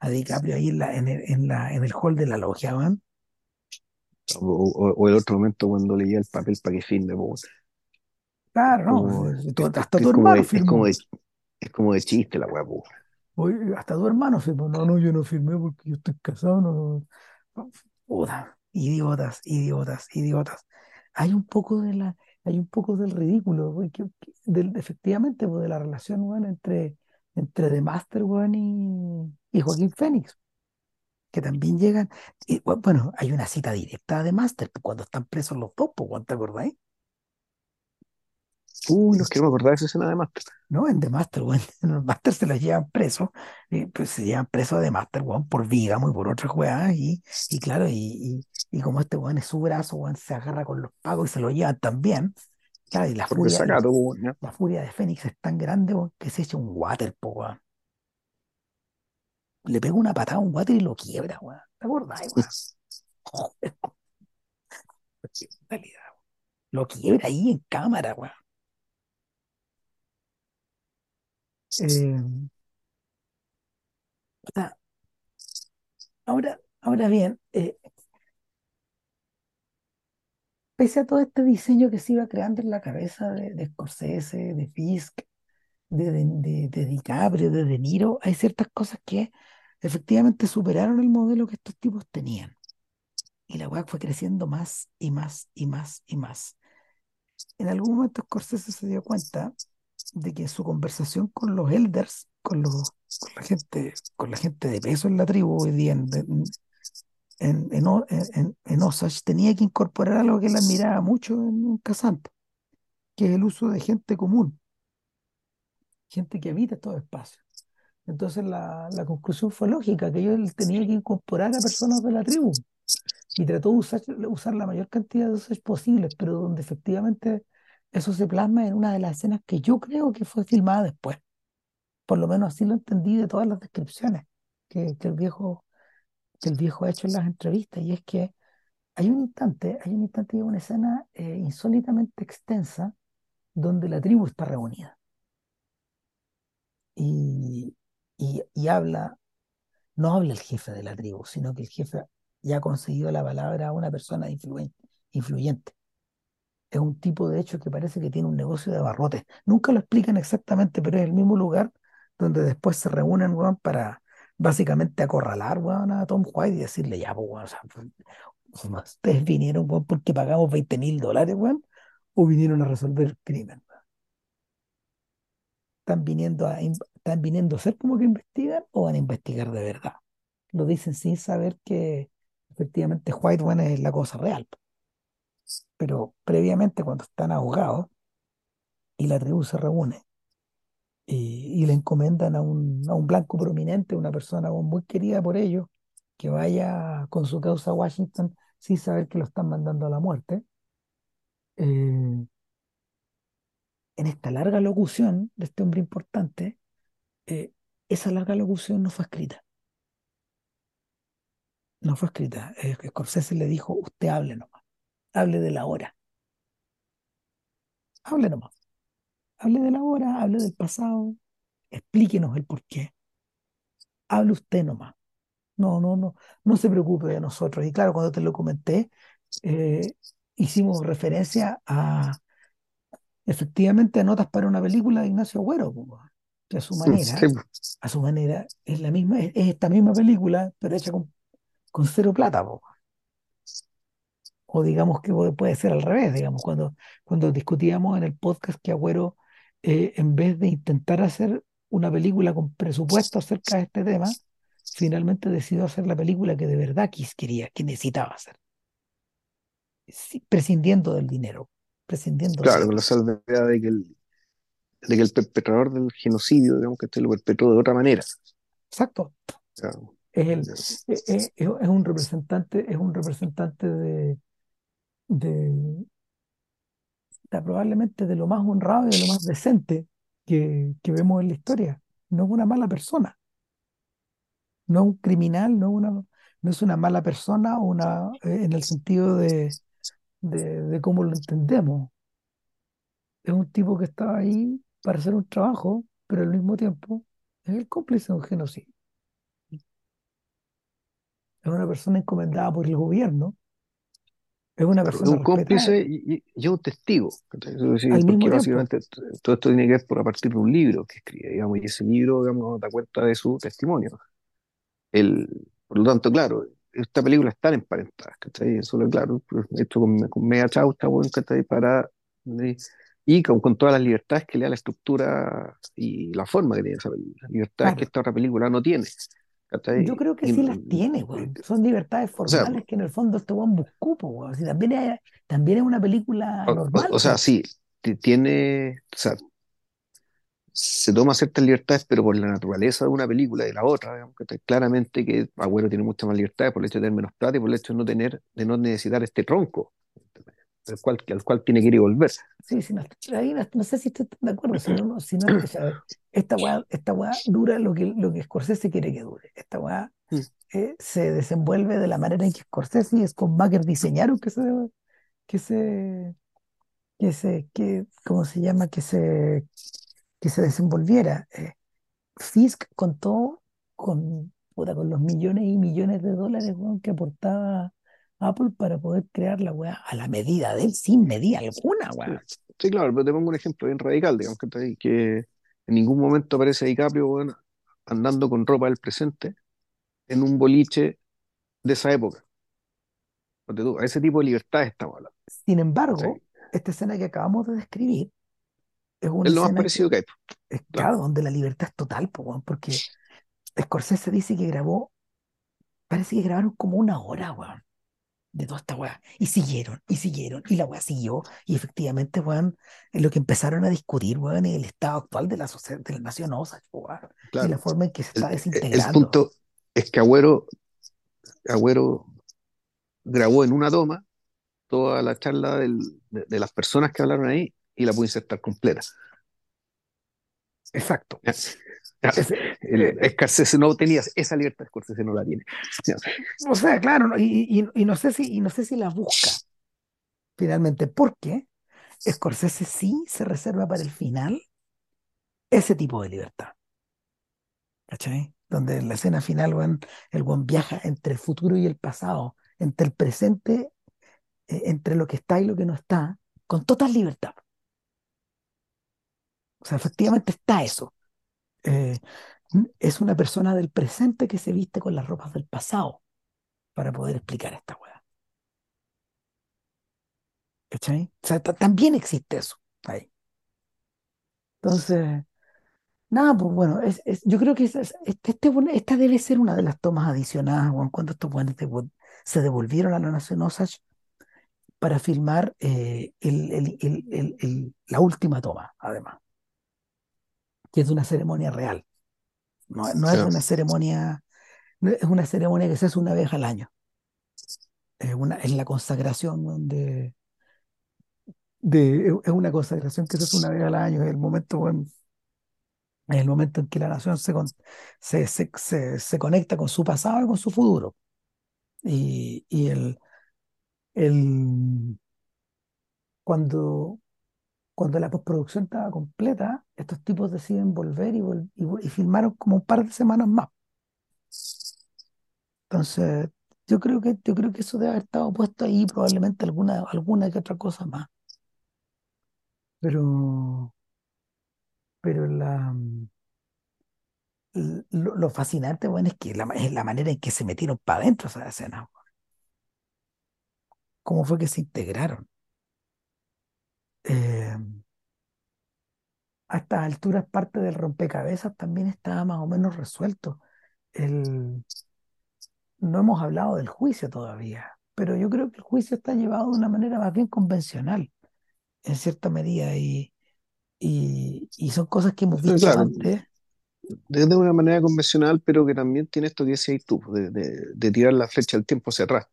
a- DiCaprio ahí en la, en el, en la, en el hall de la logia, weón. O, o- o el otro momento cuando leía el papel para que firme, po, es Claro, no, como, es, hasta es tu como hermano de, es como de, es como de chiste la weá, hasta tu hermano firmó. No, no, yo no firmé porque yo estoy casado, no. no. Puta, idiotas, idiotas, idiotas. Hay un poco de la, hay un poco del ridículo, efectivamente, pues, de la relación, entre, entre The Master, y, y Joaquín Phoenix, que también llegan. Bueno, hay una cita directa de Master, pues, cuando están presos los dos, pues, ¿te acordáis? Uy, no quiero acordar de esa escena de Master. ¿no? En The Master, weón. En los Master se los llevan presos, y pues se llevan presos de Master, weón, por Vígamo y por otras weas, y, y claro, y, y, y como este weón es su brazo, weón, se agarra con los pagos y se lo llevan también, claro, y la furia, la, furia de Fénix es tan grande, weón, que se echa un water, po, weón. Le pega una patada a un water y lo quiebra, weón. ¿Te acordás? Joder, weón. Lo quiebra ahí en cámara, weón. Eh, ahora, ahora bien, eh, pese a todo este diseño que se iba creando en la cabeza de, de Scorsese, de Fisk, de, de, de, DiCaprio, de De Niro, hay ciertas cosas que efectivamente superaron el modelo que estos tipos tenían. Y la weá fue creciendo más y más y más y más. En algún momento Scorsese se dio cuenta de que su conversación con los elders, con los, la gente, con la gente de peso en la tribu hoy día en, en, en, en- en Osage, tenía que incorporar algo que él admiraba mucho en, en Kazan, que es el uso de gente común, gente que habita estos espacios. Entonces la, la conclusión fue lógica, que él tenía que incorporar a personas de la tribu y trató de usar, usar la mayor cantidad de Osage posibles, pero donde efectivamente eso se plasma en una de las escenas que yo creo que fue filmada después. Por lo menos así lo entendí de todas las descripciones que, el viejo, que el viejo ha hecho en las entrevistas, y es que hay un instante, hay un instante y una escena eh, insólitamente extensa donde la tribu está reunida y, y, habla, no habla el jefe de la tribu, sino que el jefe ya ha conseguido la palabra a una persona influyente. Es un tipo, de hecho, que parece que tiene un negocio de abarrotes. Nunca lo explican exactamente, pero es el mismo lugar donde después se reúnen, weón, para básicamente acorralar, a Tom White y decirle, ya, pues, o sea, pues, ustedes vinieron, porque pagamos 20 mil dólares, weón, o vinieron a resolver el crimen. ¿Están viniendo a, están viniendo a ser como que investigan o van a investigar de verdad? Lo dicen sin saber que efectivamente White, weón, es la cosa real. Pero previamente, cuando están ahogados y la tribu se reúne y, le encomendan a un, a un blanco prominente, una persona muy querida por ellos, que vaya con su causa a Washington sin saber que lo están mandando a la muerte. Eh, en esta larga locución de este hombre importante, eh, esa larga locución no fue escrita. No fue escrita. Eh, Scorsese le dijo, usted hable nomás, hable de la hora. Hable nomás. Hable de la hora, hable del pasado, explíquenos el porqué. Hable usted nomás. No, no, no, no se preocupe de nosotros. Y claro, cuando te lo comenté, eh, hicimos referencia a efectivamente notas para una película de Ignacio Agüero, que a su manera, a su manera, es la misma, es, esta misma película, pero hecha con, con cero plata, o digamos que puede ser al revés, digamos, cuando, cuando discutíamos en el podcast que Agüero, eh, en vez de intentar hacer una película con presupuesto acerca de este tema, finalmente decidió hacer la película que de verdad quería, que necesitaba hacer, prescindiendo del dinero. Claro, con la salvedad de que el, de que el perpetrador del genocidio, digamos que este lo perpetró de otra manera. Exacto. es, el, es, es, es, un representante, es un representante de, de, probablemente de lo más honrado y de lo más decente que, que vemos en la historia. No es una mala persona. No es un criminal, no es una, no es una mala persona una, eh, en el sentido de, de, cómo lo entendemos. Es un tipo que estaba ahí para hacer un trabajo, pero al mismo tiempo es el cómplice de un genocidio. Es una persona encomendada por el gobierno. Es una persona. un cómplice y, y, un testigo. porque básicamente todo esto tiene que ver por a partir de un libro que escribe, digamos, y ese libro, digamos, da cuenta de su testimonio. El, por lo tanto, claro, esta película están emparentadas, ¿cachai? Eso es claro, esto con, con media chausta, bueno, ¿cachai? Para, y con, con, todas las libertades que le da la estructura y la forma que tiene esa película. Libertades que esta otra película no tiene. Yo creo que sí las tiene, güey. Son libertades formales que en el fondo este weón buscó, güey. O también, es, también es una película normal. O, sea, sí, tiene, o sea, se toma ciertas libertades, pero por la naturaleza de una película y de la otra, digamos, que claramente que Agüero tiene muchas más libertades por el hecho de tener menos plata y por el hecho de no tener, de no necesitar este tronco, al cual, al cual tiene que ir y volver. Sí, sí, no, ahí no, sé si estoy de acuerdo, si no, si no esta weá, esta weá dura lo que, lo que Scorsese quiere que dure. Esta weá mm. eh, se desenvuelve de la manera en que Scorsese y Schumacher diseñaron que se, que se, que se, que, ¿cómo se llama? Que se que se desenvolviera. Eh, Fisk contó con, con los millones y millones de dólares que aportaba Apple para poder crear la weá a la medida de él, sin medida alguna, weá. Sí, claro, pero te pongo un ejemplo bien radical, digamos, que, que en ningún momento aparece DiCaprio bueno, andando con ropa del presente en un boliche de esa época. A ese tipo de libertad estamos hablando. Sin embargo, esta escena que acabamos de describir es lo más parecido que, hay. Es, claro, donde la libertad es total, porque Scorsese dice que grabó, parece que grabaron como una hora, weón, de toda esta weá. Y siguieron, y siguieron, y la weá siguió, y efectivamente, weón, es lo que empezaron a discutir, weón, es el estado actual de la, sociedad, de la nación weón, y la forma en que se está desintegrando. El, punto es que Agüero, Agüero grabó en una toma toda la charla de, de, las personas que hablaron ahí y la pude insertar completa. Exacto. Scorsese no tenía esa libertad, Scorsese no la tiene. O sea, claro, y, y, no sé si, y no sé si la busca finalmente, porque Scorsese sí se reserva para el final ese tipo de libertad. ¿Cachai? Donde en la escena final el buen viaja entre el futuro y el pasado, entre el presente, eh, entre lo que está y lo que no está, con total libertad. O sea, efectivamente está eso. Eh, es una persona del presente que se viste con las ropas del pasado para poder explicar esta weá. ¿Cachai? O también existe eso ahí. Entonces, nada, pues bueno, es, yo creo que este, este esta debe ser una de las tomas adicionadas cuando estos buenos se devolvieron a la Nación Osage para filmar eh, la última toma, además. Que es una ceremonia real. No, no es Ya. una ceremonia, no es una ceremonia que se hace una vez al año. Es, una, es la consagración de, de, es una consagración que se hace una vez al año. Es el momento, weón, es el momento en que la nación se, con- se, se, se, se conecta con su pasado y con su futuro. Y, y el, el, cuando, cuando la postproducción estaba completa, estos tipos deciden volver y, vol- filmaron como un par de semanas más. Entonces, yo creo que, yo creo que eso debe haber estado puesto ahí, probablemente alguna, alguna que otra cosa más. Pero, pero la, lo, lo fascinante, bueno, es que la, es la manera en que se metieron para adentro esa escena. ¿Cómo fue que se integraron? Eh, a estas alturas, parte del rompecabezas también estaba más o menos resuelto. El, no hemos hablado del juicio todavía, pero yo creo que el juicio está llevado de una manera más bien convencional, en cierta medida, y, y, y son cosas que hemos visto Claro, antes. de, de una manera convencional, pero que también tiene esto que decías tú, de, de, de tirar la flecha al tiempo hacia atrás.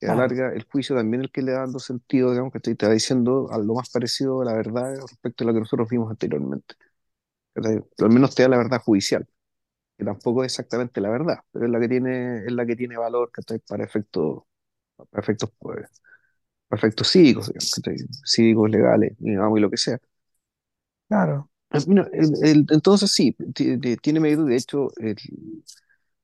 Que Claro, alarga el juicio también el que le da dando sentido, digamos, que te está diciendo a lo más parecido a la verdad respecto a lo que nosotros vimos anteriormente. Al menos te da la verdad judicial, que tampoco es exactamente la verdad, pero es la que tiene, es la que tiene valor, ¿cachai? Para efectos, para efectos, pues, para efectos cívicos, digamos. Cívicos, legales, digamos, y lo que sea. claro, Ah, mira, el- el- entonces sí, ti- ti- tiene mérito, de hecho, el-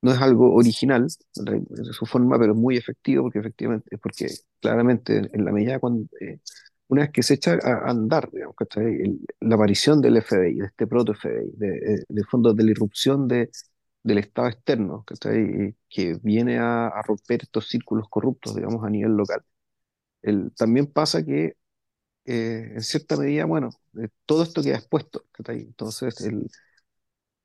no es algo original de su forma, pero es muy efectivo porque efectivamente, porque claramente en, en la medida cuando eh, una vez que se echa a andar, digamos. El- la aparición del FBI, de este proto FBI, de, eh, de fondo de la irrupción de, del Estado externo. Y Que viene a, a romper estos círculos corruptos, digamos, a nivel local. El, también pasa que eh, en cierta medida, bueno, eh, todo esto queda expuesto. Entonces, el,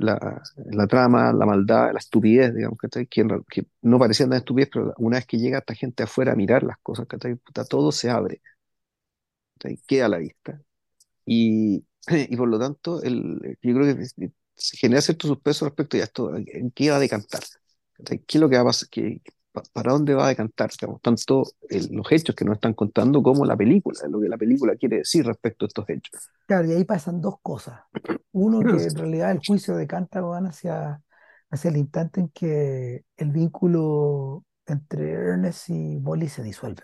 la, la trama, la maldad, la estupidez, digamos, ¿cachai? Que, que no parecían tan estupidez, pero una vez que llega esta gente afuera a mirar las cosas, ¿cachai? Puta, todo se abre, ¿cachai? Queda a la vista. Y, y por lo tanto, el, yo creo que se genera cierto suspenso respecto a esto, en qué va a decantar, ¿cachai? ¿Qué es lo que va a pasar? ¿Qué- ¿Para dónde va a decantar? Digamos, tanto el- los hechos que nos están contando como la película, lo que la película quiere decir respecto a estos hechos. claro, y ahí pasan dos cosas. Uno, que en realidad el juicio decanta van hacia, hacia el instante en que el vínculo entre Ernest y Molly se disuelve.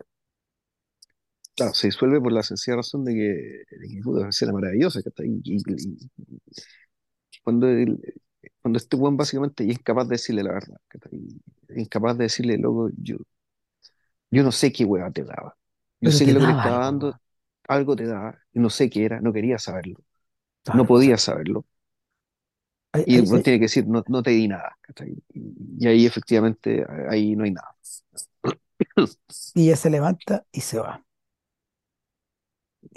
Claro, se disuelve por la sencilla razón de que, de que es una escena maravillosa, ¿cachai? Y, y- y- cuando, el- cuando este buen básicamente y es incapaz de decirle la verdad, incapaz de decirle, loco, yo, yo no sé qué hueá te daba. Yo Pero sé que lo que te estaba algo, dando, algo te daba, y no sé qué era, no quería saberlo, no Claro, podía saberlo. Y buen hay- tiene que decir, no, no te di nada. Y, ahí efectivamente, ahí no hay nada. y ella se levanta y se va.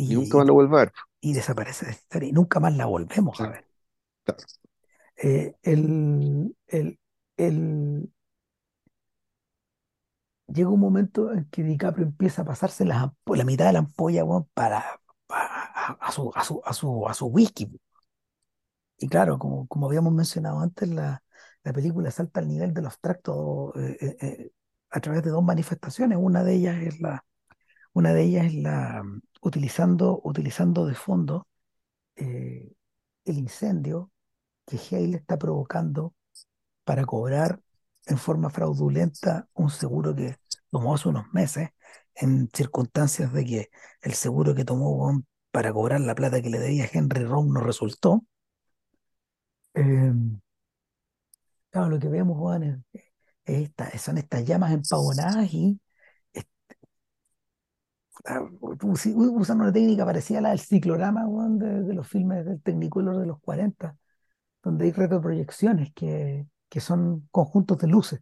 Y nunca más lo vuelvo a ver. y desaparece de esta historia. Y nunca más la volvemos a ver. claro. Eh, el, el, el- llega un momento en que DiCaprio empieza a pasarse ampo- la mitad de la ampolla, para, a, su, a su, a su, a su whisky. Y claro, como, como habíamos mencionado antes, la, la película salta al nivel del abstracto eh, eh, a través de dos manifestaciones. Una de ellas es la, una de ellas es la mm, utilizando, utilizando de fondo el incendio que Hale está provocando para cobrar en forma fraudulenta un seguro que tomó hace unos meses, en circunstancias de que el seguro que tomó para cobrar la plata que le debía Henry Round no resultó. Eh, claro, lo que vemos weón, es, es son estas llamas empavonadas y ah, usan una técnica parecida a la del ciclorama de, de los filmes del Technicolor de los 40 donde hay retroproyecciones que, que son conjuntos de luces.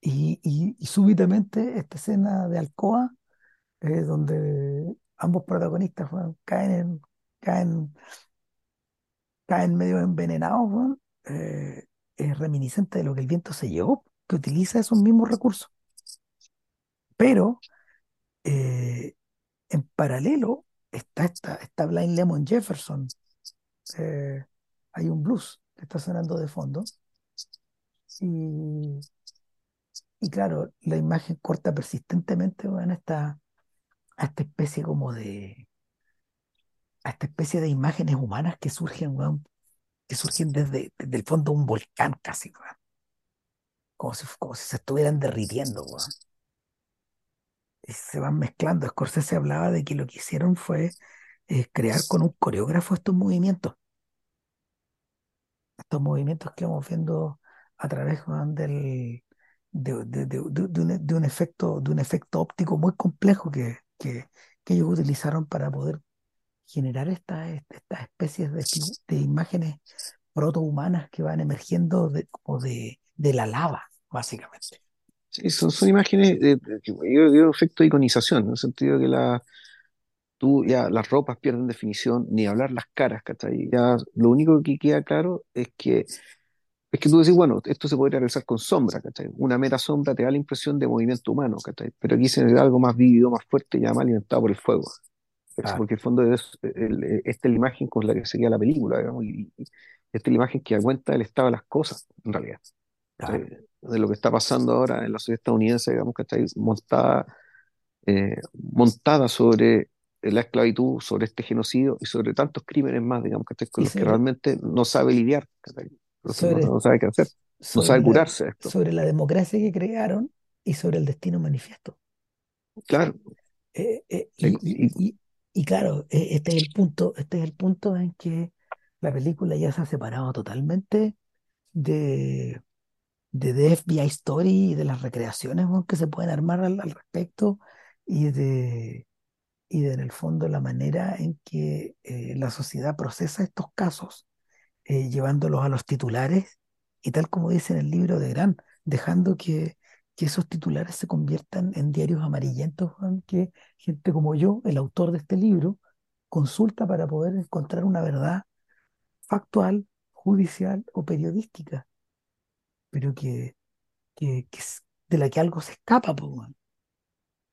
Y, y- súbitamente esta escena de Alcoa, eh, donde ambos protagonistas caen, en- caen, caen medio envenenados, weón, eh, es reminiscente de lo que el viento se llevó, que utiliza esos mismos recursos. Pero eh, en paralelo está esta, esta Blind Lemon Jefferson, eh, hay un blues que está sonando de fondo y, y claro, la imagen corta persistentemente a esta, a esta especie como de, a esta especie de imágenes humanas que surgen, que surgen desde, desde el fondo de un volcán casi, weón, como si, como si se estuvieran derritiendo. Y se van mezclando. Scorsese hablaba de que lo que hicieron fue eh, crear con un coreógrafo estos movimientos, estos movimientos que vamos viendo a través weón, del, de, de- de- un, de un efecto, de un efecto óptico muy complejo que, que, que ellos utilizaron para poder generar estas estas especies de, imágenes protohumanas que van emergiendo de, como de, la lava, básicamente. Sí, son, son imágenes, de, efecto de iconización, en el sentido que la, tú ya las ropas pierden definición, ni hablar las caras, ¿cachai? Ya lo único que queda claro es que es que tú decís, bueno, esto se podría realizar con sombra, ¿cachai? Una mera sombra te da la impresión de movimiento humano, ¿cachai? Pero aquí se necesita algo más vívido, más fuerte, ya más alimentado por el fuego, ¿cachai? Claro. Porque el fondo es, el- el- esta es la imagen con la que seguía la película, digamos, y, y esta es la imagen que da cuenta del estado de las cosas, en realidad, ¿cachai? De lo que está pasando ahora en la sociedad estadounidense, digamos, está montada, eh, montada sobre la esclavitud, sobre este genocidio y sobre tantos crímenes más, digamos, ¿cachai? Con Y los que sobre, realmente no sabe lidiar. Entonces no, sobre, no sabe qué hacer, no sobre sabe la, curarse de esto. sobre la democracia que crearon y sobre el destino manifiesto. Claro, Eh, eh, y, y, y, y- claro, eh, este es el punto, este es el punto en que la película ya se ha separado totalmente de, de The FBI Story y de las recreaciones que se pueden armar al, al respecto y de, y de, en el fondo, la manera en que eh, la sociedad procesa estos casos, eh, llevándolos a los titulares y tal como dice en el libro de Gran, dejando que, que esos titulares se conviertan en diarios amarillentos weón, que gente como yo, el autor de este libro, consulta para poder encontrar una verdad factual, judicial o periodística, pero que, que, que de la que algo se escapa,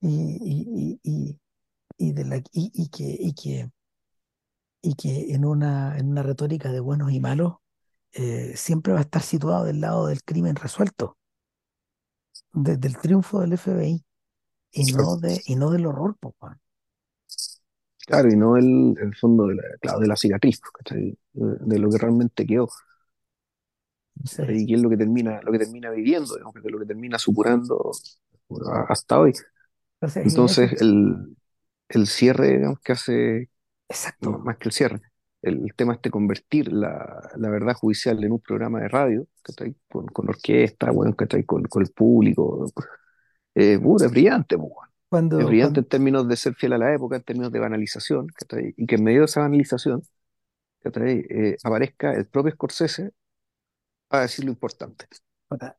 y, y, y, de la, y, y que, y que, y que en una, en una retórica de buenos y malos eh, siempre va a estar situado del lado del crimen resuelto, de- del triunfo del FBI y no, de, y no del horror, po, weón. claro, y no el, el fondo de la, claro, de la cicatriz, ¿cachai? De, de lo que realmente quedó, y que es lo que termina, lo que termina viviendo, digamos, que es lo que termina supurando hasta hoy. entonces Entonces, el, el cierre, digamos, que hace, exacto, más que el cierre, el, tema es de convertir la, la verdad judicial en un programa de radio, ¿cachai? Con, con orquesta, bueno, ¿cachai? Con, con el público, eh, puta, es brillante, pues, weón. Es cuando, brillante cuando, en términos de ser fiel a la época, en términos de banalización, ¿cachai? Y que en medio de esa banalización, ¿cachai? Eh, aparezca el propio Scorsese a decir lo importante.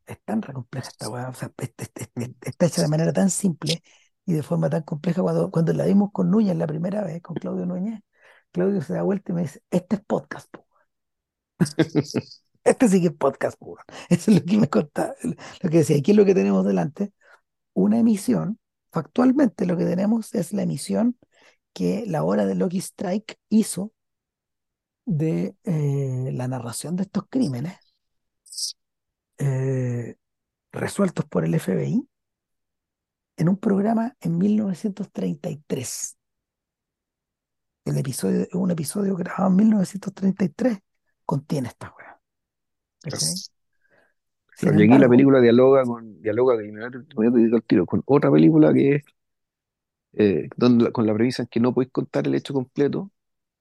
es tan re compleja esta weá, o sea, es- es- es- es- está hecha de manera tan simple y de forma tan compleja cuando, cuando la vimos con Núñez la primera vez, con Claudio Núñez, Claudio se da vuelta y me dice, este es podcast, po. Este sí que es podcast, po. Eso es lo que me contaba, lo que decía, aquí es lo que tenemos delante, una emisión, factualmente lo que tenemos es la emisión que la hora de Lucky Strike hizo de eh, la narración de estos crímenes eh, resueltos por el FBI en un programa en 1933. El episodio, un episodio grabado en 1933 contiene esta weá. Y aquí la película dialoga con, dialoga, tiro, con otra película que es eh, donde, con la premisa en que no podéis contar el hecho completo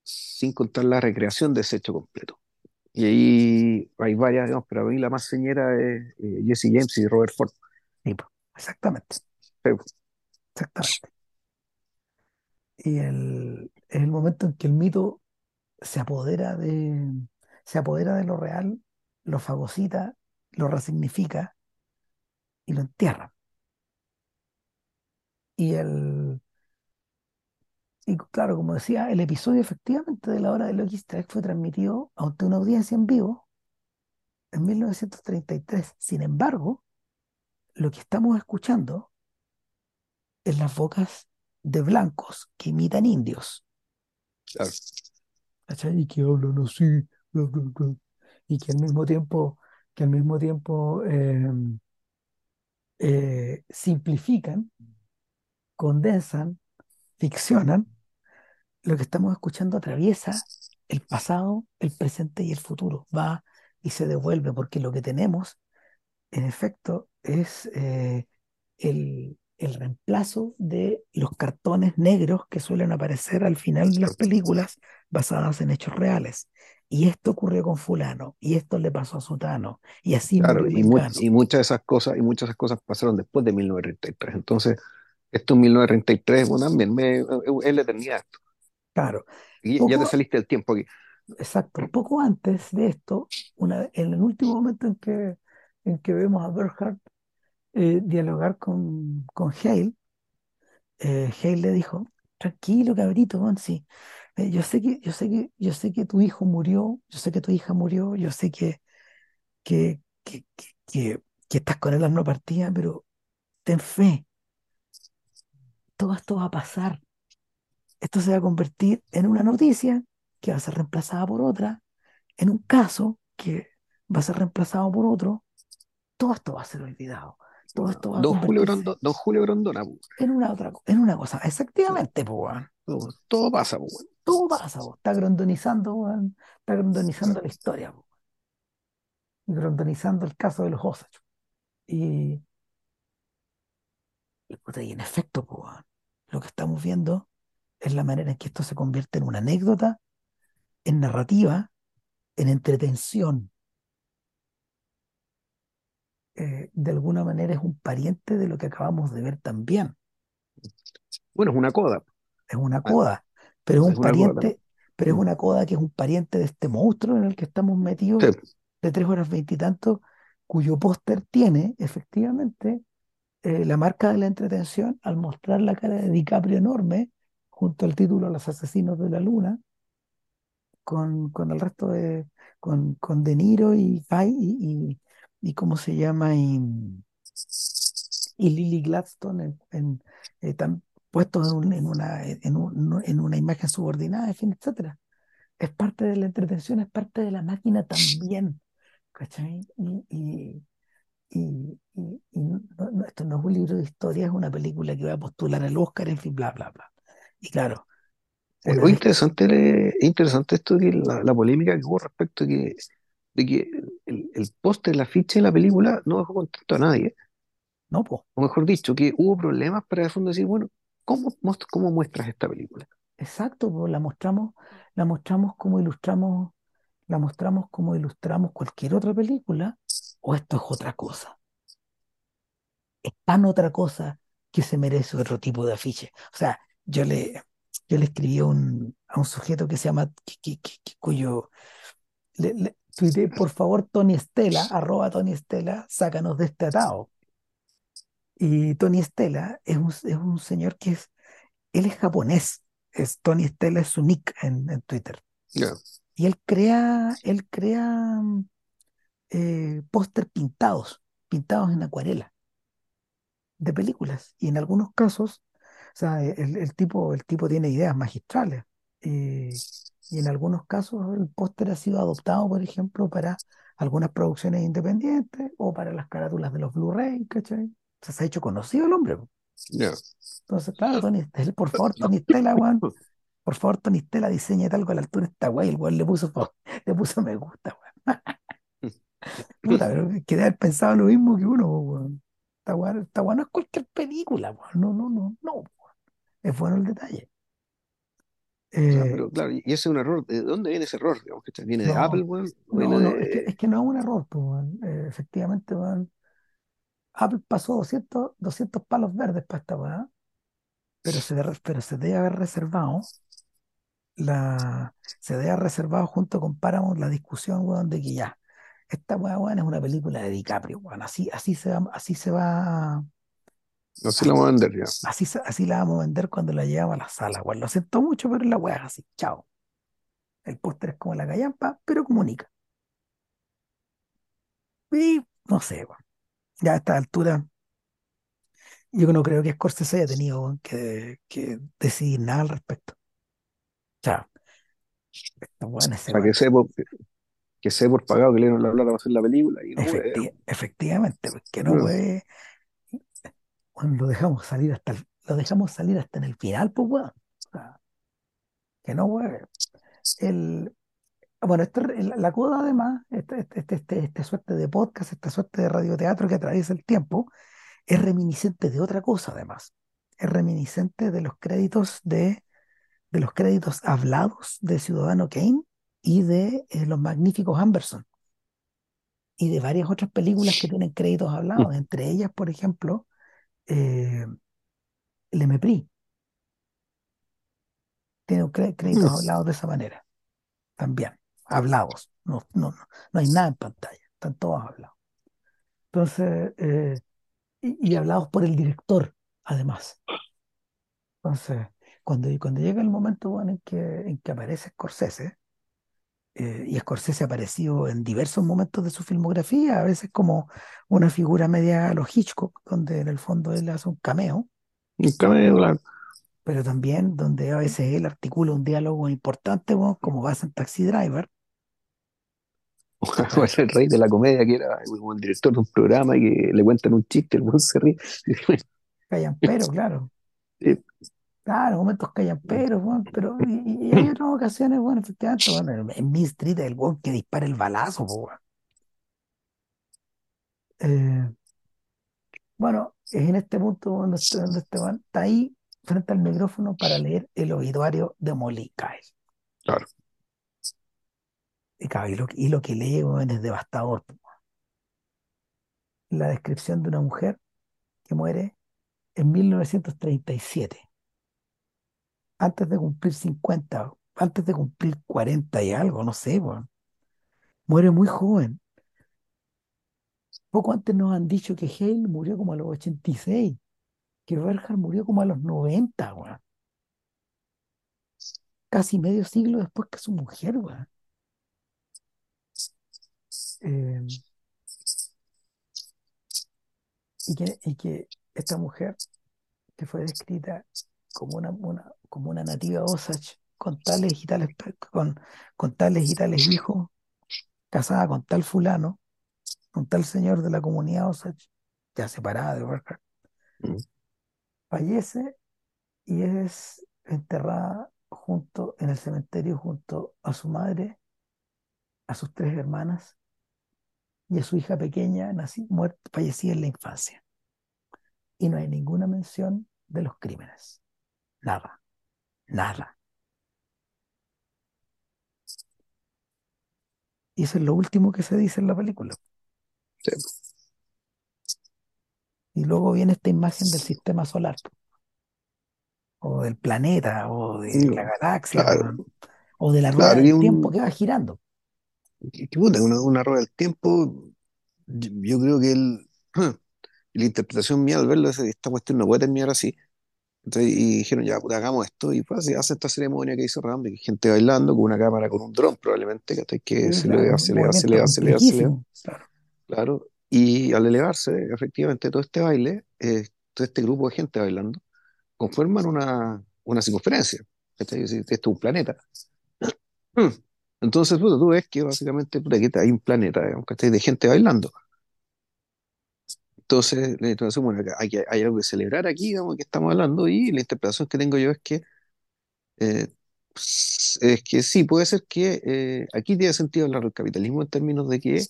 sin contar la recreación de ese hecho completo. Y ahí hay varias, digamos, pero a mí la más señera es eh, Jesse James y Robert Ford. sí, exactamente, Pero, exactamente. Y el, es el momento en que el mito se apodera de, se apodera de lo real, lo fagocita, lo resignifica y lo entierra. Y el, y claro, como decía, el episodio efectivamente de la hora de Loki Strike fue transmitido ante una audiencia en vivo en 1933. Sin embargo, lo que estamos escuchando es las bocas de blancos que imitan indios. Y que hablan así, y que al mismo tiempo, que al mismo tiempo eh, eh, simplifican, condensan, ficcionan, lo que estamos escuchando atraviesa el pasado, el presente y el futuro, va y se devuelve, porque lo que tenemos, en efecto, es eh, el, el reemplazo de los cartones negros que suelen aparecer al final de las películas basadas en hechos reales. Y esto ocurrió con fulano, y esto le pasó a Sutano, y así Claro, y, mu- y muchas de esas cosas, y muchas de esas cosas pasaron después de 1933. Entonces, esto en 1933, bueno, también me, es la eternidad. esto. Claro, Y ya te poco, saliste del tiempo aquí. exacto, poco antes de esto, una, en el último momento en que, en que vemos a Berhardt eh, dialogar con, con Hale, eh, Hale le dijo, tranquilo, cabrito, eh, yo sé que, yo sé que, yo sé que tu hijo murió, yo sé que tu hija murió, yo sé que, que, que, que, estás con el alma partida, pero ten fe, todo esto va a pasar. Esto se va a convertir en una noticia que va a ser reemplazada por otra, en un caso que va a ser reemplazado por otro. Todo esto va a ser olvidado. Todo esto va a don Julio Grondona, don Julio Grondona, en una otra, en una cosa. Sí, Efectivamente, pues, weón. todo, pasa. Todo pasa. Está grondonizando, weón. Está grondonizando la historia. Y grondonizando el caso de los Osage. Y, y, puta, y en efecto, pues, lo que estamos viendo es la manera en que esto se convierte en una anécdota, en narrativa, en entretención. Eh, de alguna manera es un pariente de lo que acabamos de ver también. Bueno, es una coda. Es una Ah, coda, pero es Es un una coda también. pariente, pero es Mm. una coda que es un pariente de este monstruo en el que estamos metidos Sí, de tres horas veintitantos, cuyo póster tiene efectivamente eh, la marca de la entretención al mostrar la cara de DiCaprio enorme junto al título Los asesinos de la luna, con, con el resto de, con, con De Niro y y, y, y ¿cómo se llama? Y, y Lily Gladstone en, en, eh, puestos en, un- en una, en, un- en una imagen subordinada, en fin, etcétera. Es parte de la entretención, es parte de la máquina también, ¿cachai? Y, y, y, y- y no- no- esto no es un libro de historia, es una película que va a postular al Oscar, en fin, bla, bla, bla. Y claro, una o vez que, interesante, interesante esto que la, la polémica que hubo respecto de que, de que el, el póster, la ficha de la película no dejó contento a nadie. no, pues, O mejor dicho, que hubo problemas para de fondo decir, bueno, ¿cómo, cómo muestras esta película? exacto, pues, la mostramos, la mostramos como ilustramos, la mostramos como ilustramos cualquier otra película, o esto es otra cosa. es tan otra cosa que se merece otro tipo de afiche. O sea, yo le, yo le escribí a un, a un sujeto que se llama, que- que- que- que- cuyo, le, le tuiteé, por favor, Tony Estela, arroba Tony Estela, sácanos de este atado. Y Tony Estela es un, es un señor que es, él es japonés, es Tony Estela es su nick en, en Twitter. Y él crea, él crea eh, póster pintados, pintados en acuarela. de películas. Y en algunos casos, o sea, el, el tipo, el tipo tiene ideas magistrales. eh, y en algunos casos el póster ha sido adoptado, por ejemplo, para algunas producciones independientes o para las carátulas de los Blu-ray, ¿cachai? O sea, se ha hecho conocido el hombre. ya. Entonces, claro, Tony, por favor, Tony Stella, weón, por favor, Tony Stella, diseña algo a la altura de esta weá. Y el weón le puso, le puso me gusta, weón. Puta, pero que haber pensado lo mismo que uno, weón. Esta weá no es cualquier película, weón. No, no, no, no. Es bueno el detalle. O sea, Eh, pero claro, y ese es un error. ¿De dónde viene ese error? Digamos, que ¿Viene de Apple, weón? ¿O viene no, no, es que, de...? es que no es un error, pues, weón. Eh, efectivamente, weón, Apple pasó doscientos 200 palos verdes para esta weá, pero se, pero se debe haber reservado, la, se debe haber reservado junto con Paramount la discusión, weón, de que ya, esta weá, weón, es una película de DiCaprio, weón, así, así se va, así se va, No sé, la así, vamos a vender ya. así, así la vamos a vender cuando la llevamos a la sala, weón. Lo siento mucho, pero la weá es así, chao. El póster es como la callampa, pero comunica. Y no sé, weón. Ya a esta altura, yo no creo que Scorsese haya tenido que, que decidir nada al respecto. Chao. Weones se Para que sepa, que sé por pagado que le dieron la plata para hacer la película y no puede. Efecti- efectivamente, porque no No, puede, lo dejamos salir hasta el- lo dejamos salir hasta en el final, pues weón. O sea, que no puede. El, bueno, esto, la la coda además, este, este, este, este- esta suerte de podcast, esta suerte de radioteatro que atraviesa el tiempo, es reminiscente de otra cosa además. Es reminiscente de los créditos de, de los créditos hablados de Ciudadano Kane y de eh, Los Magníficos Amberson y de varias otras películas que tienen créditos hablados, entre ellas, por ejemplo, eh, Le Mépris tiene cré- créditos hablados de esa manera, también, hablados, no, no, no, no hay nada en pantalla, están todos hablados. Entonces, eh, y, y hablados por el director, además. Entonces, cuando, cuando llega el momento bueno, en que, en que aparece Scorsese, eh, y Scorsese ha aparecido en diversos momentos de su filmografía, a veces como una figura media a los Hitchcock, donde en el fondo él hace un cameo, un cameo, claro. pero también donde a veces él articula un diálogo importante, bueno, como pasa en Taxi Driver, O el rey de la comedia que era como el director de un programa y que le cuentan un chiste, el buen se ríe. Callampero, claro, Sí, claro, momentos Callamperos, bueno, pero y, y hay otras ocasiones, bueno, efectivamente, bueno, en, Mean Street el weón que dispara el balazo, weón. Eh, Bueno, es en este punto donde, este- Esteban está ahí frente al micrófono para leer el obituario de Kyle. claro. Y, claro, y lo, y lo que lee weón, es devastador. La descripción de una mujer que muere en 1937, antes de cumplir 50, antes de cumplir 40 y algo, no sé, weón. Muere muy joven. Poco antes nos han dicho que Hale murió como a los 86, que Bernhardt murió como a los 90, weón. Casi medio siglo después que su mujer, weón. Eh, y que, y que esta mujer, que fue descrita como una, una- como una nativa Osage, con tales y tales, con, con tales y tales hijos, casada con tal fulano, con tal señor de la comunidad Osage, ya separada de Berkeley, Mm, fallece y es enterrada junto, en el cementerio junto a su madre, a sus tres hermanas y a su hija pequeña, nací, muerta, fallecida en la infancia. Y no hay ninguna mención de los crímenes. Nada, nada. Y eso es lo último que se dice en la película. sí, Y luego viene esta imagen del sistema solar, o del planeta, o de la galaxia, claro, o de la rueda claro, del tiempo que va girando. que- que puta, una, una rueda del tiempo, yo, yo creo que el, la interpretación mía al verlo es esta cuestión no puede terminar así. Entonces, y dijeron, ya, puta, hagamos esto, y pues, hace esta ceremonia que hizo Ram, de gente bailando con una cámara, con un dron probablemente, que, que se eleva, se eleva, se eleva, se eleva, se eleva. Claro. claro, y al elevarse, efectivamente, todo este baile, eh, todo este grupo de gente bailando, conforman una, una circunferencia, esto es un planeta. Entonces, puta, tú ves que básicamente puta, que hay un planeta, digamos. De gente bailando. Entonces, entonces bueno, acá hay, hay algo que celebrar aquí, digamos, que estamos hablando, y la interpretación que tengo yo es que, eh, es que sí, puede ser que eh, aquí tiene sentido hablar del capitalismo en términos de que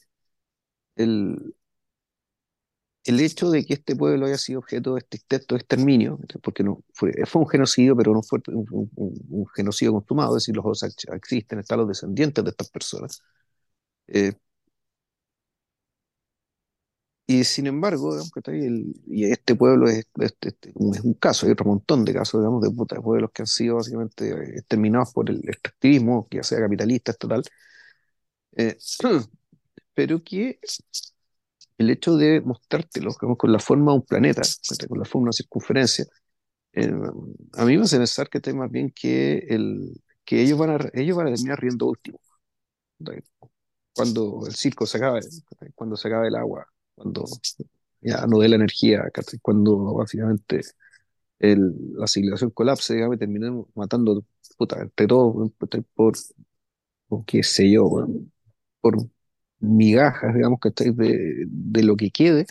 el, el hecho de que este pueblo haya sido objeto de este intento de exterminio, porque no fue, fue un genocidio, pero no fue un, un- un- genocidio consumado, es decir, los Osage existen, están los descendientes de estas personas. Eh, y sin embargo, digamos, ¿cachai? El- y este pueblo es, es- es un, caso, hay otro montón de casos, digamos, de, puta, de pueblos que han sido básicamente eh, exterminados por el extractivismo, ya sea capitalista, estatal, eh, pero que el hecho de mostrártelo digamos, con la forma de un planeta, con la forma de una circunferencia, eh, a mí me hace pensar que más bien que, el, que ellos, van a, ellos van a terminar riendo último, cuando el circo se acabe, cuando se acabe el agua, cuando ya no dé la energía, cuando básicamente el, la civilización colapse, digamos, y terminemos matando puta, entre todos por, por qué sé yo, por migajas, digamos, ¿cachai? De, de lo que quede,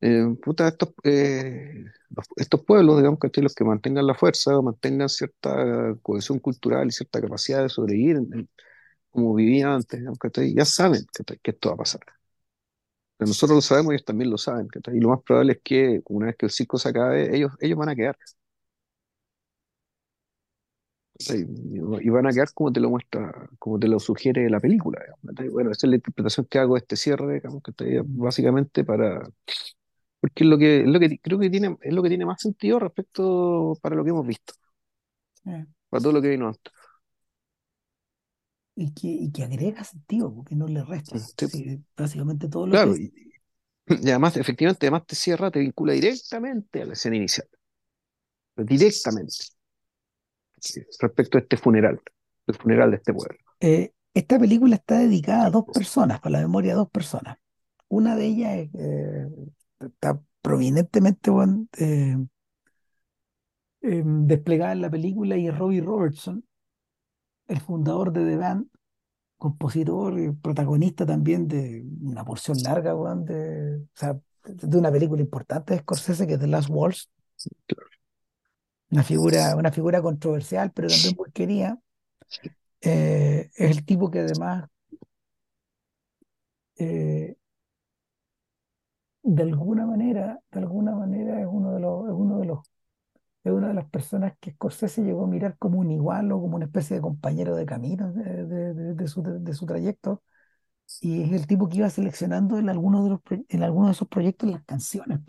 eh, estos, eh, estos pueblos, digamos, ¿cachai? Los que mantengan la fuerza, mantengan cierta cohesión cultural y cierta capacidad de sobrevivir como vivían antes, digamos. Ya saben, ¿cachai? que esto va a pasar. Pero nosotros lo sabemos y ellos también lo saben, ¿cachai? Y lo más probable es que una vez que el circo se acabe, ellos, ellos van a quedar. ¿cachai? Y van a quedar como te lo muestra, como te lo sugiere la película, digamos, ¿cachai? Bueno, esa es la interpretación que hago de este cierre, digamos, ¿cachai? Básicamente para, porque es lo que, es lo que creo que tiene, es lo que tiene más sentido respecto para lo que hemos visto, para todo lo que vino antes. Y que, y que agrega sentido, porque no le resta. Sí, Sí, básicamente todo lo que claro, es y, y además, efectivamente, además te cierra, te vincula directamente a la escena inicial, directamente, respecto a este funeral, el funeral de este pueblo. Eh, esta película está dedicada a dos personas, para la memoria de dos personas. Una de ellas eh, está prominentemente eh, eh, desplegada en la película y es Robbie Robertson, el fundador de The Band, compositor y protagonista también de una porción larga weón, de, o sea, de una película importante de Scorsese que es The Last Waltz, una figura, una figura controversial, pero también muy querida. Eh, es el tipo que además eh, de alguna manera, de alguna manera es uno de los, es uno de los, es una de las personas que Scorsese llegó a mirar como un igual o como una especie de compañero de camino de, de- de- de su, de su trayecto. Y es el tipo que iba seleccionando en algunos de los, en algunos de esos proyectos las canciones,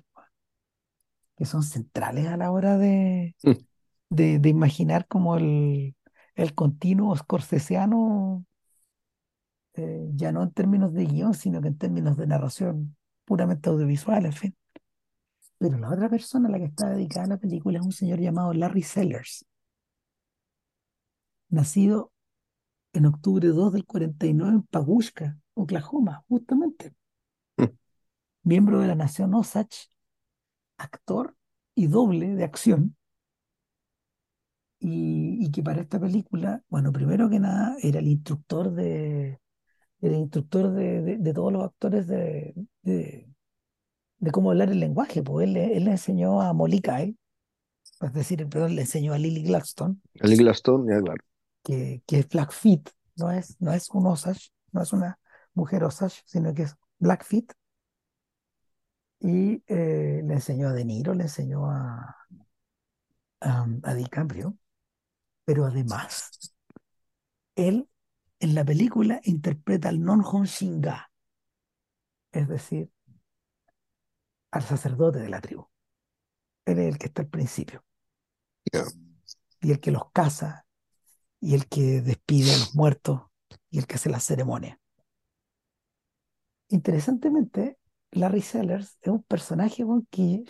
que son centrales a la hora de, de, de imaginar como el, el continuo scorsesiano, eh, ya no en términos de guion, sino que en términos de narración puramente audiovisual, en fin. Pero la otra persona a la que está dedicada la película es un señor llamado Larry Sellers, nacido en octubre 2 del 49 en Pagushka, Oklahoma, justamente. mm, Miembro de la nación Osage, actor y doble de acción. Y, y que para esta película, bueno, primero que nada, era el instructor de, era el instructor de, de- de todos los actores de, de, de cómo hablar el lenguaje, pues él, le- él le enseñó a Kyle, es decir, perdón, le enseñó a Lily Gladstone. El Glaston, ya claro. que, que es Blackfeet, no es, no es un Osage, no es una mujer Osage, sino que es Blackfeet. Y eh, le enseñó a De Niro, le enseñó a, a, a DiCaprio, pero además, él en la película interpreta al Non-Hon Shinga, es decir, al sacerdote de la tribu. Él es el que está al principio, y el que los caza, y el que despide a los muertos, y el que hace la ceremonia. Interesantemente, Larry Sellers es un personaje weón, que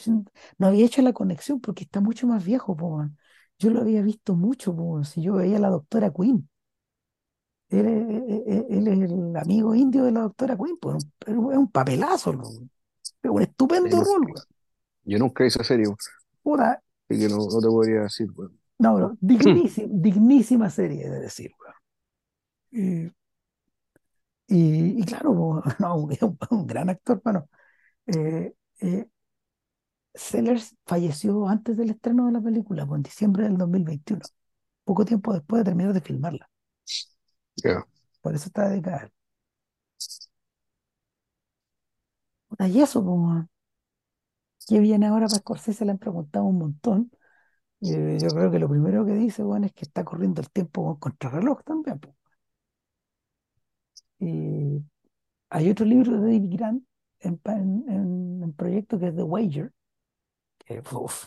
no había hecho la conexión porque está mucho más viejo. Yo lo había visto mucho, si yo veía a la doctora Quinn. Él, es él- él es el amigo indio de la doctora Quinn, po, es un, es un papelazo, un estupendo rol. weón. yo nunca hice serie, weón, Puta, así que no, no te podría decir, weón. no, no, dignísima, dignísima serie de decir. weón. Y, y, y claro, no, es un, un gran actor, bueno. Eh, eh, Sellers falleció antes del estreno de la película, en diciembre del 2021, poco tiempo después de terminar de filmarla. Ya, Por eso está dedicada. a él. Puta, Y eso, pues, ¿qué viene ahora para Scorsese? Le han preguntado un montón. Y, yo creo que lo primero que dice, bueno, es que está corriendo el tiempo con contrarreloj también. pues. Y hay otro libro de David Grant en, en, en- proyecto que es The Wager, que uf,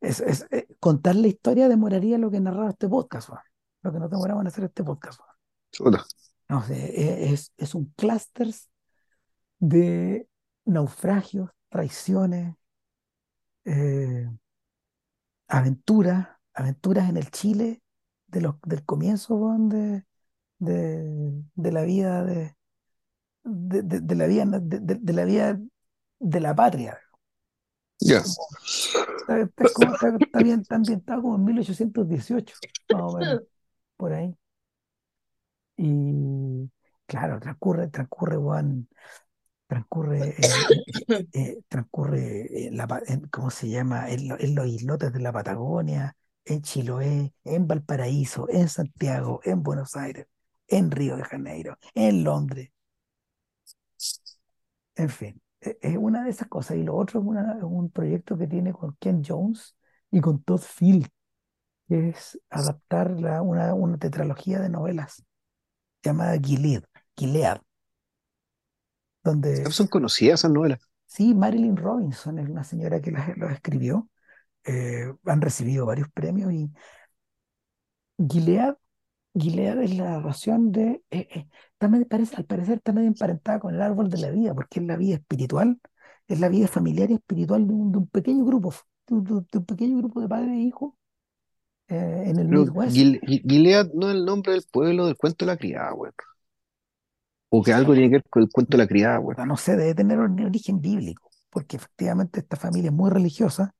es, es- eh, contar la historia demoraría lo que narrar este podcast, lo que nos demoramos en hacer este podcast. chuta, No e- es, es un clúster de naufragios, traiciones, eh, aventuras, aventuras en el Chile de los, del comienzo de, de, de la vida de, de, de- de la vida de, la vida de la patria. Como- está, está está- está bien, está ambientado como en 1818, más o menos, por ahí. Y, claro, transcurre, transcurre, weón, transcurre en, eh, transcurre en la, pa- en- ¿cómo se llama? En, lo- en los islotes de la Patagonia, en Chiloé, en Valparaíso, en Santiago, en Buenos Aires, en Río de Janeiro, en Londres, en fin. e- Es una de esas cosas. Y lo otro es, una- es un proyecto que tiene con Ken Jones y con Todd Field, que es adaptar la- una, una tetralogía de novelas llamada Gilead, Gilead, donde Son conocidas esas novelas. sí, Marilyn Robinson es una señora que las, los escribió eh, han recibido varios premios y Gilead, Gilead es la narración de, eh, eh, medio- parece, al parecer está medio emparentada con el árbol de la vida, porque es la vida espiritual, es la vida familiar y espiritual de un, de un pequeño grupo, de, un de un pequeño grupo de padres e hijos eh, en el Midwest. Gil- Gil- Gilead no es el nombre del pueblo del cuento de la criada, weón. O que algo tiene que ver con el cuento de la criada, sea, no sé, debe tener un origen bíblico, porque efectivamente esta familia es muy religiosa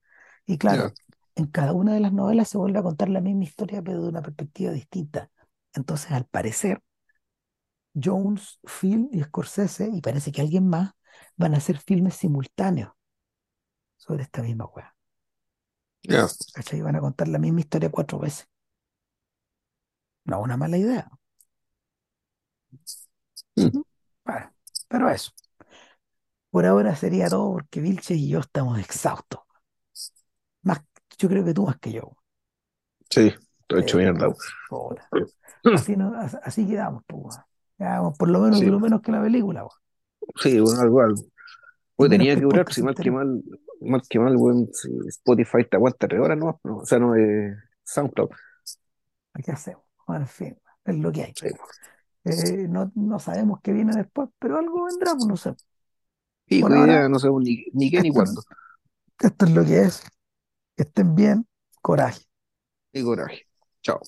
y claro, en cada una de las novelas se vuelve a contar la misma historia, pero de una perspectiva distinta. Entonces, al parecer, Jones, Phil y Scorsese, y parece que alguien más, van a hacer filmes simultáneos sobre esta misma weá. ya. ¿Cachai? Van a contar la misma historia cuatro veces. No es una mala idea. Mm. Bueno, pero eso. Por ahora sería todo porque Vilches y yo estamos exhaustos. Más, yo creo que tú más que yo. Sí, estoy hecho Sí, mierda. Así, no, as- así quedamos, pues. Quedamos por lo menos Sí, duró menos que la película, sí, bueno, algo, algo. Y menos tenía que durar, si mal que mal, mal que mal, Spotify te aguanta tres horas, ¿no? O sea, no, eh, SoundCloud. ¿Qué hacemos? Bueno, en fin, es lo que hay. Sí. Eh, no, no sabemos qué viene después, pero algo vendrá, pues no sé. Hijo, ahora, idea, no sabemos ni, ni qué ni cuándo. esto es lo que es. Que estén bien. Coraje. Ni coraje. Chao.